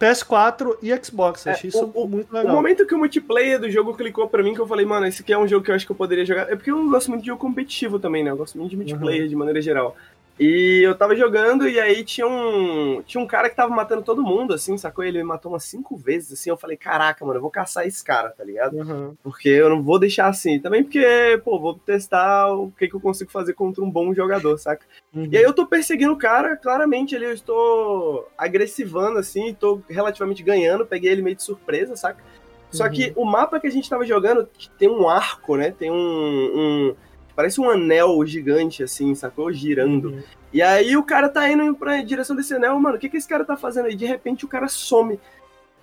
PS4 e Xbox. É, achei isso o- muito O legal. momento que o multiplayer do jogo clicou pra mim, que eu falei, mano, esse aqui é um jogo que eu acho que eu poderia jogar. É porque eu gosto muito de jogo competitivo também, né? Eu gosto muito de multiplayer Uhum. de maneira geral. E eu tava jogando e aí tinha um, tinha um cara que tava matando todo mundo, assim, sacou? Ele me matou umas cinco vezes, assim. Eu falei, caraca, mano, eu vou caçar esse cara, tá ligado? Uhum. Porque eu não vou deixar assim. Também porque, pô, vou testar o que, que eu consigo fazer contra um bom jogador, saca? Uhum. E aí eu tô perseguindo o cara, claramente ali eu estou agressivando, assim, tô relativamente ganhando, peguei ele meio de surpresa, saca? Só Uhum. que o mapa que a gente tava jogando tem um arco, né? Tem um. um- parece um anel gigante, assim, sacou? Girando. Uhum. E aí o cara tá indo pra direção desse anel, mano, o que que esse cara tá fazendo aí? De repente o cara some,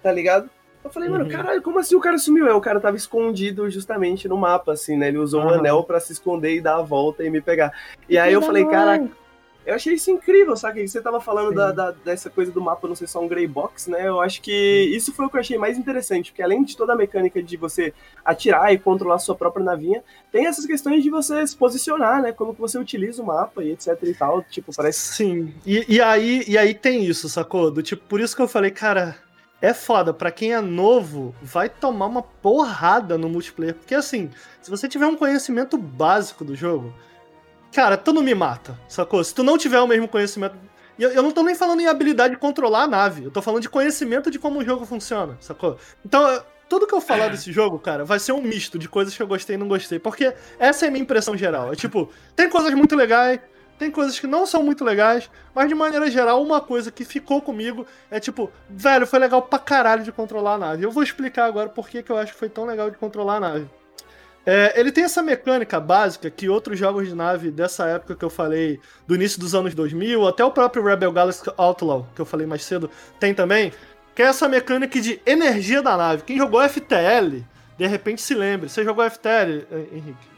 tá ligado? Eu falei, mano, Uhum. caralho, como assim o cara sumiu? É, o cara tava escondido justamente no mapa, assim, né? Ele usou um Aham. anel pra se esconder e dar a volta e me pegar. E aí eu falei, caraca. Eu achei isso incrível, sabe? Você tava falando da, da- dessa coisa do mapa não ser só um grey box, né? Eu acho que isso foi o que eu achei mais interessante, porque além de toda a mecânica de você atirar e controlar sua própria navinha, tem essas questões de você se posicionar, né? Como que você utiliza o mapa e etc e tal. Tipo, parece. Sim. E, e aí, e aí tem isso, sacou? Do tipo, por isso que eu falei, cara, é foda. Pra quem é novo, vai tomar uma porrada no multiplayer. Porque assim, se você tiver um conhecimento básico do jogo, cara, tu não me mata, sacou? Se tu não tiver o mesmo conhecimento. Eu, eu não tô nem falando em habilidade de controlar a nave, eu tô falando de conhecimento de como o jogo funciona, sacou? Então, tudo que eu falar desse jogo, cara, vai ser um misto de coisas que eu gostei e não gostei. Porque essa é a minha impressão geral. É tipo, tem coisas muito legais, tem coisas que não são muito legais, mas de maneira geral, uma coisa que ficou comigo é tipo, velho, foi legal pra caralho de controlar a nave. Eu vou explicar agora por que, que eu acho que foi tão legal de controlar a nave. É, ele tem essa mecânica básica que outros jogos de nave dessa época que eu falei, do início dos anos 2000, até o próprio Rebel Galaxy Outlaw, que eu falei mais cedo, tem também, que é essa mecânica de energia da nave. Quem jogou FTL, de repente se lembre. Você jogou FTL, Henrique?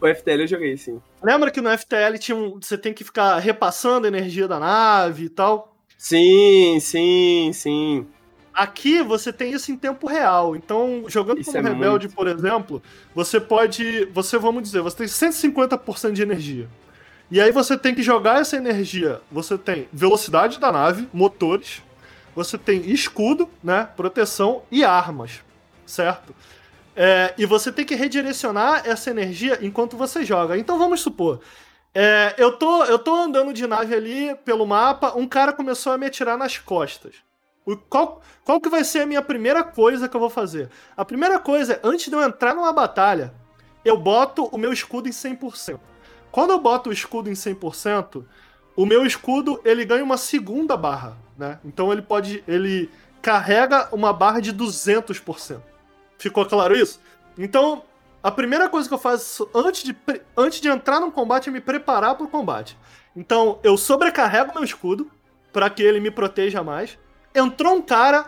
O FTL eu joguei, sim. Lembra que no FTL tinha um, você tem que ficar repassando a energia da nave e tal? Sim, sim, sim. Aqui você tem isso em tempo real. Então, jogando Isso como é rebelde, muito. por exemplo, você pode. Você, vamos dizer, você tem 150% de energia. E aí você tem que jogar essa energia. Você tem velocidade da nave, motores, você tem escudo, né? Proteção e armas. Certo? É, e você tem que redirecionar essa energia enquanto você joga. Então vamos supor. é, eu, tô, eu tô andando de nave ali pelo mapa, um cara começou a me atirar nas costas. O- qual, qual que vai ser a minha primeira coisa que eu vou fazer? A primeira coisa é, antes de eu entrar numa batalha, eu boto o meu escudo em 100%. Quando eu boto o escudo em 100%, o meu escudo ele ganha uma segunda barra, né? Então ele pode, ele carrega uma barra de 200%. Ficou claro isso? Então, a primeira coisa que eu faço antes de, antes de entrar num combate é me preparar para o combate. Então, eu sobrecarrego meu escudo para que ele me proteja mais. Entrou um cara,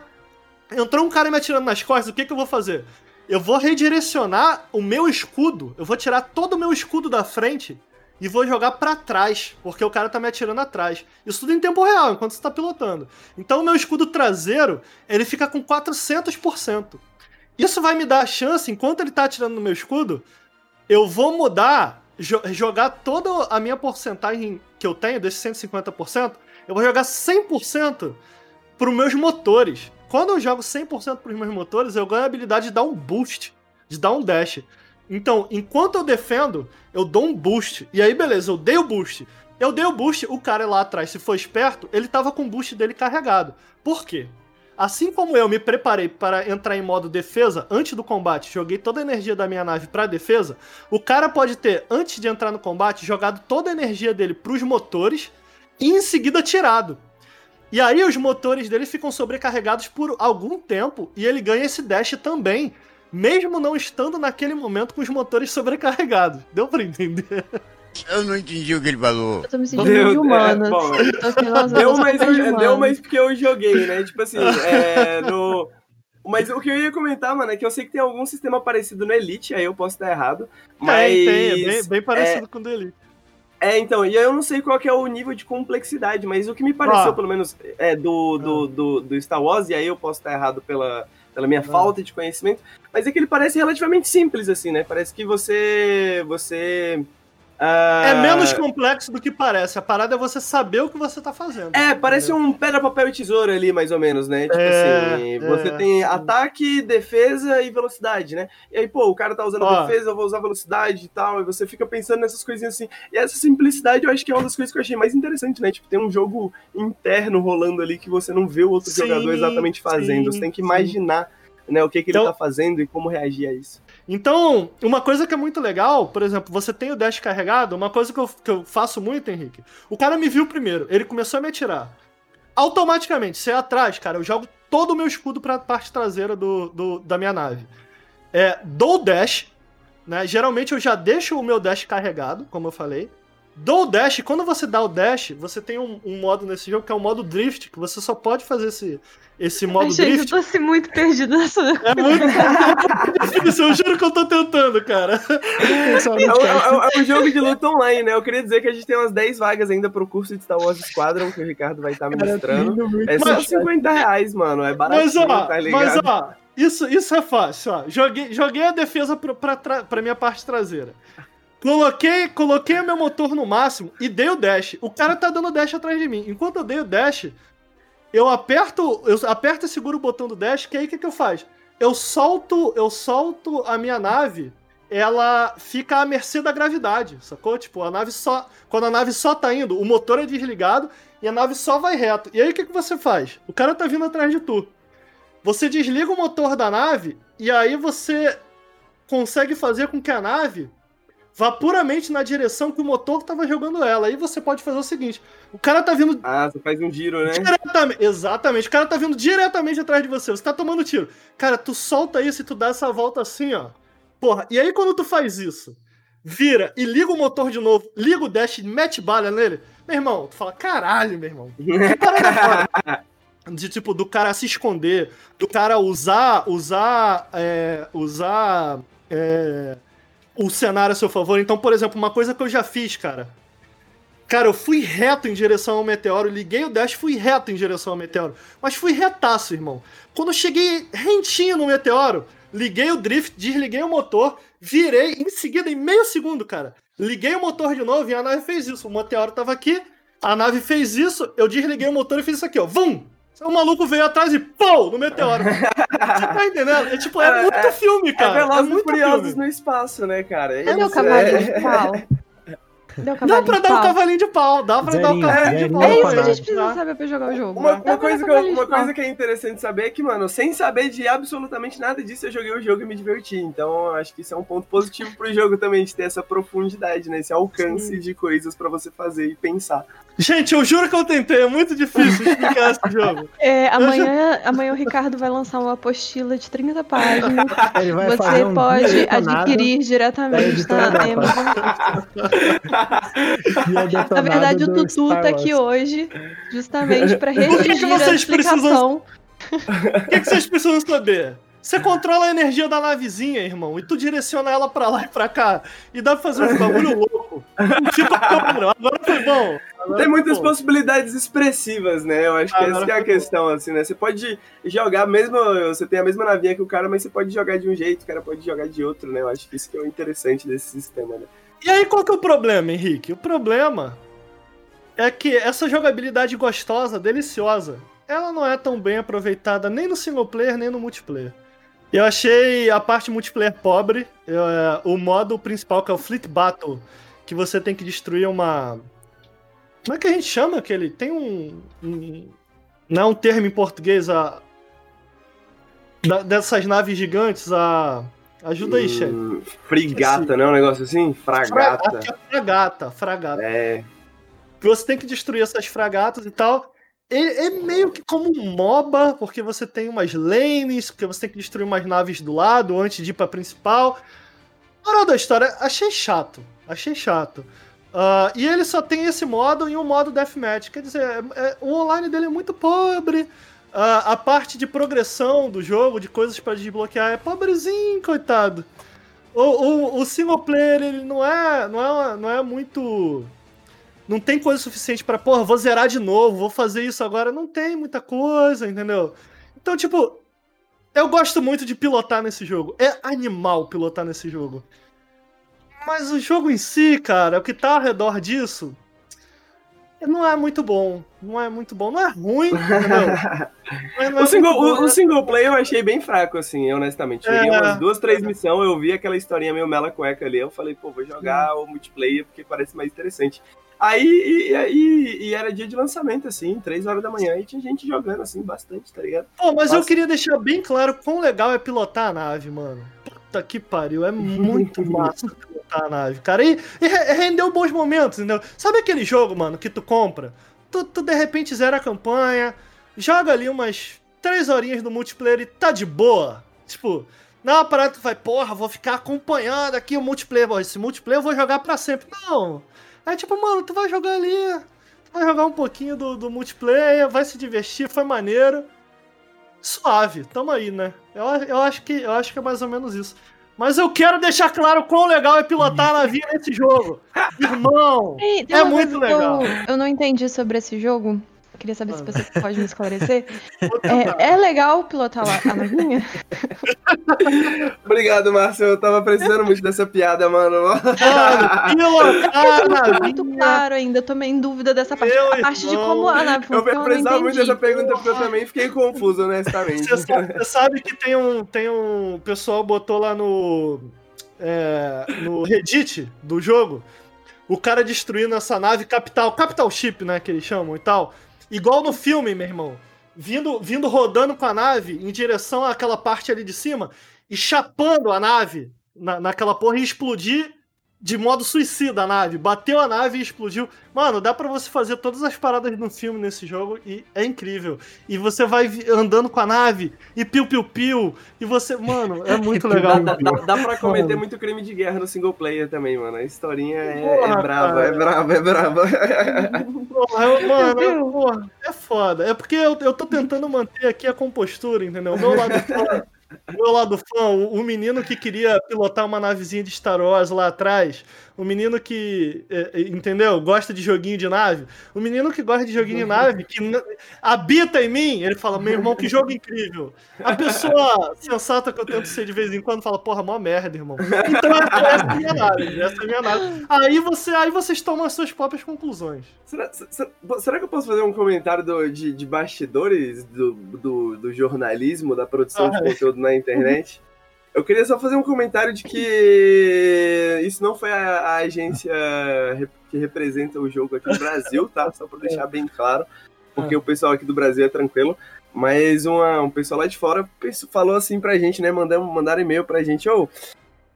entrou um cara me atirando nas costas, o que, que eu vou fazer? Eu vou redirecionar o meu escudo, eu vou tirar todo o meu escudo da frente e vou jogar pra trás, porque o cara tá me atirando atrás. Isso tudo em tempo real, enquanto você tá pilotando. Então o meu escudo traseiro, ele fica com 400%. Isso vai me dar a chance, enquanto ele tá atirando no meu escudo, eu vou mudar, jo- jogar toda a minha porcentagem que eu tenho, desses 150%, eu vou jogar 100% pros meus motores. Quando eu jogo 100% pros meus motores, eu ganho a habilidade de dar um boost, de dar um dash. Então, enquanto eu defendo, eu dou um boost. E aí, beleza, eu dei o boost. Eu dei o boost, o cara lá atrás, se for esperto, ele tava com o boost dele carregado. Por quê? Assim como eu me preparei para entrar em modo defesa antes do combate, joguei toda a energia da minha nave para defesa, o cara pode ter, antes de entrar no combate, jogado toda a energia dele pros motores e em seguida tirado. E aí os motores dele ficam sobrecarregados por algum tempo e ele ganha esse dash também, mesmo não estando naquele momento com os motores sobrecarregados. Deu pra entender? Eu não entendi o que ele falou. Eu tô me sentindo Deu- muito humana. é, bom, assim, Deu eu de deu mais porque eu joguei, né? Tipo assim, é, no... Mas o que eu ia comentar, mano, é que eu sei que tem algum sistema parecido no Elite, aí eu posso estar errado. Mas... Tem, tem, é bem, bem parecido com o do Elite. É, então, e eu não sei qual que é o nível de complexidade, mas o que me pareceu, Ah. pelo menos, é do, do, do, do Star Wars, e aí eu posso estar errado pela, pela minha Ah. falta de conhecimento, mas é que ele parece relativamente simples, assim, né? Parece que você. você Ah, É menos complexo do que parece. A parada é você saber o que você tá fazendo. É, parece um pedra, papel e tesoura ali, mais ou menos, né? Tipo É, assim, você é. tem ataque, defesa e velocidade, né? E aí, pô, o cara tá usando Ó. defesa, eu vou usar velocidade e tal, e você fica pensando nessas coisinhas assim. E essa simplicidade eu acho que é uma das coisas que eu achei mais interessante, né? Tipo, tem um jogo interno rolando ali que você não vê o outro Sim, jogador exatamente fazendo. sim, você tem que sim. imaginar, né, o que, que Então- ele tá fazendo e como reagir a isso. Então, uma coisa que é muito legal, por exemplo, você tem o dash carregado, uma coisa que eu, que eu faço muito, Henrique. O cara me viu primeiro, ele começou a me atirar. Automaticamente, você é atrás, cara, eu jogo todo o meu escudo pra parte traseira do, do- da minha nave. É, dou dash, né? Geralmente eu já deixo o meu dash carregado, como eu falei. Dou o dash, quando você dá o dash, você tem um, um modo nesse jogo que é o modo drift, que você só pode fazer esse, esse modo gente, eu drift. tô assim muito perdida nessa. É muito difícil, eu juro que eu tô tentando, cara. É, um- chat, é um- é um jogo de luta online, né? Eu queria dizer que a gente tem umas 10 vagas ainda pro curso de Star Wars Squadron, que o Ricardo vai estar ministrando. É só Mas- 50 reais, mano. É baratinho, Mas ó, tá ligado? mas ó, isso, isso é fácil, ó. Joguei, joguei a defesa pra, pra, pra minha parte traseira. Coloquei, coloquei meu motor no máximo e dei o dash. O cara tá dando dash atrás de mim. Enquanto eu dei o dash, eu aperto, eu aperto e seguro o botão do dash, que aí o que, que eu faço? Eu solto, eu solto a minha nave, ela fica à mercê da gravidade, sacou? Tipo, a nave só, quando a nave só tá indo, o motor é desligado e a nave só vai reto. E aí o que, que você faz? O cara tá vindo atrás de tu. Você desliga o motor da nave e aí você consegue fazer com que a nave vá puramente na direção que o motor tava jogando ela. Aí você pode fazer o seguinte: o cara tá vindo Ah, você faz um giro, né? diretamente. Exatamente, o cara tá vindo diretamente atrás de você. Você tá tomando tiro. Cara, tu solta isso e tu dá essa volta assim, ó. Porra, e aí quando tu faz isso, vira e liga o motor de novo, liga o dash e mete bala nele, meu irmão, tu fala, caralho, meu irmão. Que parada. De tipo, do cara se esconder, do cara usar, usar, é, usar é, o cenário a seu favor. Então, por exemplo, uma coisa que eu já fiz, cara. Cara, eu fui reto em direção ao meteoro, liguei o dash, fui reto em direção ao meteoro. Mas fui retaço, irmão. Quando eu cheguei rentinho no meteoro, liguei o drift, desliguei o motor, virei, em seguida, em meio segundo, cara, liguei o motor de novo e a nave fez isso. O meteoro tava aqui, a nave fez isso, eu desliguei o motor e fiz isso aqui, ó. Vum! O maluco veio atrás e pô no meteoro. Você tá entendendo? É tipo, é, É, muito é- filme, É cara. É, Velozes e muito Furiosos filme. no espaço, né, cara? É Cadê o cavalinho é- de pau? Dá pra dar um cavalinho de pau, dá pra dar um cavalinho de pau. É isso que a gente precisa tá? saber pra jogar o jogo. Uma, uma coisa que eu- uma coisa que é interessante saber é que, mano, sem saber de absolutamente nada disso, eu joguei o jogo e me diverti. Então, acho que isso é um ponto positivo pro jogo também, de ter essa profundidade, né? Esse alcance de coisas pra você fazer e pensar. Gente, eu juro que eu tentei, é muito difícil explicar esse jogo. É, amanhã, amanhã o Ricardo vai lançar uma apostila de 30 páginas. Ele vai Você um pode adquirir diretamente na. Amazon. Na verdade, o Tutu Star tá aqui hoje justamente que que redigir a vocês precisam- explicação. O que, que vocês precisam saber? Você controla a energia da navezinha, irmão, e tu direciona ela pra lá e pra cá. E dá pra fazer um bagulho louco. Tipo, agora foi bom. Agora Tem muitas bom. possibilidades expressivas, né? Eu acho que Agora essa que é a foi bom. questão, assim, né? Você pode jogar mesmo. Você tem a mesma navinha que o cara, mas você pode jogar de um jeito, o cara pode jogar de outro, né? Eu acho que isso que é o interessante desse sistema, né? E aí, qual que é o problema, Henrique? O problema é que essa jogabilidade gostosa, deliciosa, ela não é tão bem aproveitada nem no single player, nem no multiplayer. Eu achei a parte multiplayer pobre, eu, é, o modo principal, que é o Fleet Battle, que você tem que destruir uma... Como é que a gente chama aquele? Tem um... um- não é um termo em português, a... da- dessas naves gigantes, a... Ajuda aí, chefe. Hum, frigata, né? Um negócio assim? Fragata. É fragata, fragata. É. Você tem que destruir essas fragatas e tal. É, é meio que como um MOBA, porque você tem umas lanes, porque você tem que destruir umas naves do lado antes de ir pra principal. Moral da história, achei chato. Achei chato. Ah, e ele só tem esse modo e um modo Deathmatch. Quer dizer, é- é- o online dele é muito pobre. Ah, a parte de progressão do jogo, de coisas pra desbloquear, é pobrezinho, coitado. O, o, o single player, ele não é, não é, não é muito. Não tem coisa suficiente pra, porra, vou zerar de novo, vou fazer isso agora. Não tem muita coisa, entendeu? Então, tipo, eu gosto muito de pilotar nesse jogo. É animal pilotar nesse jogo. mas o jogo em si, cara, o que tá ao redor disso, não é muito bom. Não é muito bom. Não é ruim, não é O single, bom, o, o né? single player eu achei bem fraco, assim, honestamente. Cheguei É. umas duas, três missões, eu vi aquela historinha meio mela cueca ali, eu falei, pô, vou jogar o multiplayer porque parece mais interessante. Aí, e, e, e era dia de lançamento, assim, três horas da manhã, e tinha gente jogando, assim, bastante, tá ligado? Pô, mas eu queria deixar bem claro quão legal é pilotar a nave, mano. Puta que pariu, é muito massa pilotar a nave, cara. E, e re- rendeu bons momentos, entendeu? Sabe aquele jogo, mano, que tu compra? Tu, tu de repente zera a campanha, joga ali umas três horinhas do multiplayer e tá de boa. Tipo, não é uma parada que tu vai, porra, vou ficar acompanhando aqui o multiplayer. Esse multiplayer eu vou jogar pra sempre. Não. É tipo, mano, tu vai jogar ali, tu vai jogar um pouquinho do, do multiplayer, vai se divertir, foi maneiro suave, tamo aí, né? Eu, eu, acho que, eu acho que é mais ou menos isso. Mas eu quero deixar claro quão legal é pilotar a navinha nesse jogo. Irmão! Ei, É muito legal. Eu, eu não entendi sobre esse jogo. Queria saber se você pode me esclarecer. É, é legal pilotar lá a navinha? Obrigado, Márcio, eu tava precisando muito dessa piada, mano. Pilotar Ficou muito claro ainda, eu tô meio em dúvida dessa parte. Meu a parte de irmão. como a nave Eu funciona, eu precisava muito dessa pergunta porque eu também fiquei confuso, honestamente. Você sabe, você sabe que tem um, tem um. O pessoal botou lá no. é, no Reddit do jogo. O cara destruindo essa nave capital, capital ship, né? Que eles chamam e tal. Igual no filme, meu irmão. Vindo, vindo rodando com a nave em direção àquela parte ali de cima e chapando a nave na, naquela porra e explodir de modo suicida a nave. Bateu a nave e explodiu. Mano, dá pra você fazer todas as paradas no filme nesse jogo e é incrível. E você vai andando com a nave e piu-piu-piu. E você. Mano, é muito legal. Dá, dá, dá pra cometer muito crime de guerra no single player também, mano. A historinha é, Porra, é brava, cara. é brava, é brava. Porra, eu- mano, eu- porra, é foda. É porque eu, eu tô tentando manter aqui a compostura, entendeu? O meu lado meu lado fã, o, o menino que queria pilotar uma navezinha de Star Wars lá atrás, o menino que, é, é, entendeu? Gosta de joguinho de nave, o menino que gosta de joguinho de nave, que habita em mim, ele fala, meu irmão, que jogo incrível. A pessoa sensata que eu tento ser de vez em quando fala, porra, mó merda, irmão. Então essa é a minha nave, essa é a minha nave. Aí, você, aí vocês tomam as suas próprias conclusões. Será, será- será que eu posso fazer um comentário do- de, de bastidores do, do, do jornalismo, da produção de Ah, é. conteúdo na internet? Eu queria só fazer um comentário de que isso não foi a, a agência que representa o jogo aqui no Brasil, tá? Só pra deixar bem claro, porque o pessoal aqui do Brasil é tranquilo. Mas uma, um pessoal lá de fora falou assim pra gente, né? Mandaram, mandaram e-mail pra gente, ô,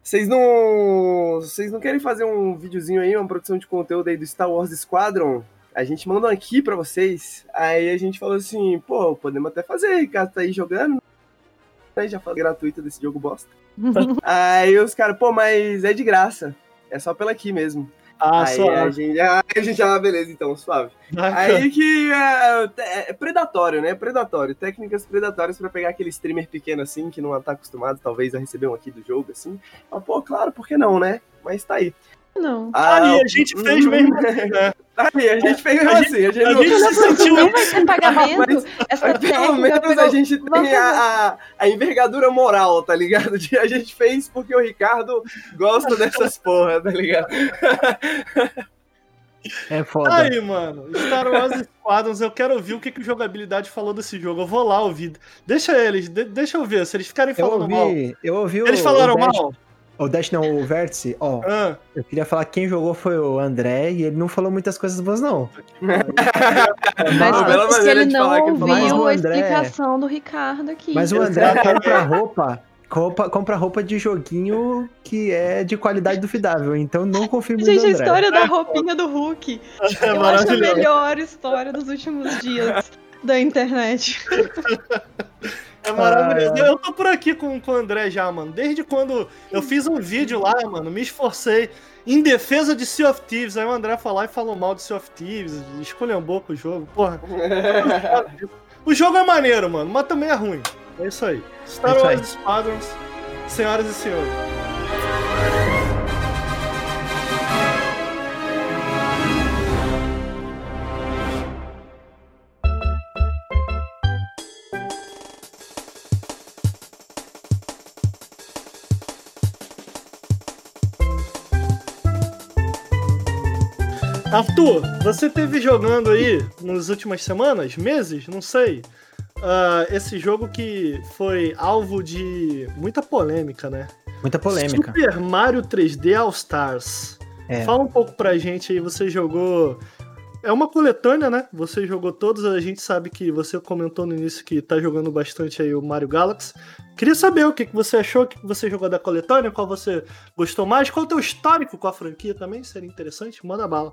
vocês não. Vocês não querem fazer um videozinho aí, uma produção de conteúdo aí do Star Wars Squadron? A gente manda um aqui pra vocês. Aí a gente falou assim, pô, podemos até fazer, Ricardo tá aí jogando. Aí já fala gratuito desse jogo bosta. aí os caras, pô, mas é de graça. É só pela aqui mesmo. Ah, aí só. a gente, aí a gente, ah, beleza, então, suave. Aí que é, é predatório, né? Predatório. Técnicas predatórias pra pegar aquele streamer pequeno assim, que não tá acostumado, talvez, a receber um aqui do jogo, assim. Pô, claro, por que não, né? Mas tá aí. Não. Aí a gente fez mesmo assim, né? Aí, a gente fez mesmo A assim. A gente, A não- gente se sentiu. Nem vai ter pagamento. Essa Mas pelo menos a gente tem a, a, a envergadura moral, tá ligado? De- A gente fez porque o Ricardo gosta dessas porra, tá ligado? É foda. Aí, mano, Star Wars Squadrons, eu quero ouvir o que, que o jogabilidade falou desse jogo. Eu vou lá ouvir. Deixa eles, de- deixa eu ver. Se eles ficarem eu falando mal. ouvi, eu ouvi o. Eles falaram o mal? O Dash não, o Vértice, ó. Ah, Eu queria falar que quem jogou foi o André e ele não falou muitas coisas boas, não. Mas porque maneira ele não que ouviu a André- explicação do Ricardo aqui. Mas o André compra roupa. Compra, compra roupa de joguinho que é de qualidade duvidável, então não confio muito Gente, a história da roupinha do Hulk. é Eu acho a melhor história dos últimos dias da internet. É maravilhoso. Eu tô por aqui com, com o André já, mano. Desde quando eu fiz um vídeo lá, mano, me esforcei em defesa de Sea of Thieves. Aí o André foi lá e falou mal de Sea of Thieves, esculhambou com o jogo. Porra. O jogo é maneiro, mano, mas também é ruim. É isso aí. Star É. Wars Squadrons, senhoras e senhores. Arthur, você teve jogando aí nas últimas semanas, meses, não sei, uh, esse jogo que foi alvo de muita polêmica, né? Muita polêmica. Super Mario 3D All Stars. É. Fala um pouco pra gente aí, você jogou. É uma coletânea, né? Você jogou todos, a gente sabe que você comentou no início que tá jogando bastante aí o Mario Galaxy. Queria saber o que, que você achou, o que, que você jogou da coletânea, qual você gostou mais, qual o teu histórico com a franquia também, seria interessante. Manda bala.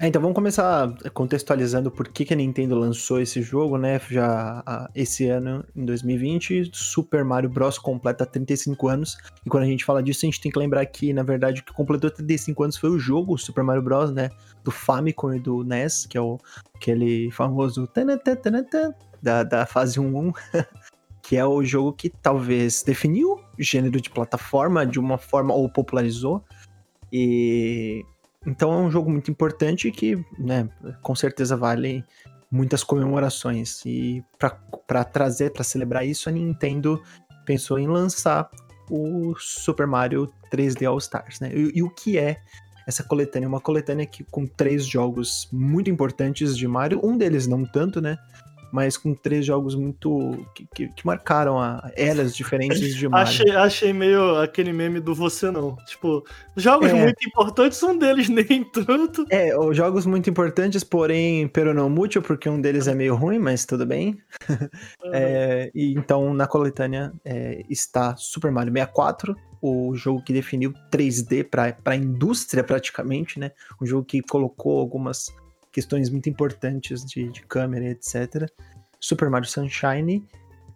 É, então vamos começar contextualizando por que, que a Nintendo lançou esse jogo, né? Já a, esse ano, em 2020, Super Mario Bros. completa 35 anos. E quando a gente fala disso, a gente tem que lembrar que, na verdade, o que completou 35 anos foi o jogo Super Mario Bros., né? Do Famicom e do NES, que é o, aquele famoso da, da fase 1-1. que é o jogo que talvez definiu o gênero de plataforma de uma forma ou popularizou. E então é um jogo muito importante que, né, com certeza vale muitas comemorações. E para trazer, para celebrar isso, a Nintendo pensou em lançar o Super Mario 3D All Stars, né? E, e o que é essa coletânea? Uma coletânea que, com três jogos muito importantes de Mario, um deles não tanto, né? Mas com três jogos muito. que, que, que marcaram a eras diferentes de Mario. Achei, achei meio aquele meme do você não. Tipo, jogos é. muito importantes, um deles nem tanto. É, os jogos muito importantes, porém, pero não mútil, porque um deles é meio ruim, mas tudo bem. Uhum. É, e então na coletânea é, está Super Mario 64, o jogo que definiu 3D para a indústria praticamente, né? Um jogo que colocou algumas questões muito importantes de, de câmera, etc. Super Mario Sunshine,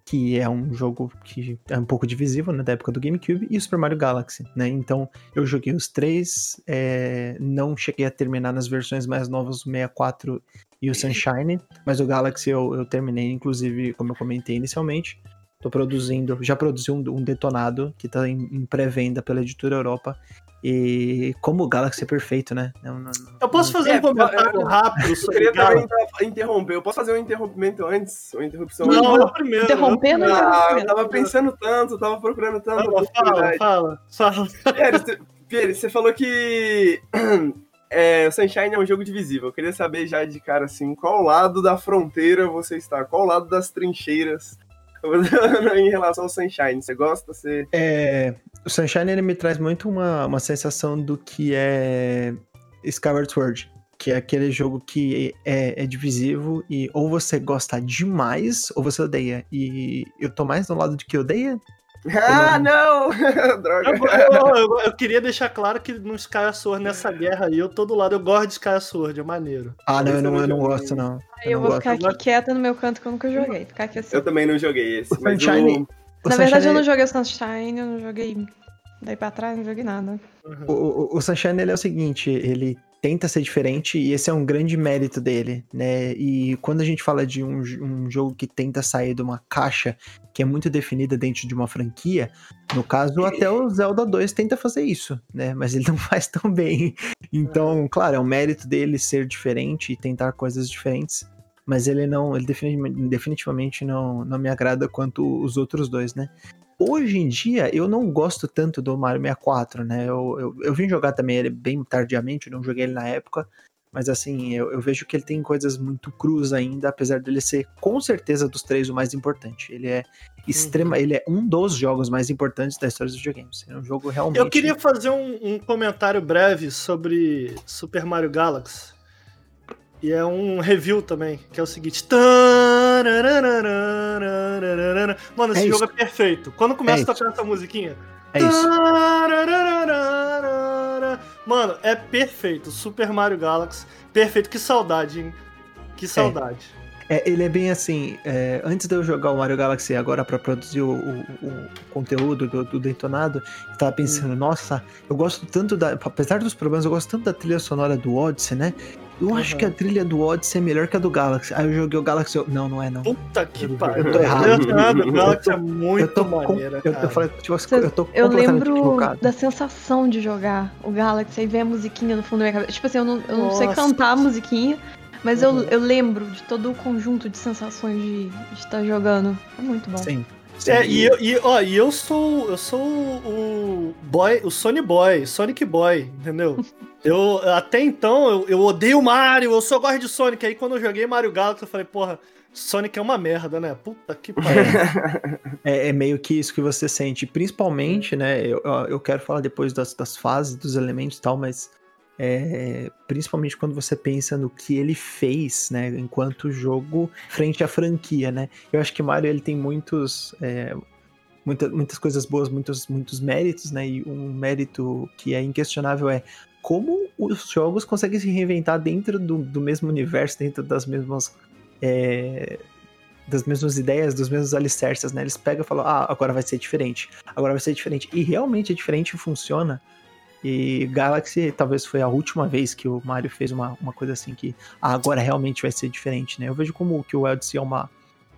que é um jogo que é um pouco divisível, né, da época do GameCube, e o Super Mario Galaxy, né? Então, eu joguei os três, é, não cheguei a terminar nas versões mais novas, o 64 e o Sunshine, mas o Galaxy eu, eu terminei, inclusive, como eu comentei inicialmente, tô produzindo, já produzi um, um detonado que tá em, em pré-venda pela editora Europa e como o Galaxy é perfeito, né? Não, não, eu posso fazer é, um comentário eu, rápido sobre Eu queria também interromper. Eu posso fazer um interrompimento antes? Uma interrupção não, antes? primeiro. Interrompendo? Ah, eu tava pensando tanto, tava procurando tanto. Fala, fala, fala. fala. Pierre, você, Pierre, você falou que é, o Sunshine é um jogo divisível. Eu queria saber já de cara, assim, qual lado da fronteira você está? Qual lado das trincheiras em relação ao Sunshine. Você gosta? Você... É, o Sunshine ele me traz muito uma, uma sensação do que é Skyward Sword. Que é aquele jogo que é, é divisivo e ou você gosta demais ou você odeia. E eu tô mais no lado de que odeia ah, não! Droga. Eu, eu, eu, queria deixar claro que no Sky Sword, nessa guerra aí, eu tô do lado, eu gosto de Sky Sword, é maneiro. Ah, não, eu não, eu não gosto, não. Eu, eu vou ficar aqui quieta no meu canto que eu nunca joguei. Ficar aqui assim. Eu também não joguei esse. mas Sunshine, o... Na verdade, eu não joguei o Sunshine, eu não joguei. Daí pra trás, não joguei nada. Uhum. O, o, o Sunshine, ele é o seguinte, ele tenta ser diferente e esse é um grande mérito dele, né? E quando a gente fala de um, um, jogo que tenta sair de uma caixa que é muito definida dentro de uma franquia, no caso até o Zelda 2 tenta fazer isso, né? Mas ele não faz tão bem. Então, claro, é um mérito dele ser diferente e tentar coisas diferentes, mas ele não, ele definitivamente não, não me agrada quanto os outros dois, né? Hoje em dia, eu não gosto tanto do Mario 64, né? Eu, eu, eu vim jogar também ele bem tardiamente, não joguei ele na época. Mas assim, eu, eu, vejo que ele tem coisas muito cruz ainda, apesar dele ser, com certeza, dos três o mais importante. Ele é extrema, uhum. ele é um dos jogos mais importantes da história dos videogames. É um jogo realmente. Eu queria fazer um, um comentário breve sobre Super Mario Galaxy. E é um review também, que é o seguinte. Mano, esse é jogo é perfeito. Quando começa é a tocar essa musiquinha. É isso. Mano, é perfeito. Super Mario Galaxy. Perfeito. Que saudade, hein? Que saudade. É. É, ele é bem assim. É, antes de eu jogar o Mario Galaxy agora para produzir o, o, o, conteúdo do, do Detonado, eu tava pensando, hum. nossa, eu gosto tanto da. Apesar dos problemas, eu gosto tanto da trilha sonora do Odyssey, né? Eu uhum. acho que a trilha do Odyssey é melhor que a do Galaxy. Aí eu joguei o Galaxy. Eu... Não, não é não. Puta que pariu. Eu tô errado. o Galaxy é muito eu tô maneira, com... eu, eu, falei, tipo, eu tô Eu lembro equivocado. da sensação de jogar o Galaxy e ver a musiquinha no fundo da minha cabeça. Tipo assim, eu não, eu não sei cantar a musiquinha. Mas uhum. eu, eu lembro de todo o conjunto de sensações de, de estar jogando. É muito bom. Sim. É, e, eu, e, ó, e eu sou eu sou o boy, o Sony Boy, Sonic Boy, entendeu? eu até então eu, eu odeio Mario, eu só gosto de Sonic. Aí quando eu joguei Mario Galaxy, eu falei, porra, Sonic é uma merda, né? Puta que pariu. é, é, meio que isso que você sente. Principalmente, né? Eu, eu quero falar depois das, das fases, dos elementos e tal, mas é, principalmente quando você pensa no que ele fez, né, enquanto jogo frente à franquia, né? Eu acho que Mario ele tem muitos, é, muita, muitas coisas boas, muitos, muitos méritos, né? E um mérito que é inquestionável é como os jogos conseguem se reinventar dentro do, do mesmo universo, dentro das mesmas é, das mesmas ideias, dos mesmos alicerces, né? Eles pegam e falam, ah, agora vai ser diferente, agora vai ser diferente. E realmente é diferente e funciona. E Galaxy talvez foi a última vez que o Mario fez uma, uma coisa assim que ah, agora realmente vai ser diferente, né? Eu vejo como que o Odyssey é uma,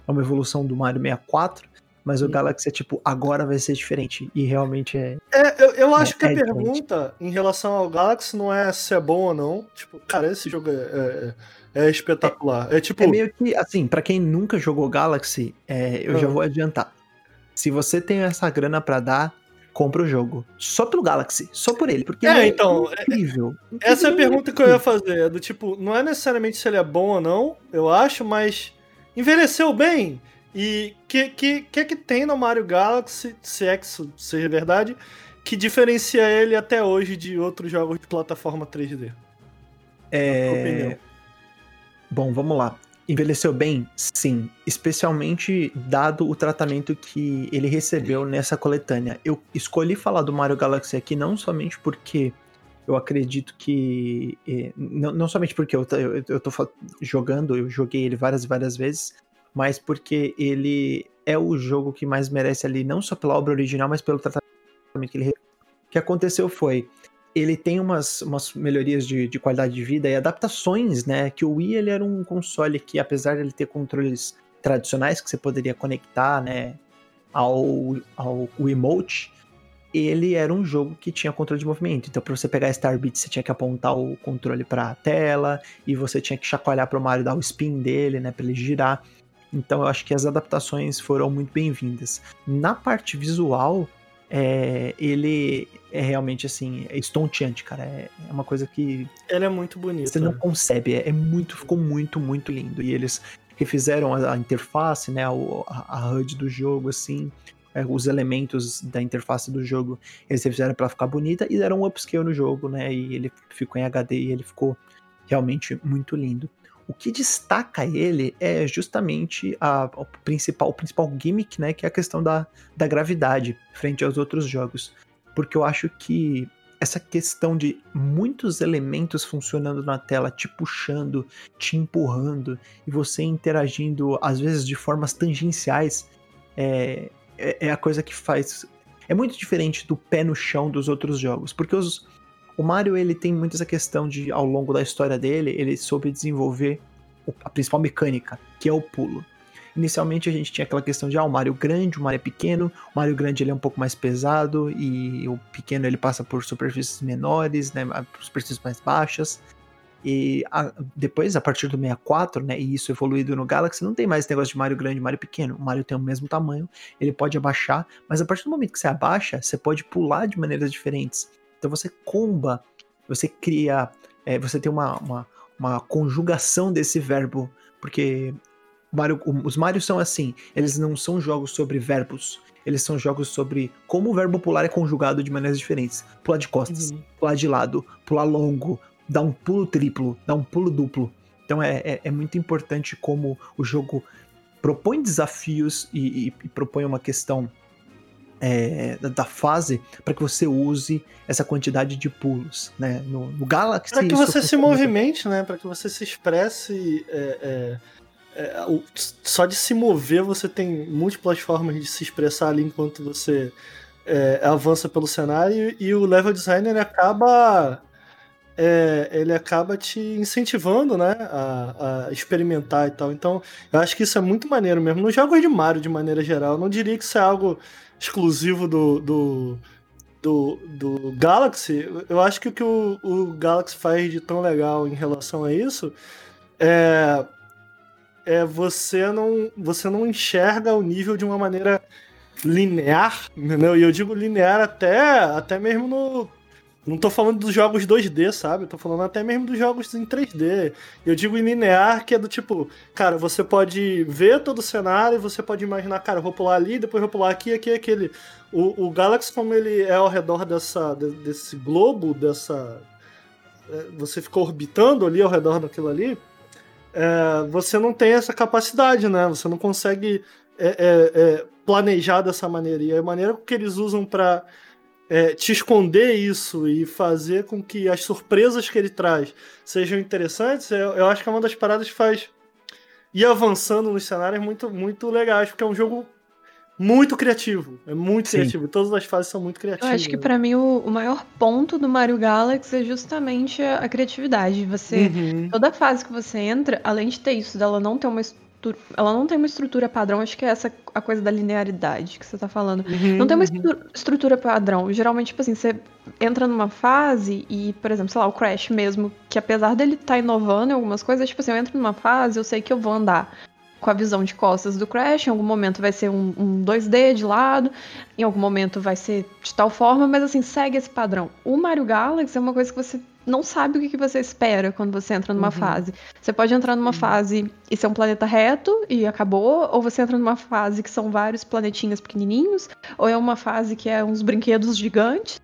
é uma evolução do Mario 64, mas o Galaxy é tipo, agora vai ser diferente. E realmente é. É, eu, eu acho é, que a é pergunta em relação ao Galaxy não é se é bom ou não. Tipo, cara, esse jogo é, é, é espetacular. É, tipo. É meio que, assim, para quem nunca jogou Galaxy, é, eu já vou adiantar. Se você tem essa grana para dar, compra o jogo. Só pelo Galaxy, só por ele, porque é, ele é então, incrível. Essa é a pergunta que eu ia fazer, do tipo, não é necessariamente se ele é bom ou não, eu acho, mas envelheceu bem. E o que, que, que é que tem no Mario Galaxy, se é que isso seja verdade, que diferencia ele até hoje de outros jogos de plataforma 3D? É... Bom, vamos lá. Envelheceu bem? Sim. Especialmente dado o tratamento que ele recebeu nessa coletânea. Eu escolhi falar do Mario Galaxy aqui não somente porque eu acredito que. Eh, não, não somente porque eu, eu, eu tô jogando, eu joguei ele várias e várias vezes, mas porque ele é o jogo que mais merece ali, não só pela obra original, mas pelo tratamento que ele. O que aconteceu foi ele tem umas, umas melhorias de, de qualidade de vida e adaptações, né? Que o Wii ele era um console que, apesar de ele ter controles tradicionais que você poderia conectar, né, ao, ao Wiimote, ele era um jogo que tinha controle de movimento. Então, para você pegar Star Beat, você tinha que apontar o controle para a tela e você tinha que chacoalhar para o Mario dar o spin dele, né, para ele girar. Então, eu acho que as adaptações foram muito bem-vindas. Na parte visual, é, ele é realmente assim, é estonteante, cara. É, é, uma coisa que. Ele é muito bonito. Você não concebe, é, é, muito, ficou muito, muito lindo. E eles refizeram a, a interface, né? A, a, HUD do jogo, assim. É, os elementos da interface do jogo, eles refizeram para ficar bonita e deram um upscale no jogo, né? E ele ficou em HD e ele ficou realmente muito lindo. O que destaca ele é justamente a, a principal, o principal gimmick, né, que é a questão da, da gravidade frente aos outros jogos. Porque eu acho que essa questão de muitos elementos funcionando na tela, te puxando, te empurrando, e você interagindo, às vezes de formas tangenciais, é, é, é a coisa que faz. É muito diferente do pé no chão dos outros jogos. Porque os, o Mario ele tem muito essa questão de, ao longo da história dele, ele soube desenvolver a principal mecânica, que é o pulo. Inicialmente a gente tinha aquela questão de ah, o Mario grande, o Mario é pequeno, o Mario grande ele é um pouco mais pesado e o pequeno ele passa por superfícies menores, né, superfícies mais baixas. E a, depois, a partir do 64, né, e isso evoluído no Galaxy, não tem mais esse negócio de Mario grande e Mario pequeno. O Mario tem o mesmo tamanho, ele pode abaixar, mas a partir do momento que você abaixa, você pode pular de maneiras diferentes. Então você comba, você cria, é, você tem uma, uma, uma, conjugação desse verbo, porque Mario, os Marios são assim, eles não são jogos sobre verbos, eles são jogos sobre como o verbo pular é conjugado de maneiras diferentes. Pular de costas, uhum. pular de lado, pular longo, dar um pulo triplo, dar um pulo duplo. Então é, é, é muito importante como o jogo propõe desafios e, e, e propõe uma questão é, da fase para que você use essa quantidade de pulos, né? No, no Galaxy. Para que você se movimente, né? Para que você se expresse. É, é, é só de se mover você tem múltiplas formas de se expressar ali enquanto você é, avança pelo cenário e o level designer acaba é, ele acaba te incentivando, né, a, a, experimentar e tal. Então, eu acho que isso é muito maneiro mesmo. Nos jogos de Mario, de maneira geral, eu não diria que isso é algo exclusivo do, do, do, do Galaxy, eu acho que o que o, o Galaxy faz de tão legal em relação a isso é é você não, você não enxerga o nível de uma maneira linear, entendeu? E eu digo linear até, até mesmo no. Não tô falando dos jogos 2D, sabe? Tô falando até mesmo dos jogos em 3D. Eu digo em linear, que é do tipo, cara, você pode ver todo o cenário, você pode imaginar, cara, eu vou pular ali, depois vou pular aqui, aqui, aquele. O, o Galaxy, como ele é ao redor dessa, desse globo, dessa. é, Você fica orbitando ali ao redor daquilo ali, é, você não tem essa capacidade, né? Você não consegue é, é, é, planejar dessa maneira. E a maneira que eles usam para te esconder isso e fazer com que as surpresas que ele traz sejam interessantes, eu, eu acho que é uma das paradas que faz ir avançando nos cenários muito, muito legais, porque é um jogo muito criativo. É muito Sim. criativo. Todas as fases são muito Eu criativas. acho que pra mim o, o maior ponto do Mario Galaxy é justamente a, a criatividade. Você Uhum. toda fase que você entra, além de ter isso dela não ter uma estrutura, ela não tem uma estrutura padrão, acho que é essa a coisa da linearidade que você tá falando. Uhum, Não tem uma uhum. estru- estrutura padrão. Geralmente, tipo assim, você entra numa fase e, por exemplo, sei lá, o Crash mesmo, que apesar dele estar inovando em algumas coisas, tipo assim, eu entro numa fase, eu sei que eu vou andar com a visão de costas do Crash, em algum momento vai ser um, um 2D de lado, em algum momento vai ser de tal forma, mas assim, segue esse padrão. O Mario Galaxy é uma coisa que você não sabe o que, você espera quando você entra numa fase. Você pode entrar numa fase e ser um planeta reto e acabou, ou você entra numa fase que são vários planetinhas pequenininhos, ou é uma fase que é uns brinquedos gigantes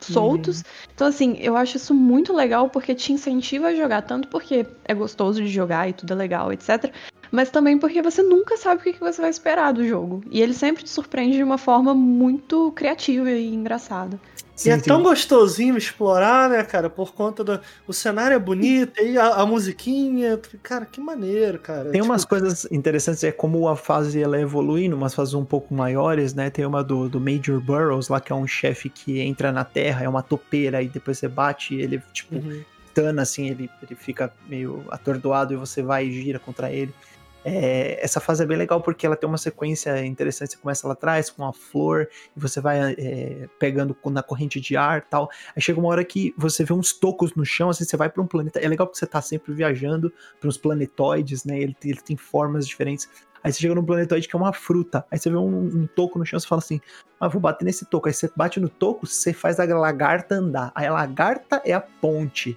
soltos. Então, assim, eu acho isso muito legal porque te incentiva a jogar, tanto porque é gostoso de jogar e tudo é legal, etc. Mas também porque você nunca sabe o que você vai esperar do jogo. E ele sempre te surpreende de uma forma muito criativa e engraçada. E é Sim, tão sim. gostosinho explorar, né, cara? Por conta do. O cenário é bonito, e a, a musiquinha. Cara, que maneiro, cara. Tem Tipo, umas coisas interessantes, é como a fase ela evolui, umas fases um pouco maiores, né? Tem uma do, do Major Burroughs lá, que é um chefe que entra na Terra, é uma topeira, e depois você bate, ele, tipo, Uhum. tana, assim, ele, ele fica meio atordoado e você vai e gira contra ele. É, essa fase é bem legal porque ela tem uma sequência interessante. Você começa lá atrás com a flor e você vai é, pegando na corrente de ar tal. Aí chega uma hora que você vê uns tocos no chão, assim, você vai para um planeta. É legal porque você tá sempre viajando para uns planetoides, né? Ele, ele tem formas diferentes. Aí você chega num planetoide que é uma fruta. Aí você vê um, um toco no chão, você fala assim: Ah, vou bater nesse toco. Aí você bate no toco, você faz a lagarta andar. Aí a lagarta é a ponte.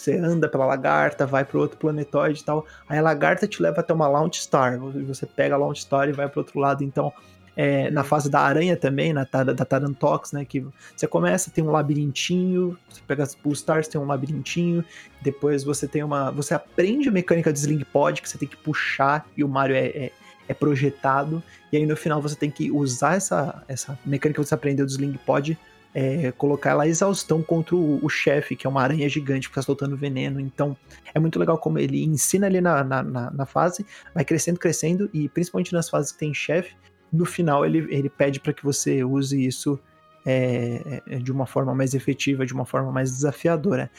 Você anda pela lagarta, vai para outro planetoide e tal. Aí a lagarta te leva até uma Launch Star. Você pega a Launch Star e vai para outro lado. Então, é, na fase da aranha também, na tar- da Tarantox, né? Que você começa, tem um labirintinho, você pega as Pull Stars, tem um labirintinho. Depois você tem uma. Você aprende a mecânica de Sling Pod, que você tem que puxar e o Mario é, é, é projetado. E aí no final você tem que usar essa, essa mecânica que você aprendeu do Sling Pod é, colocar a exaustão contra o, o chefe, que é uma aranha gigante que fica soltando veneno. Então, é muito legal como ele ensina ali na, na, na- na fase, vai crescendo, crescendo, e principalmente nas fases que tem chefe, no final ele, ele pede para que você use isso é, é, de uma forma mais efetiva, de uma forma mais desafiadora.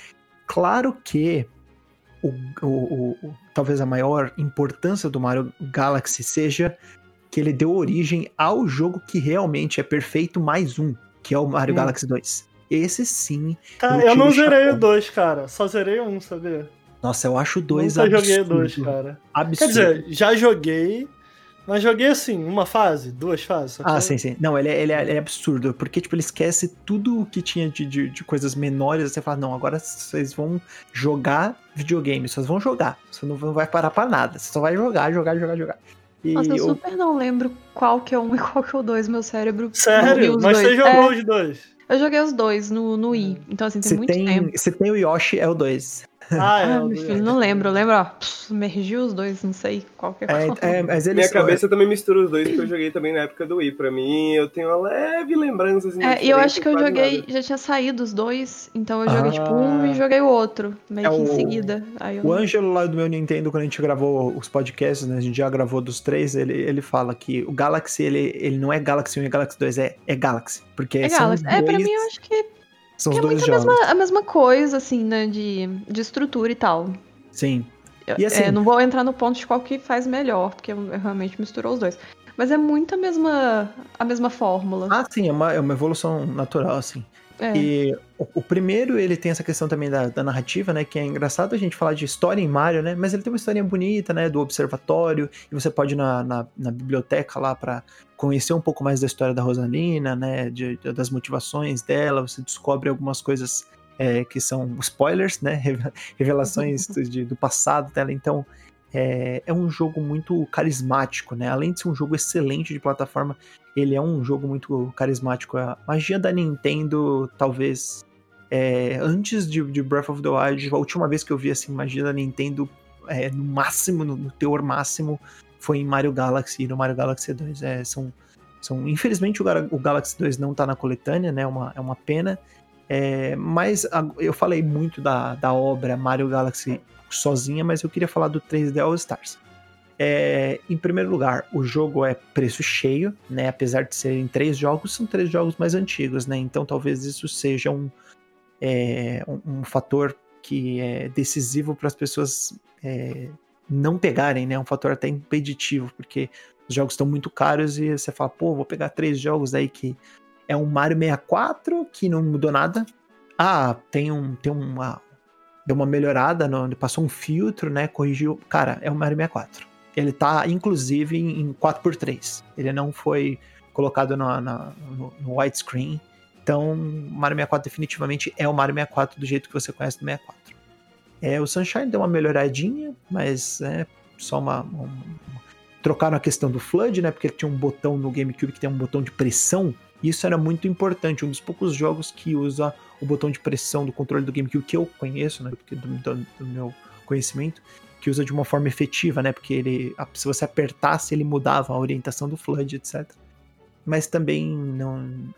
Claro que o- o- o- talvez a maior importância do Mario Galaxy seja que ele deu origem ao jogo que realmente é perfeito mais um, que é o Mario Hum. Galaxy 2. Esse sim. Cara, eu eu não zerei o chapéu. 2, cara. Só zerei um, sabia? Nossa, eu acho o 2 Nunca absurdo. joguei 2, cara. Quer Absurdo. dizer, já joguei, mas joguei assim, uma fase, duas fases. Ah, sim, sim. Não, ele é, ele é- ele é absurdo, porque, tipo, ele esquece tudo o que tinha de, de, de coisas menores, você fala, não, agora vocês vão jogar videogame, vocês vão jogar, você não vai parar pra nada, você só vai jogar, jogar, jogar, jogar. E Nossa, eu o- super não lembro qual que é um e qual que é o dois, meu cérebro. Sério? os Mas dois. você jogou É, os dois? eu joguei os dois no, no Wii, então assim, tem se muito tem, tempo. se tem o Yoshi, é o 2. Ah, é. Ah, meu filho, não lembro. Eu lembro, ó, pff, mergi os dois, não sei qual que é qual. É, é, mas eles Minha cabeça também mistura os dois, porque eu joguei também na época do Wii. Pra mim, eu tenho uma leve lembrança. Assim, É, e eu acho que eu joguei, nada. já tinha saído os dois, então eu joguei Ah. tipo um e joguei o outro, meio É que em o- seguida. Aí eu... O Ângelo lá do meu Nintendo, quando a gente gravou os podcasts, né? A gente já gravou dos três, ele, ele fala que o Galaxy, ele, ele não é Galaxy 1 e Galaxy 2, é, é Galaxy. Porque É são Galaxy. os É, pra dois- mim eu acho que são os é dois muito a jogos. mesma, a mesma coisa, assim, né, de, de estrutura e tal. Sim. E assim- é, não vou entrar no ponto de qual que faz melhor, porque eu, eu realmente misturou os dois. Mas é muito a mesma, a mesma fórmula. Ah, sim, é uma, é uma evolução natural, assim. É. E o, o primeiro, ele tem essa questão também da, da narrativa, né? Que é engraçado a gente falar de história em Mario, né? Mas ele tem uma historinha bonita, né? Do observatório, e você pode ir na, na, na biblioteca lá para conhecer um pouco mais da história da Rosalina, né? De, de- das motivações dela, você descobre algumas coisas é, que são spoilers, né? reve- Revelações do, de- do passado dela. Então, é, é um jogo muito carismático, né? Além de ser um jogo excelente de plataforma, ele é um jogo muito carismático. A magia da Nintendo, talvez. é, antes de, de Breath of the Wild, a última vez que eu vi assim, magia da Nintendo é, no máximo, no, no teor máximo, foi em Mario Galaxy e no Mario Galaxy 2. É, são, são, infelizmente o, o Galaxy 2 não tá na coletânea, né? É uma, é uma pena. É, mas a- eu falei muito da, da obra Mario Galaxy sozinha, mas eu queria falar do 3D All Stars. É, em primeiro lugar, o jogo é preço cheio, né? Apesar de serem três jogos, são três jogos mais antigos, né? Então talvez isso seja um, é, um, um fator que é decisivo para as pessoas é, não pegarem, né? Um fator até impeditivo, porque os jogos estão muito caros e você fala, pô, vou pegar três jogos aí que é um Mario 64 que não mudou nada. Ah, tem um tem uma deu uma melhorada, no, passou um filtro, né? Corrigiu. Cara, é um Mario 64. Ele tá, inclusive, em 4x3. Ele não foi colocado na, na- no, no widescreen. Então, Mario 64 definitivamente é o Mario 64 do jeito que você conhece do 64. É, o Sunshine deu uma melhoradinha, mas é só uma, uma- Trocaram a questão do Flood, né? Porque tinha um botão no GameCube que tem um botão de pressão. Isso era muito importante. Um dos poucos jogos que usa o botão de pressão do controle do GameCube que eu conheço, né? Porque do, do- do meu conhecimento, que usa de uma forma efetiva, né? Porque ele, se você apertasse, ele mudava a orientação do Flood, etc. Mas também não.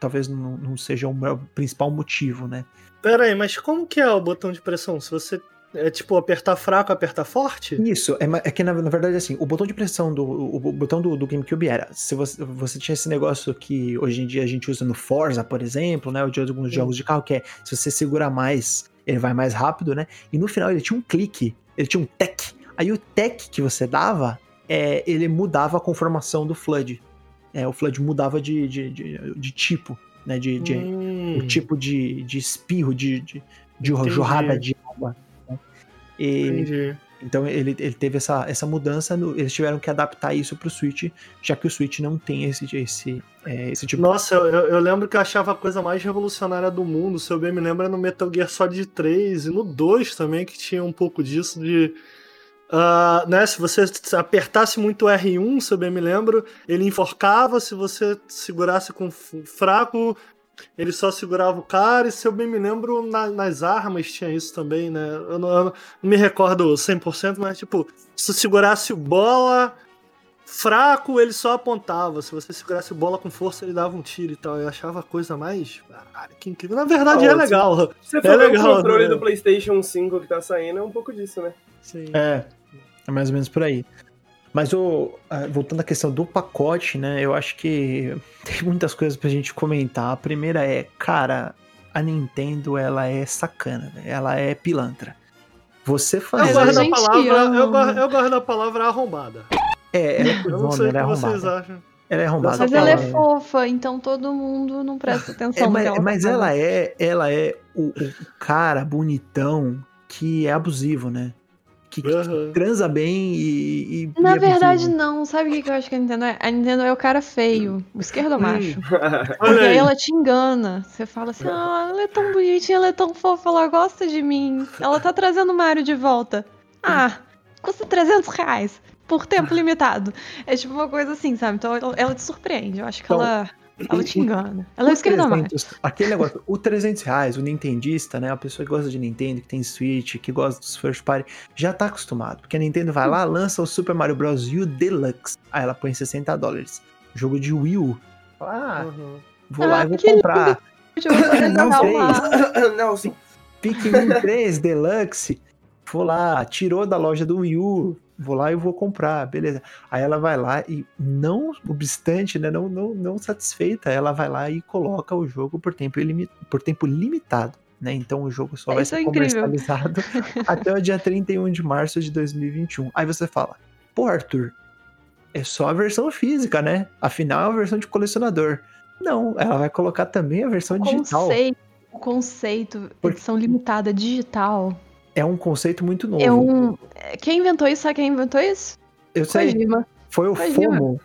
Talvez não, não seja o principal motivo, né? Pera aí, mas como que é o botão de pressão? Se você é tipo apertar fraco, apertar forte? Isso, é, é que na, na verdade assim, o botão de pressão do o, o botão do, do GameCube era, se você, você tinha esse negócio que hoje em dia a gente usa no Forza, por exemplo, né, ou de alguns jogos de carro, que é se você segurar mais, ele vai mais rápido, né? E no final ele tinha um clique, ele tinha um tech. Aí o tech que você dava, é, ele mudava a conformação do Flood. É, o Flood mudava de, de, de, de tipo, né? De, de, Hum, o tipo de, de espirro, de, de, de jorrada de água. né? E, entendi. Então ele, ele teve essa, essa mudança, no- eles tiveram que adaptar isso pro Switch, já que o Switch não tem esse, esse, é, esse tipo Nossa, eu, eu- lembro que eu achava a coisa mais revolucionária do mundo. Se eu bem me lembro, no Metal Gear Solid 3 e no 2 também, que tinha um pouco disso de. ah, né, se você apertasse muito o R1, se eu bem me lembro, ele enforcava. Se você segurasse com fraco, ele só segurava o cara. E se eu bem me lembro, na- nas armas tinha isso também, né? Eu não, eu não me recordo 100%, mas tipo, se você segurasse o bola fraco, ele só apontava. Se você segurasse bola com força, ele dava um tiro e tal. Eu achava a coisa mais. Caralho, que incrível. Na verdade, Ah, é legal. Você É legal, o controle né? do PlayStation 5 que tá saindo, é um pouco disso, né? Sim. É, é mais ou menos por aí. Mas o, ah, voltando à questão do pacote, né? Eu acho que tem muitas coisas pra gente comentar. A primeira é, cara, a Nintendo ela é sacana, né? ela é pilantra. Você Eu Mas fazer. a palavra, eu, gosto, eu gosto da palavra arrombada. É, ela é Eu não sei o ela é que vocês acham. Ela é arrombada. Mas ela é fofa, então todo mundo não presta atenção É, mas, ela mas tá ela é, ela é o, o cara bonitão que é abusivo, né? Que, que Aham. transa bem e. e- Na e é verdade, não. Sabe o que que eu acho que a Nintendo é? A Nintendo é o cara feio, o esquerdo macho. Porque aí ela te engana. Você fala assim, ah, ela é tão bonitinha, ela é tão fofa, ela gosta de mim. Ela tá trazendo o Mario de volta. Ah, custa 300 reais por tempo limitado. É tipo uma coisa assim, sabe? Então ela, ela te surpreende. Eu acho que Então, ela, ela te engana. Ela é o esquerdo macho. 300, aquele negócio, o 300 reais, o nintendista, né? A pessoa que gosta de Nintendo, que tem Switch, que gosta dos first party, já tá acostumado. Porque a Nintendo vai lá, lança o Super Mario Bros. U Deluxe. Aí ela põe 60 dólares. Jogo de Wii U. Fala, Ah, Uhum. vou lá Ah, e vou que comprar. Não lá. não, sim. Pikmin 3 Deluxe. Vou lá, tirou da loja do Wii U. Vou lá e vou comprar, beleza. Aí ela vai lá e, não obstante, né, não, não, não satisfeita, ela vai lá e coloca o jogo por tempo, ilimi- por tempo limitado. Né? Então o jogo só É, vai ser é comercializado até o dia 31 de março de 2021. Aí você fala, pô, Arthur, é só a versão física, né? Afinal, é a versão de colecionador. Não, ela vai colocar também a versão digital. Conceito, o conceito, Porque- edição limitada digital. É um conceito muito novo. É um. Quem inventou isso? Sabe quem inventou isso? Eu sei, Kojima. foi o Kojima. FOMO.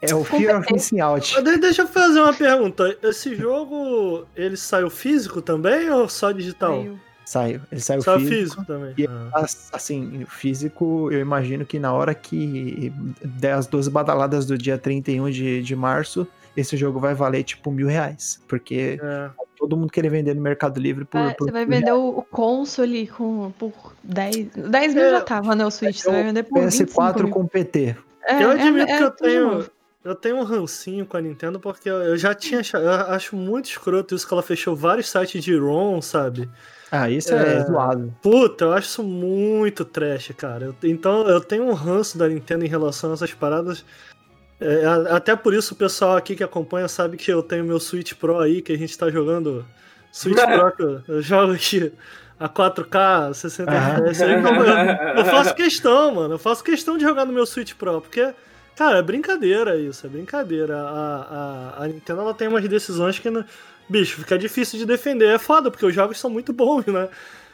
É o Fear of Missing Out. Deixa eu fazer uma pergunta. Esse jogo, ele saiu físico também ou só digital? Saiu. Saiu. Ele saiu Saiu físico. físico também. E- Ah. As- Assim, físico, eu imagino que na hora que der as 12 badaladas do dia 31 de, de março, esse jogo vai valer tipo mil reais. Porque É. todo mundo querer vender no Mercado Livre por. É, por você vai vender o, o console com, por 10. 10 mil É, já tava, né? O Switch. Você vai vender por reais. 25 PS4 mil. com PT. É, eu é- admito é que eu tudo tenho. Eu tenho um rancinho com a Nintendo porque eu, já tinha. Eu acho muito escroto isso que ela fechou vários sites de ROM, sabe? Ah, isso é, É. zoado. Puta, eu acho isso muito trash, cara. Eu- então eu tenho um ranço da Nintendo em relação a essas paradas. É, até por isso o pessoal aqui que acompanha sabe que eu tenho meu Switch Pro aí, que a gente tá jogando. Switch Pro, que eu, jogo aqui a 4K, 60 Aham. FPS. eu, eu faço questão, mano. Eu faço questão de jogar no meu Switch Pro, porque. Cara, é brincadeira isso, é brincadeira. A, a, a Nintendo ela tem umas decisões que, não- bicho, fica difícil de defender. É foda, porque os jogos são muito bons, né?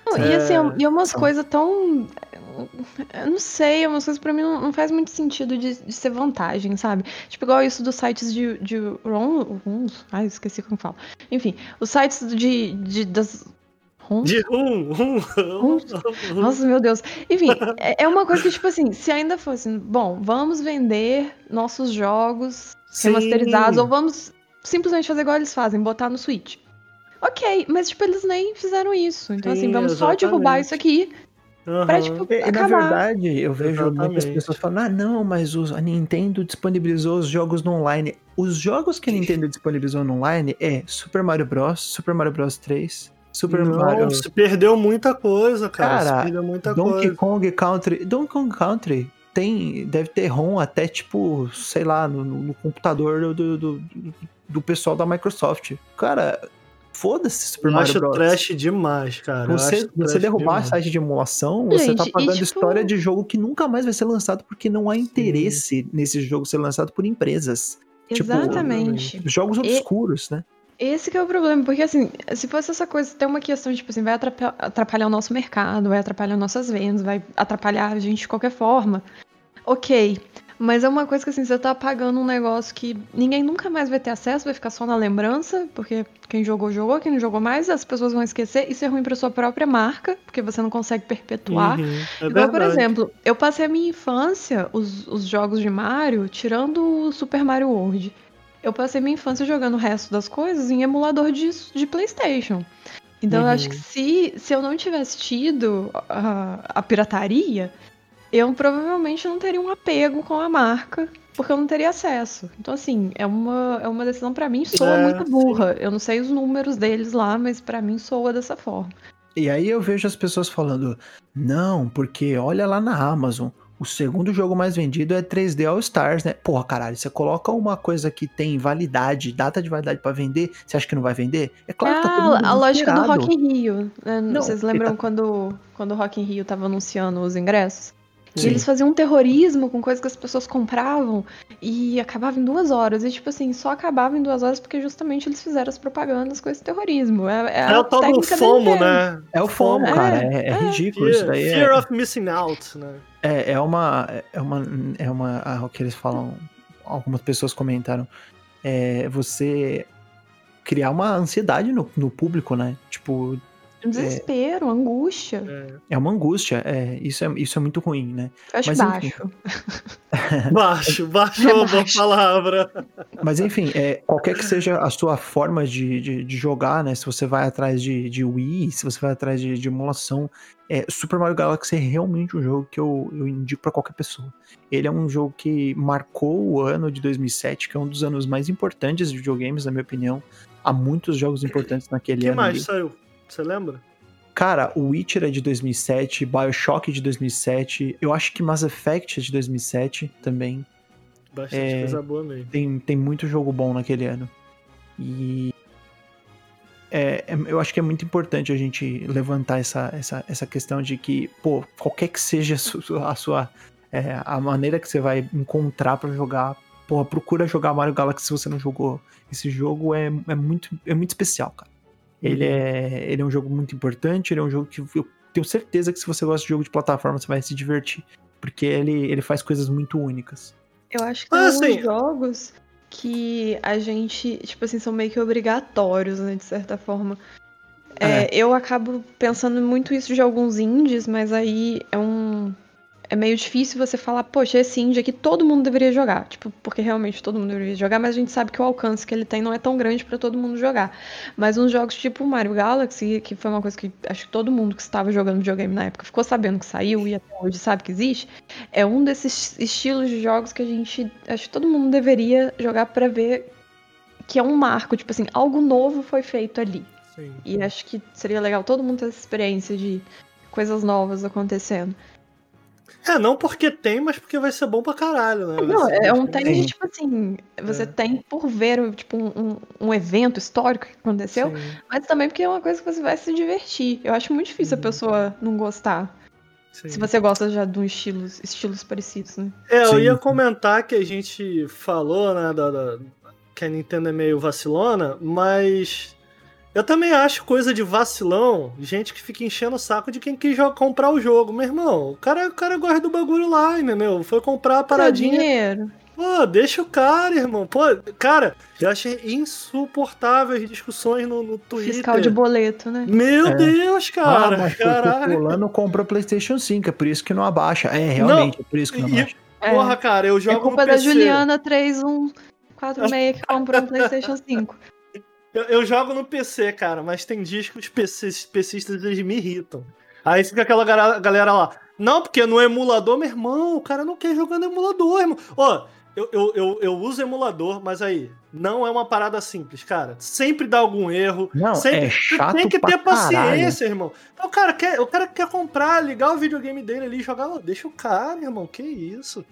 Não, E assim, É, e umas são. coisas tão. Eu não sei, umas coisas pra mim não, não faz muito sentido de, de ser vantagem, sabe? Tipo, igual isso dos sites de, de ROM. Ai, esqueci como fala. Enfim, os sites de. de das. ROMs? De um, um. Nossa, meu Deus. Enfim, é é uma coisa que, tipo assim, se ainda fosse, bom, vamos vender nossos jogos remasterizados, ou vamos simplesmente fazer igual eles fazem, botar no Switch. Ok, mas, tipo, eles nem fizeram isso. Então, assim, Sim, vamos só derrubar exatamente. isso aqui Aham. pra, tipo, E, na verdade, eu vejo muitas Exatamente. pessoas falando: ah, não, mas os- a Nintendo disponibilizou os jogos no online. Os jogos que a Nintendo disponibilizou no online é Super Mario Bros., Super Mario Bros 3, Super Não, Mario. se perdeu muita coisa, cara. Cara, se perdeu muita Donkey coisa. Kong Country. Donkey Kong Country tem, deve ter ROM até tipo, sei lá, no, no- no computador do, do, do, do pessoal da Microsoft. Cara, foda-se Super Eu Mario acho Bros. trash demais, cara. Você, você derrubar demais. site de emulação, você tá Gente, e pagando tipo- história de jogo que nunca mais vai ser lançado porque não há interesse nesse jogo ser lançado por empresas. Tipo, Exatamente. Jogos obscuros, né? Esse que é o problema, porque assim, se fosse essa coisa, tem uma questão, tipo assim, vai atrapalhar, atrapalhar o nosso mercado, vai atrapalhar nossas vendas, vai atrapalhar a gente de qualquer forma. Ok. Mas é uma coisa que assim, você tá pagando um negócio que ninguém nunca mais vai ter acesso, vai ficar só na lembrança, porque quem jogou, jogou, quem não jogou mais, as pessoas vão esquecer. Isso é ruim pra sua própria marca, porque você não consegue perpetuar. Uhum, é Igual, por exemplo, eu passei a minha infância, os, os jogos de Mario, tirando o Super Mario World. Eu passei minha infância jogando o resto das coisas em emulador de, de PlayStation. Então eu Uhum. acho que se, se eu não tivesse tido a, a pirataria, eu provavelmente não teria um apego com a marca, porque eu não teria acesso. Então, assim, é uma, é uma decisão pra mim soa É, muito burra. Eu não sei os números deles lá, mas pra mim soa dessa forma. E aí eu vejo as pessoas falando, não, porque olha lá na Amazon, o segundo jogo mais vendido é 3D All Stars, né? Porra, caralho, você coloca uma coisa que tem validade, data de validade pra vender, você acha que não vai vender? É claro que tá todo mundo Ah, a lógica do. Rock in Rio. né? Não, Vocês lembram tá- quando, quando o Rock in Rio tava anunciando os ingressos? E Sim. eles faziam um terrorismo com coisas que as pessoas compravam e acabava em duas horas. E, tipo assim, só acabava em duas horas porque justamente eles fizeram as propagandas com esse terrorismo. É, é É o tal do FOMO, né? É o FOMO, É, cara, é, é é. ridículo isso Fear, daí. fear É, of missing out, né? é, é uma, é uma, é uma, ah, o que eles falam, algumas pessoas comentaram, é você criar uma ansiedade no, no público, né? Tipo, Um desespero, angústia. é uma angústia, é, isso, é, isso é muito ruim, né? Eu acho Mas, enfim. baixo. Baixo, baixo é uma boa palavra. Mas enfim, é, qualquer que seja a sua forma de, de, de jogar, né? Se você vai atrás de, de Wii, se você vai atrás de, de emulação, é, Super Mario Galaxy é realmente um jogo que eu, eu indico pra qualquer pessoa. Ele é um jogo que marcou o ano de 2007, que é um dos anos mais importantes de videogames, na minha opinião. Há muitos jogos importantes naquele O que ano. mais ali. saiu? Você lembra? Cara, o Witcher é de 2007, Bioshock é de 2007, eu acho que Mass Effect é de 2007 também. Bastante É. coisa boa mesmo. tem, tem muito jogo bom naquele ano. E é, é- eu acho que é muito importante a gente levantar essa, essa, essa questão de que, pô, qualquer que seja a sua, a, sua, é, a maneira que você vai encontrar pra jogar, porra, procura jogar Mario Galaxy se você não jogou. Esse jogo é, é, muito, é muito especial, cara. Ele é, ele é um jogo muito importante, ele é um jogo que eu tenho certeza que se você gosta de jogo de plataforma, você vai se divertir. Porque ele, ele faz coisas muito únicas. Eu acho que tem Ah, alguns sim. jogos que a gente, tipo assim, são meio que obrigatórios, né, de certa forma. É, eu acabo pensando muito isso de alguns indies, mas aí é um. É meio difícil você falar, poxa, esse indie aqui todo mundo deveria jogar. Tipo, porque realmente todo mundo deveria jogar, mas a gente sabe que o alcance que ele tem não é tão grande pra todo mundo jogar. Mas uns jogos tipo Mario Galaxy, que foi uma coisa que acho que todo mundo que estava jogando videogame na época ficou sabendo que saiu e até hoje sabe que existe, é um desses estilos de jogos que a gente. Acho que todo mundo deveria jogar pra ver que é um marco, tipo assim, algo novo foi feito ali. Sim. E acho que seria legal todo mundo ter essa experiência de coisas novas acontecendo. É, não porque tem, mas porque vai ser bom pra caralho, né? Não, ser é um tem, tipo assim, você É. tem por ver tipo, um, um- um evento histórico que aconteceu, Sim, mas também porque é uma coisa que você vai se divertir. Eu acho muito difícil Uhum. a pessoa não gostar. sim. Se você gosta já de estilos, estilos parecidos, né? É, eu Sim. ia comentar que a gente falou, né, da, da- que a Nintendo é meio vacilona, mas eu também acho coisa de vacilão, gente que fica enchendo o saco de quem quis comprar o jogo. Meu irmão, o cara, o cara gosta do bagulho lá, entendeu? Foi comprar a paradinha. dinheiro. Pô, deixa o cara, irmão. Pô, cara, eu achei insuportável as discussões no, no Twitter. Fiscal de boleto, né? Meu É. Deus, ah, cara. mas porque caralho. fulano comprou PlayStation 5, é por isso que não abaixa. É, realmente, é por isso que não E- abaixa. É. Porra, cara, eu É jogo culpa no da PC. Juliana 3146 que comprou um PlayStation 5. Eu, eu jogo no PC, cara, mas tem dias que os PC, PCistas eles me irritam. Aí fica aquela galera lá. Não, porque no emulador, meu irmão, o cara não quer jogar no emulador, irmão. Ó, eu, eu, eu, eu uso emulador, mas aí, não é uma parada simples, cara. Sempre dá algum erro. Não, sempre, é chato Tem que ter paciência, caralho. irmão. Então, o cara, quer, o cara quer comprar, ligar o videogame dele ali e jogar. Deixa o cara, irmão. Que isso?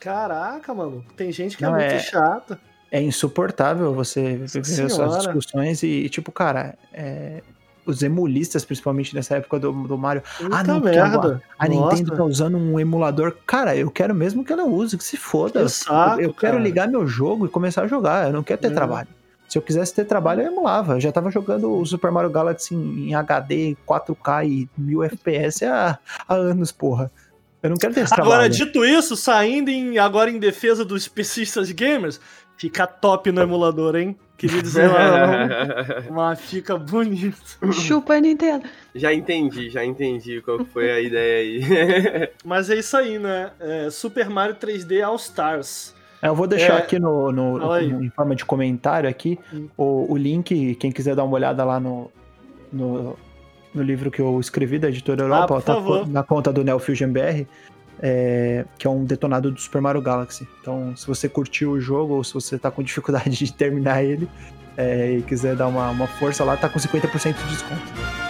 Caraca, mano. Tem gente que Não, é muito é- chata. É insuportável você ver essas discussões e, tipo, cara, é, os emulistas, principalmente nessa época do, do Mario, Puta não, merda. a Nossa. Nintendo tá usando um emulador. Cara, eu quero mesmo que ela use, que se foda. Exato, eu quero ligar meu jogo e começar a jogar. Eu não quero ter É. trabalho. Se eu quisesse ter trabalho, eu emulava. Eu já tava jogando o Super Mario Galaxy em, em HD, 4K e 1000 FPS há, há anos, porra. Eu não quero ter esse Agora, trabalho. dito isso, saindo em, agora em defesa dos especistas gamers, fica top no emulador, hein? Queria dizer não, mas fica bonito. Chupa Nintendo. já entendi, já entendi qual que foi a ideia aí. Mas é isso aí, né? É, Super Mario 3D All Stars. É, Eu vou deixar É, aqui no, no- no- em forma de comentário aqui Hum. o, o link, quem quiser dar uma olhada lá no, no, no livro que eu escrevi da editora Europa, Ah, tá na conta do Neo Fusion BR, é, que é um detonado do Super Mario Galaxy. Então, se você curtiu o jogo ou se você tá com dificuldade de terminar ele é, e quiser dar uma, uma força lá, tá com 50% de desconto.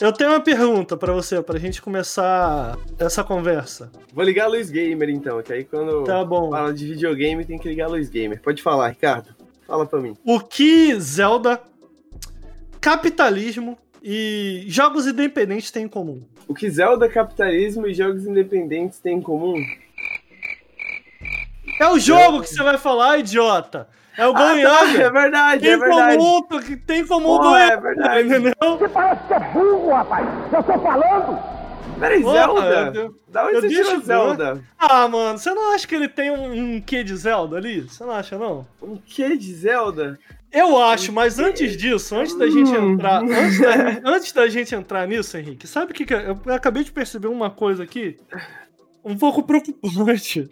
Eu tenho uma pergunta pra você, pra gente começar essa conversa. Vou ligar a luz gamer então, que aí quando Tá bom. fala de videogame tem que ligar a luz gamer. Pode falar, Ricardo. Fala pra mim. O que Zelda, capitalismo e jogos independentes têm em comum? O que Zelda, capitalismo e jogos independentes têm em comum? É o jogo que você vai falar, idiota! É o Ah, tá, é verdade, Tem é verdade. que tem comum Porra, é Goiânia, verdade. entendeu? Peraí, Porra, Zelda? eu- Da onde eu você tirou ver. Zelda? Ah, mano, você não acha que ele tem um, um quê de Zelda ali? Você não acha, não? O que de Zelda? Eu acho, mas antes disso, antes da gente Hum. entrar. Antes da, antes da gente entrar nisso, Henrique, sabe o que, que é? eu acabei de perceber uma coisa aqui? Um pouco preocupante.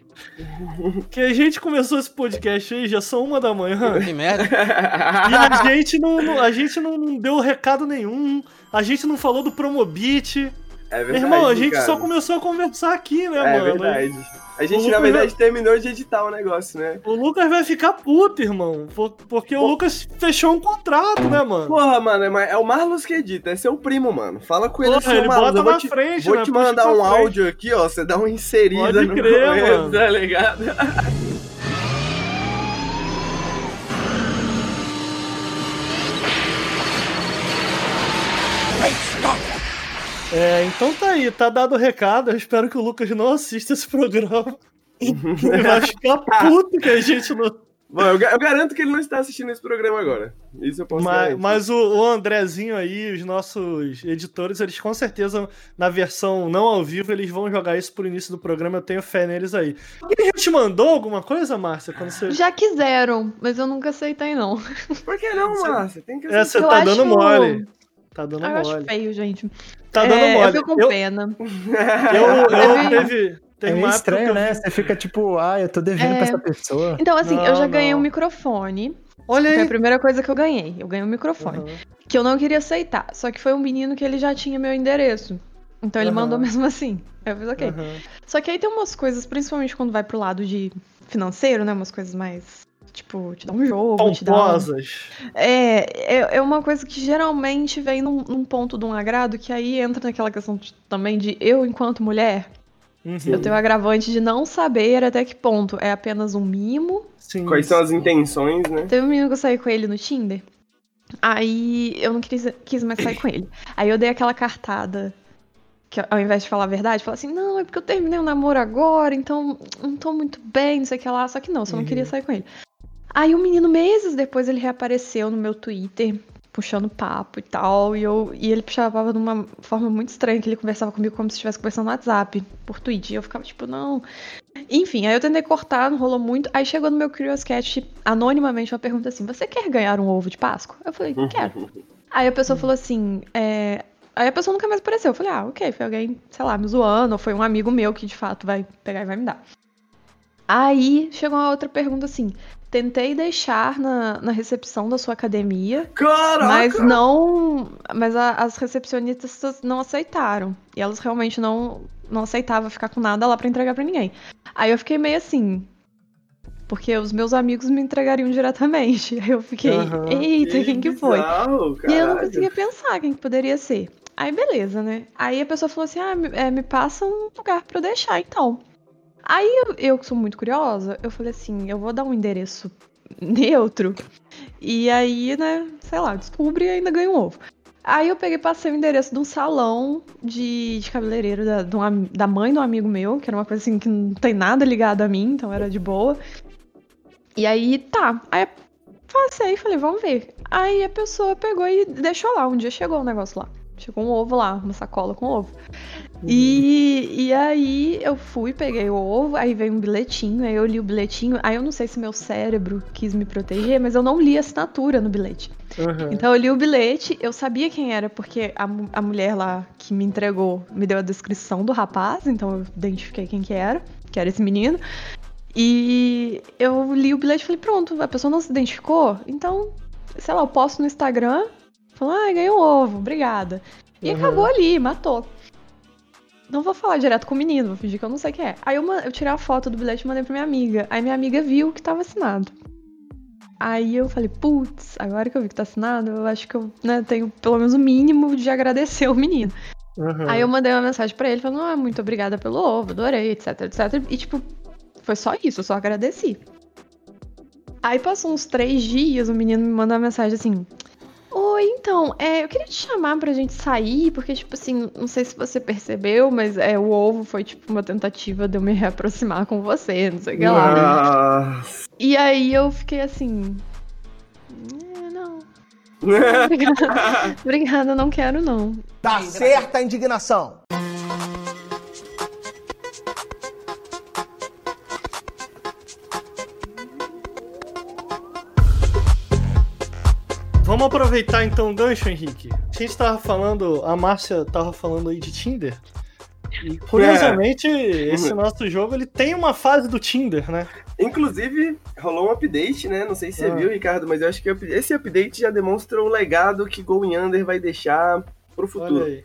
Que a gente começou esse podcast aí, já são uma da manhã. Que merda. E a gente não, não- a gente não, não deu recado nenhum. A gente não falou do Promobit. É Meu verdade. irmão, a gente cara. só começou a conversar aqui, né, É mano? verdade. A gente, O na verdade, terminou de editar o negócio, né? O Lucas vai ficar puto, irmão. por- Porque o Pô. Lucas fechou um contrato, né, mano? Porra, mano, é é o Marlos que edita, é seu primo, mano. Fala com ele Porra, assim, ele Marlos, bota eu vou na te, frente, vou né? te mandar um frente. áudio aqui, ó, você dá uma inserida Pode no crer, começo, mano. tá ligado? É, então tá aí, tá dado o recado. Eu espero que o Lucas não assista esse programa. Ele vai ficar puto que a gente não. Bom, eu, eu garanto que ele não está assistindo esse programa agora. Isso eu posso Mas, mas o, o Andrezinho aí, os nossos editores, eles com certeza, na versão não ao vivo, eles vão jogar isso pro início do programa. Eu tenho fé neles aí. Já te mandou alguma coisa, Márcia? Quando você. Já quiseram, mas eu nunca aceitei, não. Por que não, Márcia? Tem que É, você Eu tá acho- dando mole. Tá dando Ah, eu acho mole. feio, gente. Tá dando é, mole. Eu fico com Eu, pena. eu, eu Teve- teve. É Tem meio uma época que estranho, eu- né? Você fica tipo, ah, eu tô devendo É. pra essa pessoa. Então, assim, eu Não, já ganhei não. um microfone. Olha Foi a aí. primeira coisa que eu ganhei. Eu ganhei um microfone. Aham. Que eu não queria aceitar. Só que foi um menino que ele já tinha meu endereço. Então ele Aham. mandou mesmo assim. Eu fiz ok. Aham. Só que aí tem umas coisas, principalmente quando vai pro lado de financeiro, né? Umas coisas mais. Tipo, te dá um jogo, te dá. Um... Pomposas. É, é, é uma coisa que geralmente vem num, num ponto de um agrado que aí entra naquela questão de- também de eu, enquanto mulher, Uhum. eu tenho o agravante de não saber até que ponto é apenas um mimo Sim, Quais são as intenções, né? Teve um menino que eu saí com ele no Tinder. Aí eu não quis, quis mais sair com ele. Aí eu dei aquela cartada. Que ao invés de falar a verdade, falar assim, não, é porque eu terminei o namoro agora, então não tô muito bem, não sei o que lá. Só que não, só não queria sair com ele. Aí o menino, meses depois, ele reapareceu no meu Twitter, puxando papo e tal. E, eu, e ele puxava papo de uma forma muito estranha, que ele conversava comigo como se estivesse conversando no WhatsApp, por tweet. E eu ficava tipo, não. Enfim, aí eu tentei cortar, não rolou muito. Aí chegou no meu Curious Cat, anonimamente, uma pergunta assim: Você quer ganhar um ovo de Páscoa? Eu falei, quero. Aí a pessoa falou assim: é... Aí a pessoa nunca mais apareceu. Eu falei, ah, ok, foi alguém, sei lá, me zoando, ou foi um amigo meu que de fato vai pegar e vai me dar. Aí chegou uma outra pergunta assim: tentei deixar na, na recepção da sua academia, Caraca! mas não. Mas a- as recepcionistas não aceitaram. E elas realmente não, não aceitavam ficar com nada lá pra entregar pra ninguém. Aí eu fiquei meio assim. Porque os meus amigos me entregariam diretamente. Aí eu fiquei, Aham. eita, quem que foi? bizarro, E eu não conseguia pensar quem que poderia ser. Aí beleza, né? Aí a pessoa falou assim: ah, me, é, me passa um lugar pra eu deixar, então. Aí eu, que sou muito curiosa, eu falei assim: eu vou dar um endereço neutro. E aí, né, sei lá, descubro e ainda ganho um ovo. Aí eu peguei passei o endereço de um salão de, de cabeleireiro da, de um am- da mãe um amigo meu, que era uma coisa assim que não tem nada ligado a mim, então era de boa. E aí, tá. Aí passei e falei, vamos ver. Aí a pessoa pegou e deixou lá. Um dia chegou um negócio lá. Chegou um ovo lá, uma sacola com ovo. E, e aí eu fui, peguei o ovo, aí veio um bilhetinho, aí eu li o bilhetinho. Aí eu não sei se meu cérebro quis me proteger, mas eu não li a assinatura no bilhete. Uhum. Então eu li o bilhete, eu sabia quem era, porque a, a mulher lá que me entregou me deu a descrição do rapaz, então eu identifiquei quem que era, que era esse menino. E eu li o bilhete e falei, pronto, a pessoa não se identificou, então, sei lá, eu posto no Instagram, falo, ah, ganhei um ovo, obrigada. E Uhum. acabou ali, matou. Não vou falar direto com o menino, vou fingir que eu não sei quem é. Aí eu, eu tirei a foto do bilhete e mandei pra minha amiga. Aí minha amiga viu que tava assinado. Aí eu falei, putz, agora que eu vi que tá assinado, eu acho que eu né, tenho pelo menos o mínimo de agradecer o menino. Uhum. Aí eu mandei uma mensagem pra ele falando, ah, muito obrigada pelo ovo, adorei, etc, etc. E tipo, foi só isso, eu só agradeci. Aí passou uns três dias, o menino me mandou uma mensagem assim. Oi, então, é, eu queria te chamar pra gente sair, porque, tipo assim, não sei se você percebeu, mas é, o ovo foi, tipo, uma tentativa de eu me reaproximar com você, não sei o que lá. Nossa. E aí eu fiquei assim. "É, não. Obrigada. Obrigada, não quero não. Tá certa a indignação. Vamos aproveitar então o gancho, Henrique. A gente tava falando, a Márcia tava falando aí de Tinder. E curiosamente, esse nosso jogo ele tem uma fase do Tinder, né? Inclusive, rolou um update, né? Não sei se você Ah. viu, Ricardo, mas eu acho que esse update já demonstra o legado que Go Under vai deixar pro futuro.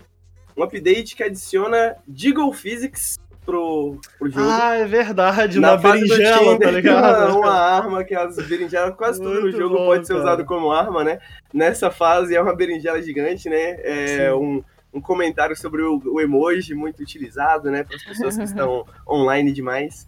um update que adiciona Deagle Physics pro, pro jogo. Ah, é verdade, Na uma berinjela, Tinder, tá ligado? Uma, uma arma que as berinjelas, quase tudo no jogo bom, pode ser cara. usado como arma, né? Nessa fase é uma berinjela gigante, né? É um, um comentário sobre o, o emoji muito utilizado, né? Para as pessoas que estão online demais.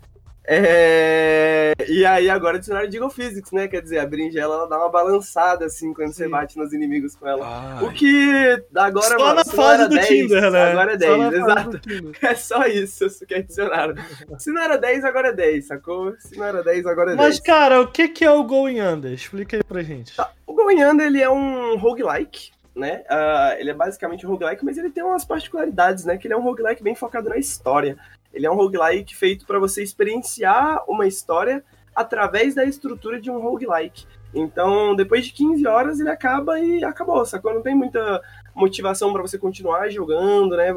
É, E aí agora adicionaram Deagle Physics, né? Quer dizer, a berinjela ela dá uma balançada assim quando você Sim. bate nos inimigos com ela. Ai. O que agora, Só mano, na fase do 10, Tinder, né? Agora é Só 10, na fase exato. É só isso, isso que adicionaram. Se não era 10, agora é 10, sacou? Se não era 10, agora é 10. Mas, cara, o que, que é o Going Under? Explica aí pra gente. O Going Under, ele é um roguelike, né? Ah, ele é basicamente um roguelike, mas ele tem umas particularidades, né? Que ele é um roguelike bem focado na história. Ele é um roguelike feito para você experienciar uma história através da estrutura de um roguelike. Então, depois de 15 horas, ele acaba e acabou, sacou? Não tem muita motivação para você continuar jogando, né?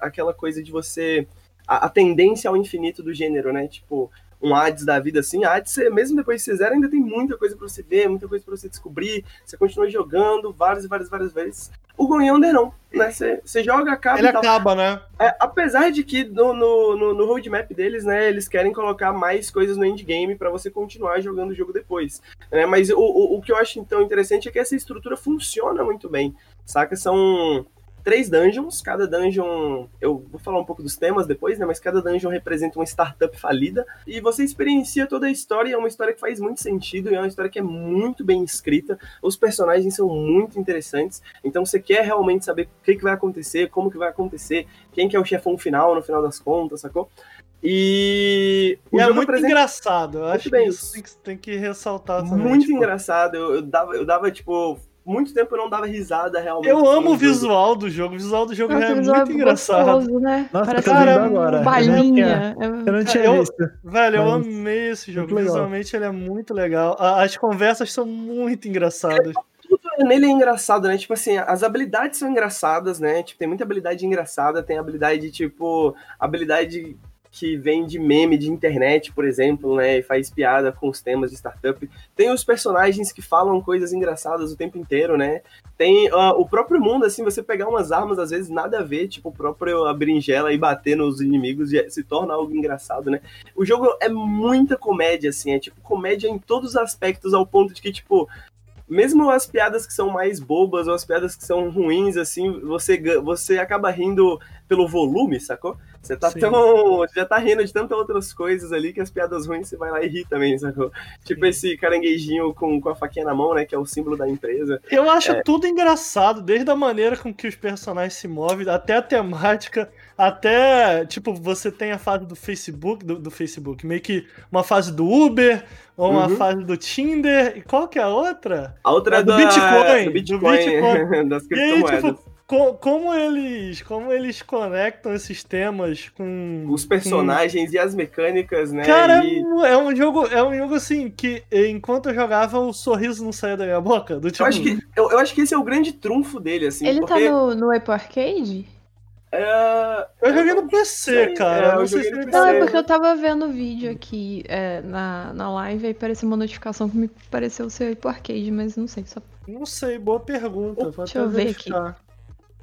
Aquela coisa de você... A, a tendência ao infinito do gênero, né? Tipo, um Hades da vida assim, Hades, você- mesmo depois de você ainda tem muita coisa pra você ver, muita coisa pra você descobrir, você continua jogando várias e várias, várias vezes. O Going Under não, né? Você, você joga, acaba Ele e acaba, né? É, apesar de que no, no, no, no roadmap deles, né, eles querem colocar mais coisas no endgame pra você continuar jogando o jogo depois. né? Mas o, o, o que eu acho então interessante é que essa estrutura funciona muito bem, saca? São três dungeons, cada dungeon, eu vou falar um pouco dos temas depois, né, mas cada dungeon representa uma startup falida, e você experiencia toda a história, é uma história que faz muito sentido, e é uma história que é muito bem escrita, os personagens são muito interessantes, então você quer realmente saber o que, que vai acontecer, como que vai acontecer, quem que é o chefão final, no final das contas, sacou? E... E é muito apresenta- engraçado. Eu Muito acho bem. que isso tem que, tem que ressaltar também. muito tipo, engraçado, eu, eu dava, eu dava, tipo, muito tempo eu não dava risada realmente. Eu amo o visual do jogo. O visual do jogo Nossa, é muito engraçado. gostoso, né? Nossa, Parece um agora. Eu balinha. É- Eu não tinha Eu- visto. Velho, eu Mas- amei esse jogo. Muito legal. Visualmente ele é muito legal. As conversas são muito engraçadas. tudo nele é engraçado, né? Tipo assim, as habilidades são engraçadas, né? Tipo, tem muita habilidade engraçada, tem habilidade, tipo, habilidade que vem de meme de internet, por exemplo, né? E faz piada com os temas de startup. Tem os personagens que falam coisas engraçadas o tempo inteiro, né? Tem ah, o próprio mundo, assim, você pegar umas armas, às vezes, nada a ver, tipo, o próprio a berinjela e bater nos inimigos e se torna algo engraçado, né? O jogo é muita comédia, assim, é tipo comédia em todos os aspectos, ao ponto de que, tipo, mesmo as piadas que são mais bobas ou as piadas que são ruins, assim, você, você acaba rindo pelo volume, sacou? Você tá Sim. tão. Já tá rindo de tantas outras coisas ali que as piadas ruins você vai lá e ri também, sacou? Tipo esse caranguejinho com, com a faquinha na mão, né? Que é o símbolo da empresa. Eu acho É. tudo engraçado, desde a maneira com que os personagens se movem, até a temática, até, tipo, você tem a fase do Facebook, do, do Facebook, meio que uma fase do Uber, ou uma Uhum. fase do Tinder, e qual que é a outra? A outra É é do da- Bitcoin, do do Bitcoin, Bitcoin. das E aí, criptomoedas. tipo, co- como eles, como eles conectam esses temas com... Os personagens e as mecânicas, né? com- Cara, e- é um- é um jogo, é um jogo assim, que enquanto eu jogava, o sorriso não saía da minha boca, do tipo... eu, acho que, eu, eu acho que esse é o grande trunfo dele, assim. Ele tá porque, no, no Apple Arcade? é, Eu joguei no PC, sei, cara. é, não sei se PC. Não, é porque eu tava vendo o vídeo aqui é, na, na live e apareceu uma notificação que me pareceu ser Apple Arcade, mas não sei. Só... Não sei, boa pergunta. Vou Deixa eu ver verificar.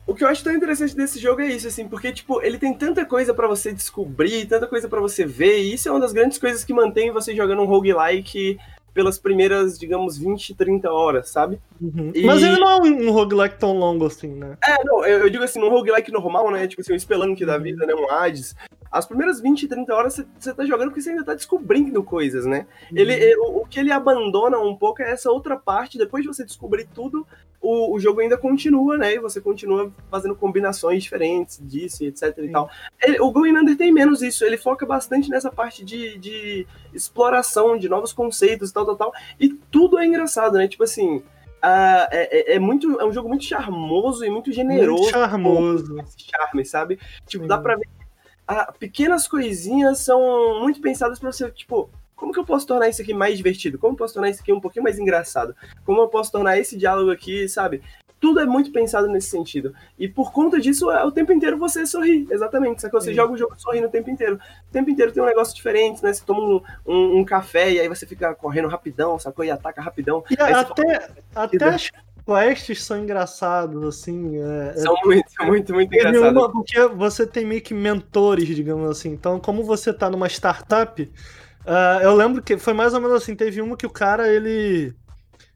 O que eu acho tão interessante desse jogo é isso, assim, porque, tipo, ele tem tanta coisa pra você descobrir, tanta coisa pra você ver, e isso é uma das grandes coisas que mantém você jogando um roguelike pelas primeiras, digamos, 20, 30 horas, sabe? Uhum. E- Mas ele não é um, um roguelike tão longo assim, né? É, não, eu, eu digo assim, num roguelike normal, né? Tipo assim, um Spelunk da vida, né? Um Hades. As primeiras 20, 30 horas você- tá jogando porque você ainda tá descobrindo coisas, né? Ele, Uhum. é, o, o que ele abandona um pouco é essa outra parte. Depois de você descobrir tudo, o, o jogo ainda continua, né? E você continua fazendo combinações diferentes disso etc e tal. Ele- o Going Under tem menos isso. Ele foca bastante nessa parte de, de exploração de novos conceitos e tal, tal, tal. E tudo é engraçado, né? Tipo assim. ah, é, é- é muito, é um jogo muito charmoso e muito generoso Muito charmoso. esse charme, sabe? Tipo, dá Sim. pra ver. Ah, pequenas coisinhas são muito pensadas pra você, tipo, como que eu posso tornar isso aqui mais divertido? Como eu posso tornar isso aqui um pouquinho mais engraçado? Como eu posso tornar esse diálogo aqui, sabe? Tudo é muito pensado nesse sentido. E por conta disso, é, o tempo inteiro você sorri. Exatamente. Só que você Sim. joga o jogo sorrindo o tempo inteiro. O tempo inteiro tem um negócio diferente, né? Você toma um, um- um café e aí você fica correndo rapidão, sacou? E ataca rapidão. E Aí você até, até, as, quests são engraçados, assim. É, São muito, são muito, muito Teve engraçados. porque você tem meio que mentores, digamos assim. Então, como você tá numa startup, ah, eu lembro que foi mais ou menos assim, teve uma que o cara, ele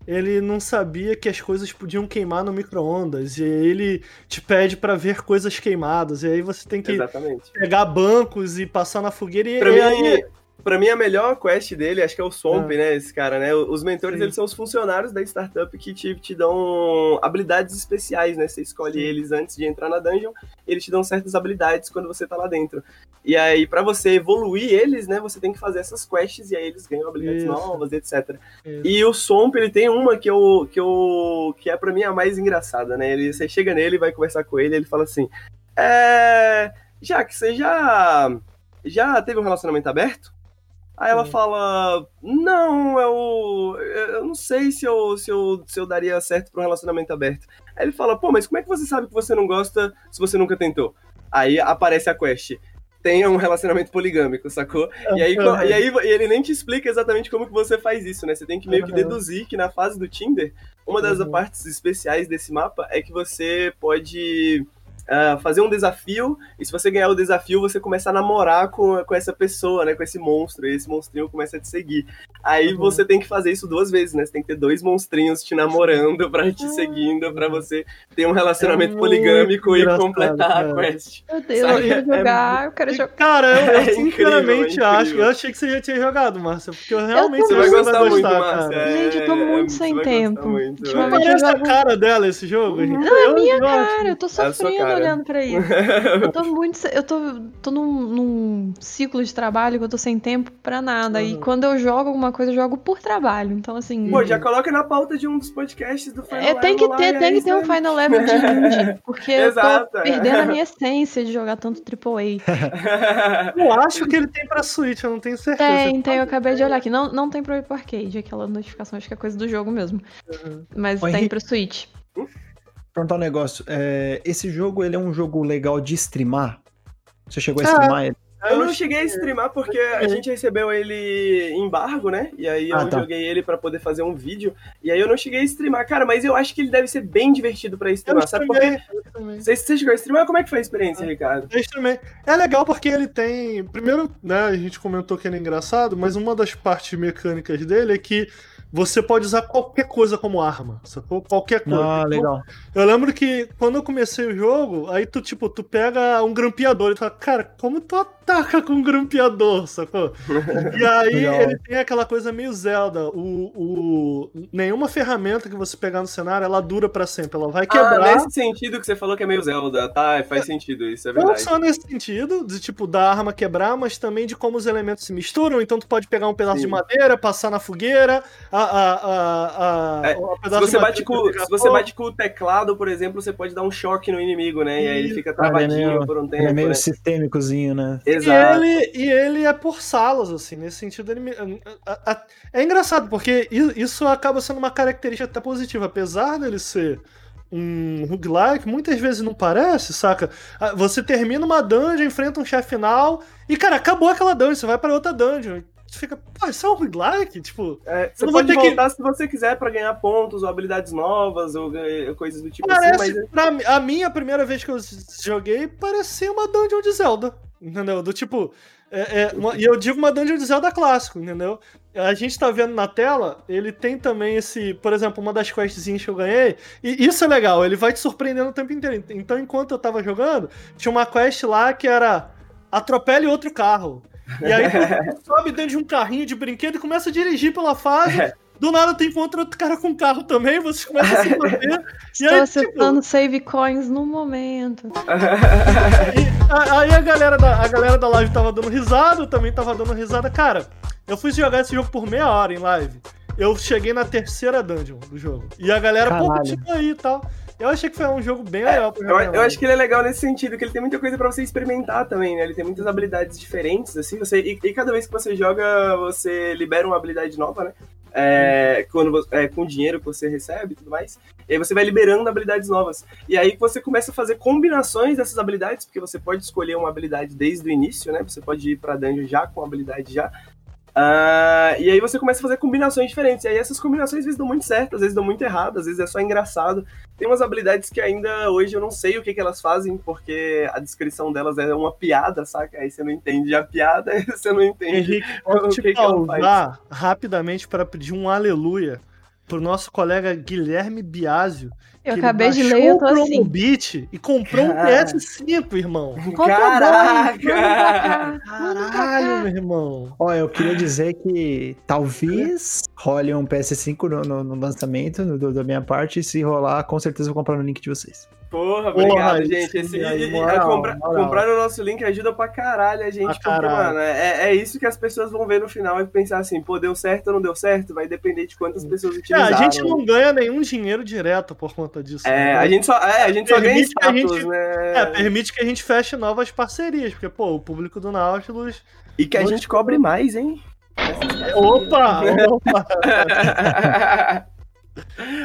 ele não sabia que as coisas podiam queimar no micro-ondas, e ele te pede pra ver coisas queimadas, e aí você tem que Exatamente. pegar bancos e passar na fogueira, e, Pra e mim, aí... pra mim, a melhor quest dele, acho que é o Swamp, Ah. né? Esse cara, né? Os mentores, Sim. eles são os funcionários da startup que te, te dão habilidades especiais, né? Você escolhe Sim. eles antes de entrar na dungeon, eles te dão certas habilidades quando você tá lá dentro. E aí, pra você evoluir eles, né? Você tem que fazer essas quests e aí eles ganham habilidades Isso. novas, etc. Isso. E o Swamp, ele tem uma que eu, que eu que é pra mim a mais engraçada, né? Ele, você chega nele, vai conversar com ele, ele fala assim: É. Já que você já. Já teve um relacionamento aberto? Aí ela fala: Não, eu. Eu não sei se eu, se, eu, se eu daria certo pra um relacionamento aberto. Aí ele fala: Pô, mas como é que você sabe que você não gosta se você nunca tentou? Aí aparece a quest. Tenha um relacionamento poligâmico, sacou? E aí, Uhum. e aí e ele nem te explica exatamente como que você faz isso, né? Você tem que meio que deduzir que na fase do Tinder, uma das Uhum. partes especiais desse mapa é que você pode ah, fazer um desafio, e se você ganhar o desafio, você começa a namorar com, com essa pessoa, né? Com esse monstro, e esse monstrinho começa a te seguir. Aí Uhum. você tem que fazer isso duas vezes, né? Você tem que ter dois monstrinhos te namorando pra te Ah. seguindo, pra você ter um relacionamento É poligâmico e completar cara. a quest. Meu Deus, Sabe? eu quero É jogar, eu quero jogar. Cara, eu, eu É incrível, sinceramente é acho. incrível. Eu achei que você já tinha jogado, Márcia, porque eu realmente Você acho vai que gostar muito, gostar, Márcia. cara. Gente, eu tô É, muito você sem tempo. gostar muito, eu Parece a cara dela esse jogo, gente. Não, é Eu- minha eu cara, eu tô É a sua sofrendo cara. olhando pra isso. Eu tô muito. Eu tô, tô num, num ciclo de trabalho que eu tô sem tempo pra nada. E Uhum. quando eu jogo alguma coisa, eu jogo por trabalho. Então, assim. Pô, já coloca na pauta de um dos podcasts do Final É, tem que Level lá, ter, e tem que ter um Final Level de indie, porque eu Exato, tô é. perdendo a minha essência de jogar tanto AAA. Eu acho que ele tem pra Switch, eu não tenho certeza. Tem, tem, eu acabei de olhar aqui. Não, não tem pro Apple Arcade, aquela notificação, acho que é coisa do jogo mesmo. Mas Ô, tem Henrique. pro Switch. Perguntar um negócio. é, esse jogo, ele é um jogo legal de streamar? Você chegou a Ah, streamar ele? Eu não cheguei a streamar porque a gente recebeu ele em embargo, né? E aí eu Ah, tá. joguei ele pra poder fazer um vídeo. E aí eu não cheguei a streamar. Cara, mas eu acho que ele deve ser bem divertido pra Eu streamar. Sabe por quê? streamei, eu streamei. Você, você chegou a streamar? Como é que foi a experiência, Ricardo? Eu streamei. É legal porque ele tem. Primeiro, né, a gente comentou que ele é engraçado, mas uma das partes mecânicas dele é que você pode usar qualquer coisa como arma, sacou? Qualquer coisa. Ah, Então, legal. Eu lembro que quando eu comecei o jogo, aí tu, tipo, tu pega um grampeador e tu fala, cara, como tu ataca com um grampeador, sacou? e aí Legal. ele tem aquela coisa meio Zelda. O, o- Nenhuma ferramenta que você pegar no cenário, ela dura pra sempre. Ela vai Ah, quebrar. nesse sentido que você falou que é meio Zelda, tá? Faz sentido, isso é Não verdade. só nesse sentido, de tipo, da arma quebrar, mas também de como os elementos se misturam. Então tu pode pegar um pedaço Sim. de madeira, passar na fogueira, a, a, a, a, É, Se você, bate com, se você bate com o teclado, por exemplo, você pode dar um choque no inimigo, né? E aí ele fica Ah, é travadinho meio- por um tempo. É meio né? sistêmicozinho, né? E Exato. ele, e ele é por salas, assim, nesse sentido ele me- a- a- É engraçado, porque isso acaba sendo uma característica até positiva, apesar dele ser um roguelike, muitas vezes não parece, saca? Ah, Você termina uma dungeon, enfrenta um chefe final, e cara, acabou aquela dungeon, você vai pra outra dungeon. Você fica, pô, isso é um roguelike? Tipo, É, você não pode ter que- voltar se você quiser pra ganhar pontos ou habilidades novas ou coisas do tipo assim, parece, mas pra mim, a minha primeira vez que eu joguei, parecia uma dungeon de Zelda, entendeu? Do tipo, é, é, uma- e eu digo uma dungeon de Zelda clássico, entendeu? A gente tá vendo na tela, ele tem também esse, por exemplo, uma das questzinhas que eu ganhei, e isso é legal, ele vai te surpreendendo o tempo inteiro. Então, enquanto eu tava jogando, tinha uma quest lá que era atropele outro carro. E aí tu sobe dentro de um carrinho de brinquedo e começa a dirigir pela fase. Do nada tu encontra outro cara com carro também, você começa a se bater. e Estou aí, tipo, acessando save coins no momento. e aí a galera, da, a galera da live tava dando risada, eu também tava dando risada. Cara, eu fui jogar esse jogo por meia hora em live. Eu cheguei na terceira dungeon do jogo. E a galera, pô, Caralho. continua aí e tal. Eu achei que foi um jogo bem legal pra eu, eu acho que ele é legal nesse sentido, que ele tem muita coisa pra você experimentar também, né? Ele tem muitas habilidades diferentes, assim, você, e, e cada vez que você joga, você libera uma habilidade nova, né? É, quando, é, com o dinheiro que você recebe e tudo mais. E aí você vai liberando habilidades novas. E aí você começa a fazer combinações dessas habilidades, porque você pode escolher uma habilidade desde o início, né? Você pode ir pra dungeon já com a habilidade já. Ah, e aí você começa a fazer combinações diferentes. E aí essas combinações às vezes dão muito certo, às vezes dão muito errado, às vezes é só engraçado. Tem umas habilidades que ainda hoje eu não sei o que, que elas fazem, porque a descrição delas é uma piada, saca? Aí você não entende a piada, você não entende Henrique, o que, que ela faz. rapidamente para pedir um aleluia pro nosso colega Guilherme Biasio. Eu acabei de ler eu tô o assim. Promobit e comprou um Cara. PS5, irmão. Caraca! Caralho, meu irmão. Ó, eu queria dizer que talvez role um PS5 no, no- no lançamento no- do- da minha parte. E se rolar, com certeza eu vou comprar no link de vocês. Porra, obrigado, Porra, gente. Esse, aí, e- e- moral, compra- moral. comprar no nosso link ajuda pra caralho a gente, porque, caralho. mano, é, é isso que as pessoas vão ver no final e pensar assim, pô, deu certo ou não deu certo? Vai depender de quantas pessoas É, utilizaram. a gente não ganha nenhum dinheiro direto por conta disso. É, né? a gente só, é, a gente só ganha Permite que a status, gente- né? É, permite que a gente feche novas parcerias, porque, pô, o público do Nautilus. E que a gente cobre mais, hein? Opa! opa.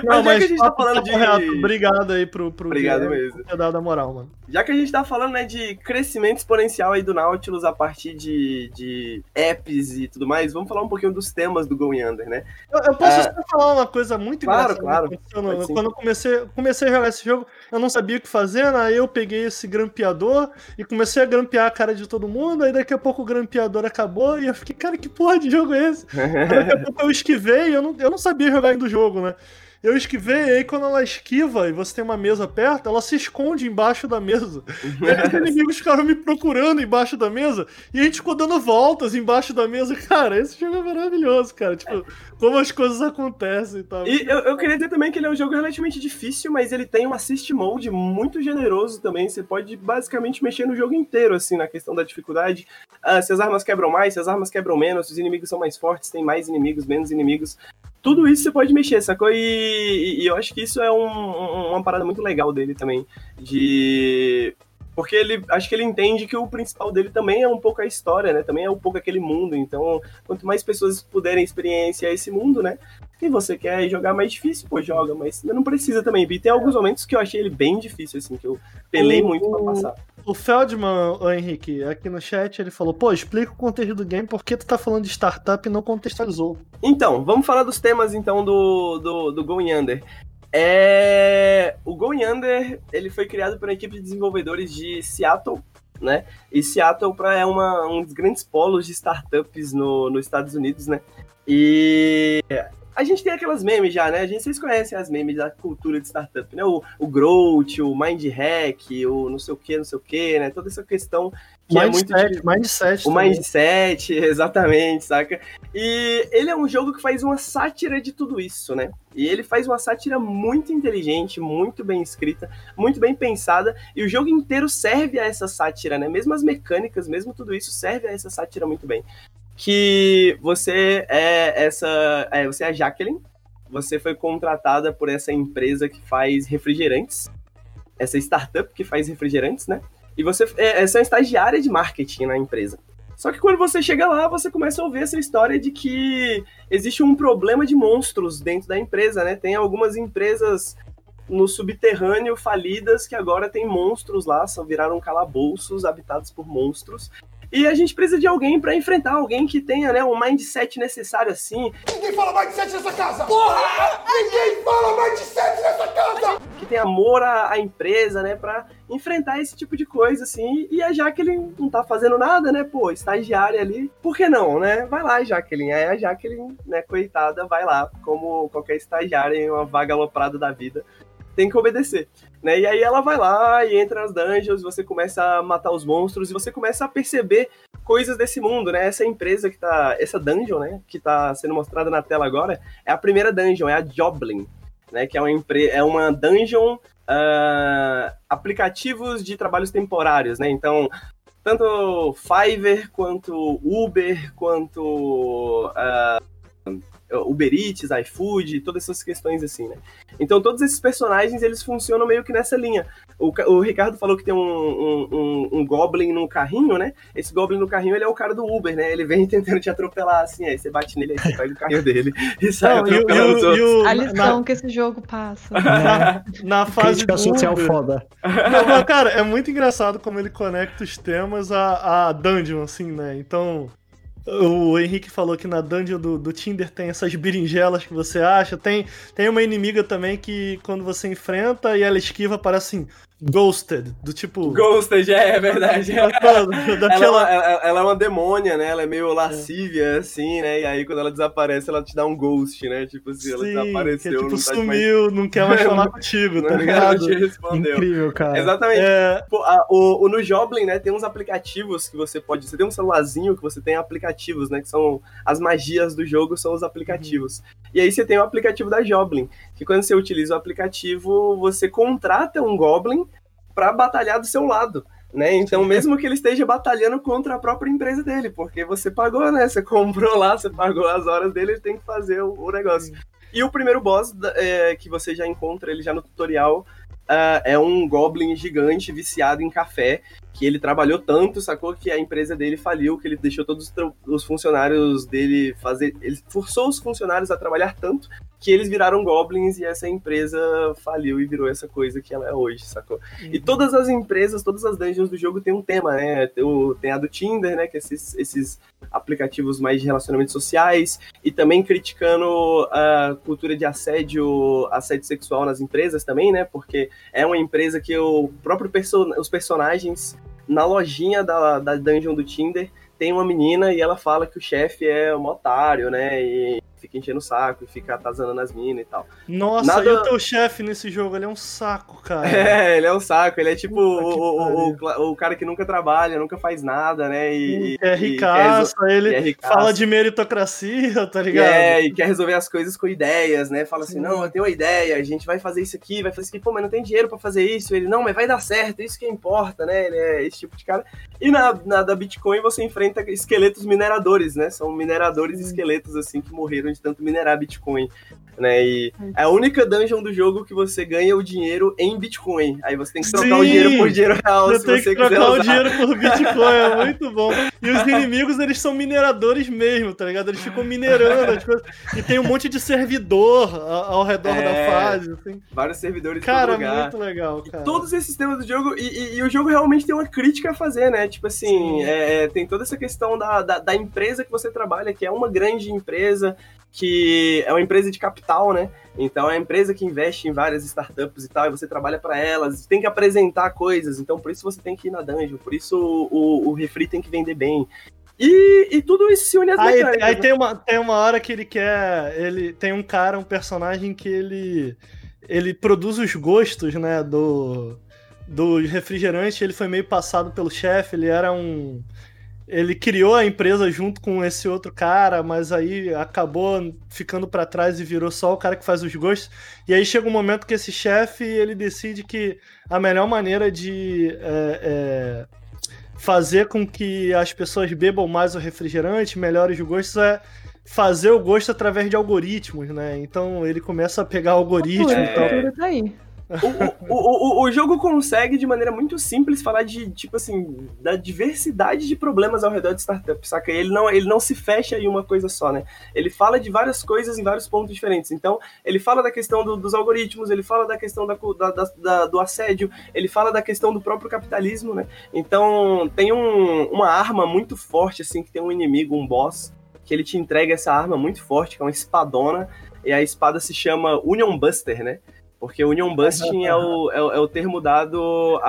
Não, Mas já que a gente tá falando de- reto, Obrigado aí pro, pro Obrigado Guilherme mesmo. ter dado a moral, mano. Já que a gente tá falando, né, de crescimento exponencial aí do Nautilus a partir de, de apps e tudo mais, vamos falar um pouquinho dos temas do Going Under, né? Eu, eu posso É. só falar uma coisa muito Claro, engraçada claro. sim. Quando eu comecei, comecei a jogar esse jogo, eu não sabia o que fazer, né? Aí eu peguei esse grampeador e comecei a grampear a cara de todo mundo, aí daqui a pouco o grampeador acabou e eu fiquei, cara, que porra de jogo é esse? Aí daqui a pouco eu esquivei e eu não, eu não sabia jogar ainda o jogo, né? Eu esquivei, e aí quando ela esquiva e você tem uma mesa perto, ela se esconde embaixo da mesa. E aí os inimigos ficaram me procurando embaixo da mesa e a gente ficou dando voltas embaixo da mesa. Cara, esse jogo é maravilhoso, cara. Tipo, como as coisas acontecem e tal. E eu, eu queria dizer também que ele é um jogo relativamente difícil, mas ele tem um assist mode muito generoso também. Você pode basicamente mexer no jogo inteiro, assim, na questão da dificuldade. Ah, se as armas quebram mais, se as armas quebram menos, se os inimigos são mais fortes, tem mais inimigos, menos inimigos. Tudo isso você pode mexer, sacou? E, e- eu acho que isso é um- um- uma parada muito legal dele também. De. Porque ele acho que ele entende que o principal dele também é um pouco a história, né? Também é um pouco aquele mundo. Então, quanto mais pessoas puderem experienciar esse mundo, né? E você quer jogar mais difícil, pô, joga, mas não precisa também. E tem alguns momentos que eu achei ele bem difícil, assim, que eu pelei muito pra passar. O Feldman, o Henrique, aqui no chat, ele falou: pô, explica o contexto do game, por que tu tá falando de startup e não contextualizou? Então, vamos falar dos temas então do, do, do Going Under. É... O Going Under ele foi criado por uma equipe de desenvolvedores de Seattle, né? E Seattle pra, é uma, um dos grandes polos de startups no, nos Estados Unidos, né? E a gente tem aquelas memes já, né? A gente, vocês conhecem as memes da cultura de startup, né? O, o Growth, o Mind Hack, o não sei o que, não sei o que, né? Toda essa questão que é muito mindset, de- mindset. o também. mindset, exatamente, saca? E ele é um jogo que faz uma sátira de tudo isso, né? E ele faz uma sátira muito inteligente, muito bem escrita, muito bem pensada, e o jogo inteiro serve a essa sátira, né? Mesmo as mecânicas, mesmo tudo isso serve a essa sátira muito bem. Que você é essa, é, você é a Jacqueline, você foi contratada por essa empresa que faz refrigerantes, essa startup que faz refrigerantes, né? E você é, é, estagiária de marketing na empresa. Só que quando você chega lá, você começa a ouvir essa história de que existe um problema de monstros dentro da empresa, né? Tem algumas empresas no subterrâneo falidas que agora tem monstros lá, são viraram calabouços habitados por monstros. E a gente precisa de alguém pra enfrentar alguém que tenha, né, um mindset necessário assim, Ninguém fala mindset nessa casa! Porra! Ninguém fala mindset nessa casa! que tem amor à, à empresa, né, Pra enfrentar esse tipo de coisa, assim, e a Jaqueline não tá fazendo nada, né, pô, estagiária ali, por que não, né, vai lá, Jaqueline, aí a Jaqueline, né, coitada, vai lá, como qualquer estagiária em uma vaga aloprada da vida, tem que obedecer, né, e aí ela vai lá e entra nas dungeons, você começa a matar os monstros, e você começa a perceber coisas desse mundo, né, essa empresa que tá, essa dungeon, né, que tá sendo mostrada na tela agora, é a primeira dungeon, é a Joblin, né, que é uma, empre é uma dungeon ah, aplicativos de trabalhos temporários, né? Então, tanto Fiverr quanto Uber, quanto ah, Uber Eats, iFood, todas essas questões assim, né? Então todos esses personagens eles funcionam meio que nessa linha. O, o Ricardo falou que tem um, um, um- um Goblin no carrinho, né? Esse Goblin no carrinho ele é o cara do Uber, né? Ele vem tentando te atropelar assim, aí você bate nele, aí você pega o carrinho dele e sai Não, o- atropelando os e outros. o- A na, lição que esse jogo passa. na, na fase Crítica do social Uber- foda. Não, mas, cara, é muito engraçado como ele conecta os temas a, a dungeon, assim, né? Então, O Henrique falou que na dungeon do, do Tinder tem essas berinjelas que você acha. Tem, tem uma inimiga também que quando você enfrenta e ela esquiva, parece assim, ghosted. Do tipo. Ghosted, é, é verdade. Daquela... Ela, ela, ela é uma demônia, né? Ela é meio lascívia, assim, né? E aí quando ela desaparece, ela te dá um ghost, né? Tipo assim, ela Sim, desapareceu. que, tipo, não tá sumiu, mais... não quer mais falar contigo, tá ligado? Não te respondeu. Incrível, cara. Exatamente. É, Pô, a- o, o- no Joblin, né, tem uns aplicativos que você pode. Você tem um celularzinho que você tem aplicativos, né? Que são as magias do jogo, são os aplicativos. E aí você tem o aplicativo da Joblin, que quando você utiliza o aplicativo, você contrata um Goblin pra batalhar do seu lado. Né? Então, mesmo que ele esteja batalhando contra a própria empresa dele, porque você pagou, né? Você comprou lá, você pagou as horas dele, ele tem que fazer o, o negócio. E o primeiro boss é, que você já encontra ele já no tutorial ah, é um Goblin gigante viciado em café, que ele trabalhou tanto, sacou? Que a empresa dele faliu, que ele deixou todos os funcionários dele fazer. Ele forçou os funcionários a trabalhar tanto que eles viraram Goblins e essa empresa faliu e virou essa coisa que ela é hoje, sacou? E todas as empresas, todas as dungeons do jogo tem um tema, né? Tem, o- tem a do Tinder, né? Que é esses, esses aplicativos mais de relacionamentos sociais, e também criticando a cultura de assédio, assédio sexual nas empresas também, né? Porque é uma empresa que o próprio perso os personagens na lojinha da, da dungeon do Tinder tem uma menina e ela fala que o chefe é um otário, né? E fica enchendo o saco e fica atazanando as minas e tal. Nossa, Nada- e o teu chefe nesse jogo? Ele é um saco, cara. É, ele é um saco, ele é tipo o, o, o, cara que nunca trabalha, nunca faz nada, né? E, é ricaço, ele é ricaço. fala de meritocracia, tá E, ligado? é, e quer resolver as coisas com ideias, né? Fala assim, Sim. não, eu tenho uma ideia, a gente vai fazer isso aqui, vai fazer isso aqui, pô, mas não tem dinheiro pra fazer isso. Ele, não, mas vai dar certo, isso que importa, né? Ele é esse tipo de cara. E na, na da Bitcoin você enfrenta esqueletos mineradores, né? São mineradores esqueletos, assim, que morreram de tanto minerar Bitcoin. Né? E é a única dungeon do jogo que você ganha o dinheiro em Bitcoin. Aí você tem que trocar o Sim! dinheiro por dinheiro real Você se tem você que trocar o dinheiro por Bitcoin, é muito bom. E os inimigos, eles são mineradores mesmo, tá ligado? Eles ficam minerando as coisas. E tem um monte de servidor ao redor É. da fase, assim. Vários servidores em Cara, todo lugar. muito legal, cara. Todos esses temas do jogo, e, e- e o jogo realmente tem uma crítica a fazer, né? Tipo assim, é, é, tem toda essa questão da, da, da empresa que você trabalha, que é uma grande empresa, que é uma empresa de capital, né? Então é uma empresa que investe em várias startups e tal, e você trabalha para elas, tem que apresentar coisas, então por isso você tem que ir na dungeon, por isso o, o, o refri tem que vender bem. E, e tudo isso se une às Aí, mecânicas. aí né? tem, uma, tem uma hora que ele quer. Ele tem um cara, um personagem que ele. Ele produz os gostos, né? Do. Do refrigerante. Ele foi meio passado pelo chefe. Ele era um. Ele criou a empresa junto com esse outro cara, mas aí acabou ficando pra trás e virou só o cara que faz os gostos. E aí chega um momento que esse chefe ele decide que a melhor maneira de é, é, fazer com que as pessoas bebam mais o refrigerante, melhore os gostos, é fazer o gosto através de algoritmos, né? Então ele começa a pegar algoritmo Tudo, e tal. tá aí. O, o, o, o jogo consegue, de maneira muito simples, falar de, tipo assim, da diversidade de problemas ao redor de startup, saca? Ele não, ele não se fecha em uma coisa só, né? Ele fala de várias coisas em vários pontos diferentes. Então, ele fala da questão do- dos algoritmos, ele fala da questão da- da- da- do assédio, ele fala da questão do próprio capitalismo, né? Então, tem um- uma arma muito forte, assim, que tem um inimigo, um boss, que ele te entrega essa arma muito forte, que é uma espadona, e a espada se chama Union Buster, né? Porque Union Busting é, o, é, o- é o termo dado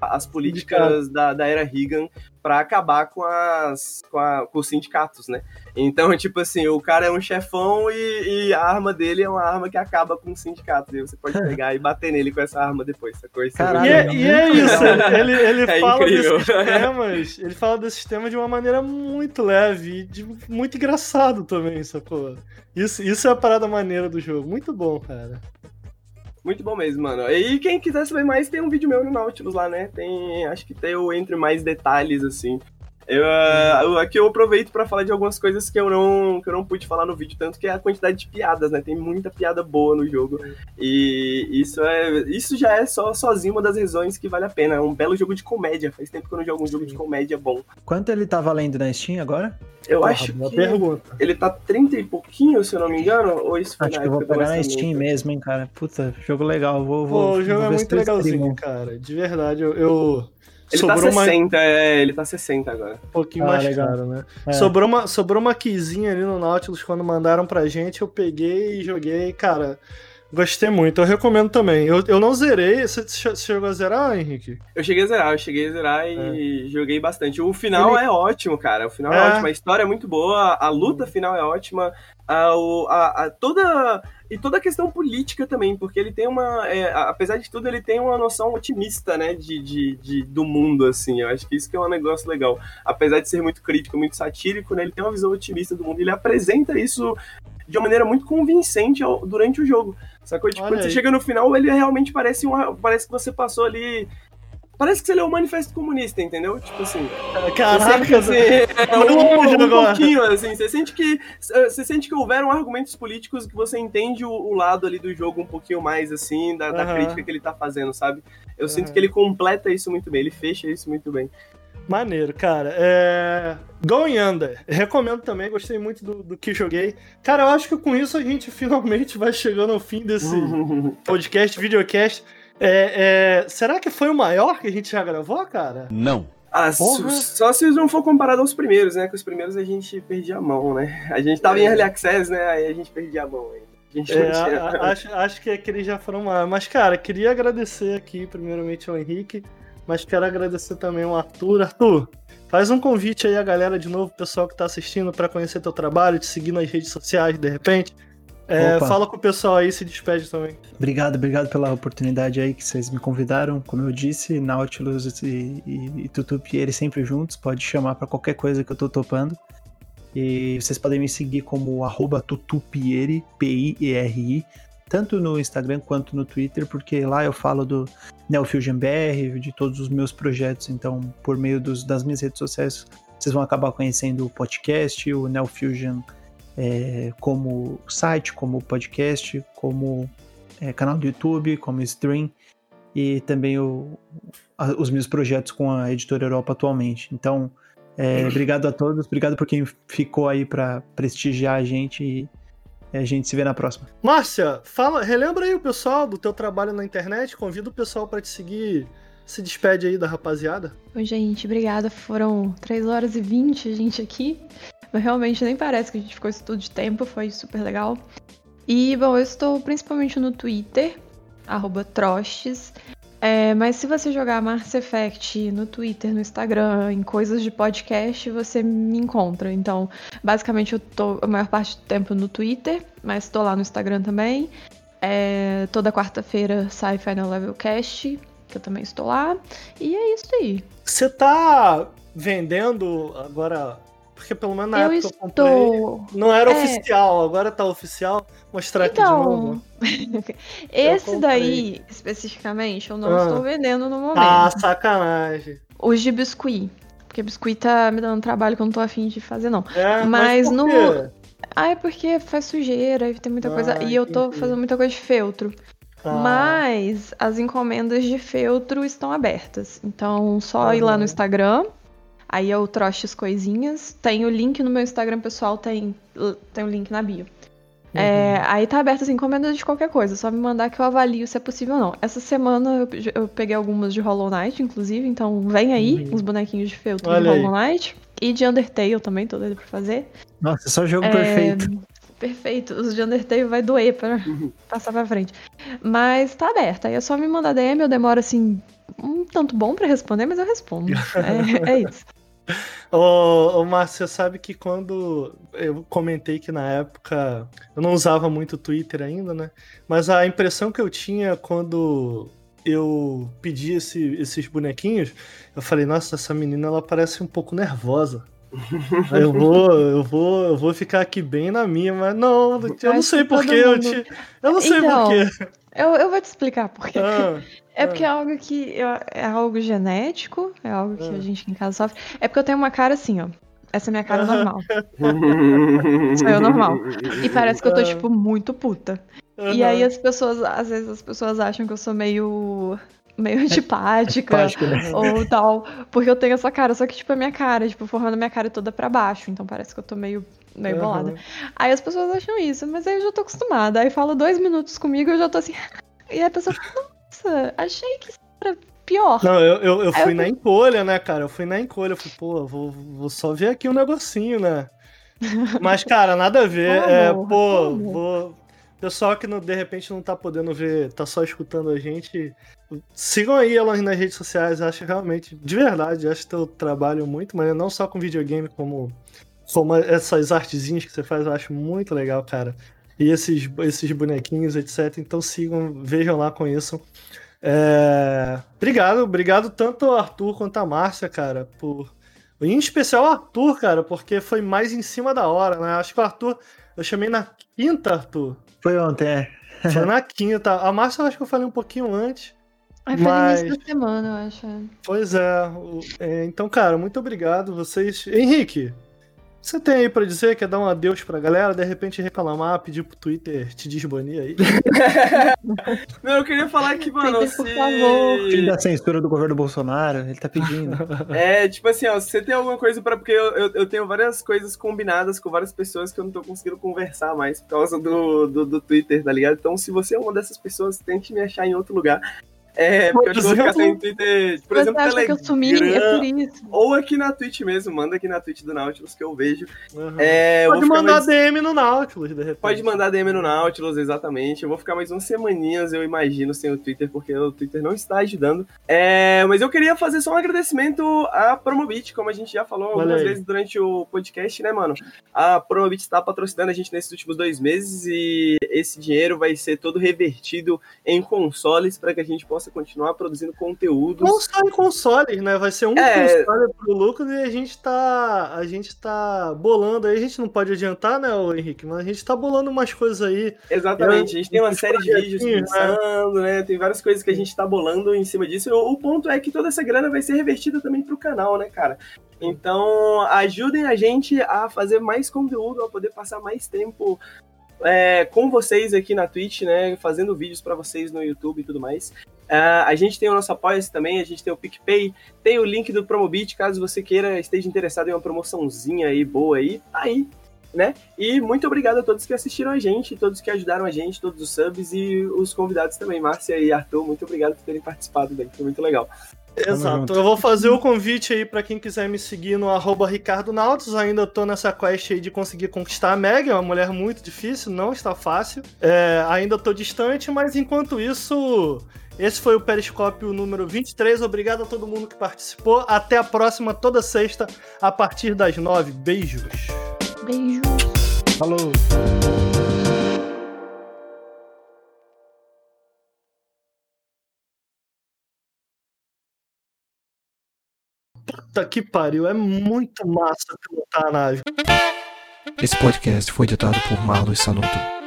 às políticas da, da era Reagan para acabar com, as, com, a- com os sindicatos, né? Então, tipo assim, o cara é um chefão e, e a arma dele é uma arma que acaba com os sindicatos. E você pode pegar e bater nele com essa arma depois, essa coisa. Caralho, E é, e é isso, ele, ele É fala incrível. desses temas, ele fala desses temas de uma maneira muito leve e de, muito engraçado também, sacou? Isso, isso é a parada maneira do jogo, muito bom, cara. Muito bom mesmo, mano. E quem quiser saber mais, tem um vídeo meu no Nautilus lá, né? Tem, acho que tem o Entre Mais Detalhes, assim. Eu, ah, eu- aqui eu aproveito pra falar de algumas coisas que eu, não, que eu não pude falar no vídeo, tanto que é a quantidade de piadas, né? Tem muita piada boa no jogo. E isso é isso já é só sozinho uma das razões que vale a pena. É um belo jogo de comédia. Faz tempo que eu não jogo um jogo de comédia bom. Quanto ele tá valendo na Steam agora? Eu Porra, acho boa que pergunta. ele tá 30 e pouquinho, se eu não me engano, ou isso foi Acho na que eu vou pegar na? Steam mesmo, hein, cara. Puta, jogo legal. Vou, Pô, vou, o jogo vou é muito legalzinho, cara. De verdade, eu, eu, Ele sobrou tá uma- 60, é, ele tá 60 agora. Um pouquinho Ah, mais legal. caro, né? É. Sobrou, uma, sobrou uma keyzinha ali no Nautilus quando mandaram pra gente, eu peguei e joguei, cara. Gostei muito, eu recomendo também. Eu, eu não zerei. Você, chegou a zerar, Henrique? Eu cheguei a zerar, eu cheguei a zerar e joguei bastante. O final Ele- é ótimo, cara. O final é. É. ótimo, a história é muito boa, a luta final é ótima, a, a- a- toda e toda a questão política também, porque ele tem uma, é, apesar de tudo, ele tem uma noção otimista, né, de, de, de- do mundo assim. Eu acho que isso que é um negócio legal. Apesar de ser muito crítico, muito satírico, né, ele tem uma visão otimista do mundo. Ele apresenta isso de uma maneira muito convincente ao- durante o jogo. Sacou? Tipo, Olha quando você aí. chega no final, ele realmente parece um, parece que você passou ali Parece que você leu o Manifesto Comunista, entendeu? Tipo assim. Caraca, você sente, assim, é, um, um pouquinho, assim. Você sente que. Você sente que houveram argumentos políticos que você entende o, o lado ali do jogo um pouquinho mais, assim, da, da Aham. crítica que ele tá fazendo, sabe? Eu sinto Aham. que ele completa isso muito bem, ele fecha isso muito bem. Maneiro, cara. É... Going Under. Recomendo também, gostei muito do, do que joguei. Cara, eu acho que com isso a gente finalmente vai chegando ao fim desse podcast, videocast. É, é, Será que foi o maior que a gente já gravou, cara? Não. Ah, só se não for comparado aos primeiros, né? Que os primeiros a gente perdia a mão, né? A gente tava em Early Access, né? Aí a gente perdia a mão ainda. A gente É, a- acho, acho que aqueles já foram maiores. Mas, cara, queria agradecer aqui, primeiramente, ao Henrique, mas quero agradecer também ao Arthur. Arthur, faz um convite aí a galera de novo, o pessoal que tá assistindo, pra conhecer teu trabalho, te seguir nas redes sociais, de repente. É, fala com o pessoal aí, se despede também. Obrigado, obrigado pela oportunidade aí que vocês me convidaram. Como eu disse, Nautilus e, e, e Tutupieri sempre juntos. Pode chamar pra qualquer coisa que eu tô topando. E vocês podem me seguir como arroba Tutupieri, P-I-E-R-I, tanto no Instagram quanto no Twitter, porque lá eu falo do NeoFusion BR, de todos os meus projetos. Então, por meio dos, das minhas redes sociais, vocês vão acabar conhecendo o podcast, o NeoFusion é, como site, como podcast, como é, canal do YouTube, como stream e também o- a- os meus projetos com a editora Europa atualmente. Então, é, obrigado a todos, obrigado por quem ficou aí para prestigiar a gente e a gente se vê na próxima. Márcia, fala, relembra aí o pessoal do teu trabalho na internet, convida o pessoal pra te seguir. Se despede aí da rapaziada. Oi, gente, obrigada. Foram 3 horas e 20 gente aqui. Mas realmente nem parece que a gente ficou isso tudo de tempo, foi super legal. E, bom, eu estou principalmente no Twitter, arroba Trostes. É, mas se você jogar Mass Effect no Twitter, no Instagram, em coisas de podcast, você me encontra. Então, basicamente, eu tô a maior parte do tempo no Twitter, mas estou lá no Instagram também. É, toda quarta-feira sai Final Level Cast, que eu também estou lá. E é isso aí. Você tá vendendo agora. Porque pelo menos na eu época eu comprei. estou. Não era É. oficial, agora tá oficial. Mostrar aqui de Então, novo. esse daí, especificamente, eu não Ah. estou vendendo no momento. Ah, sacanagem. Os de biscuit. Porque biscuit tá me dando trabalho que eu não tô afim de fazer, não. É, Mas por no-? Ah, é porque faz sujeira e tem muita Ah, coisa. E eu tô entendi. fazendo muita coisa de feltro. Ah, Mas as encomendas de feltro estão abertas. Então, só ir lá no Instagram. Aí é o Troches Coisinhas. Tem o link no meu Instagram pessoal, tem, tem o link na bio. Uhum. É, aí tá aberto as encomendas de qualquer coisa, só me mandar que eu avalio se é possível ou não. Essa semana eu, eu peguei algumas de Hollow Knight, inclusive, então vem aí Uhum. uns bonequinhos de feltro Olha de. Hollow Knight. E de Undertale também, tô doida pra fazer. Nossa, só jogo É, perfeito. Perfeito, os de Undertale vai doer pra passar pra frente. Mas tá aberto, aí é só me mandar DM, eu demoro assim, um tanto bom pra responder, mas eu respondo. É, é isso. Ô, ô Márcio, você sabe que quando eu comentei que na época eu não usava muito o Twitter ainda, né? Mas a impressão que eu tinha quando eu pedi esse- esses bonequinhos, eu falei, nossa, essa menina ela parece um pouco nervosa. Eu vou, eu vou, eu vou ficar aqui bem na minha, mas não, eu não sei porquê, eu mundo- te. Eu não sei Então, porquê. Eu, eu vou te explicar por quê. Ah, É porque é algo que eu- é algo genético, é algo que Ah. a gente aqui em casa sofre. É porque eu tenho uma cara assim, ó. Essa é minha cara normal. Sou eu normal. E parece que eu tô, Ah. tipo, muito puta. E aí as pessoas, às vezes as pessoas acham que eu sou meio. meio antipática. Prático, né? Ou tal, porque eu tenho essa cara, só que, tipo, a minha cara, tipo, formando a minha cara toda pra baixo, então parece que eu tô meio, meio Aham. bolada. Aí as pessoas acham isso, mas aí eu já tô acostumada. Aí fala dois minutos comigo, eu já tô assim. E aí a pessoa fala, nossa, achei que isso era pior. Não, eu, eu, eu Aí eu fui na fui- encolha, né, cara? Eu fui na encolha. Eu falei, pô, vou, vou só ver aqui um negocinho, né? Mas, cara, nada a ver. Como? É, pô, Como? vou. Pessoal que não- de repente não tá podendo ver, tá só escutando a gente. Sigam aí elas nas redes sociais. Acho realmente, de verdade, acho teu trabalho muito, mas não só com videogame, como, como essas artezinhas que você faz, eu acho muito legal, cara. E esses, esses bonequinhos, etc. Então sigam, vejam lá, conheçam. É, Obrigado, obrigado tanto ao Arthur quanto a Márcia, cara, por. Em especial o Arthur, cara, porque foi mais em cima da hora, né? Acho que o Arthur. Eu chamei na quinta, Arthur. Foi ontem, é. Foi na quinta. A Márcia eu acho que eu falei um pouquinho antes. Aí foi Mas- no início da semana, eu acho. Pois é. é, Então, cara, muito obrigado. Vocês. Henrique, você tem aí pra dizer? Quer dar um adeus pra galera? De repente reclamar, pedir pro Twitter te desbanir aí? Não, eu queria falar que, mano, Twitter, por se... favor. Fim da censura do governo Bolsonaro, ele tá pedindo. É, tipo assim, ó, se você tem alguma coisa pra. Porque eu, eu, eu tenho várias coisas combinadas com várias pessoas que eu não tô conseguindo conversar mais por causa do, do, do Twitter, tá ligado? Então, se você é uma dessas pessoas, tente me achar em outro lugar. É, porque eu eu vou ficar sem Twitter, por Você exemplo, acha que eu sumi? É por isso. ou aqui na Twitch mesmo, manda aqui na Twitch do Nautilus que eu vejo. Uhum. É, eu Pode mandar mais- DM no Nautilus, de repente. Pode mandar DM no Nautilus, exatamente. Eu vou ficar mais umas semaninhas, eu imagino, sem o Twitter, porque o Twitter não está ajudando. É, mas eu queria fazer só um agradecimento à Promobit, como a gente já falou Olha algumas vezes durante o podcast, né, mano? A Promobit está patrocinando a gente nesses últimos dois meses e esse dinheiro vai ser todo revertido em consoles para que a gente possa continuar produzindo conteúdos. Não só em consoles, né? Vai ser um É. console pro Lucas e a gente tá. A gente tá bolando aí. A gente não pode adiantar, né, Henrique? Mas a gente tá bolando umas coisas aí. Exatamente, a gente tem uma série de vídeos projetinhos, né? pensando, né? Tem várias coisas que a gente tá bolando em cima disso. O, o ponto é que toda essa grana vai ser revertida também pro canal, né, cara? Então, ajudem a gente a fazer mais conteúdo, a poder passar mais tempo é, com vocês aqui na Twitch, né? Fazendo vídeos pra vocês no YouTube e tudo mais. Ah, a gente tem o nosso apoia também, a gente tem o PicPay, tem o link do Promobit, caso você queira, esteja interessado em uma promoçãozinha aí boa aí, tá aí, né? E muito obrigado a todos que assistiram a gente, todos que ajudaram a gente, todos os subs e os convidados também, Márcia e Arthur, muito obrigado por terem participado daí, foi muito legal. Exato. Eu vou fazer o convite aí pra quem quiser me seguir no arroba Ricardo Nautos. Ainda tô nessa quest aí de conseguir conquistar a Meg, é uma mulher muito difícil, não está fácil. É, ainda tô distante, mas enquanto isso, esse foi o Periscópio número 23. Obrigado a todo mundo que participou. Até a próxima, toda sexta, a partir das nove. Beijos. Beijo. Falou. Puta que pariu, é muito massa pilotar a nave. Esse podcast foi editado por Marlos Sanuto.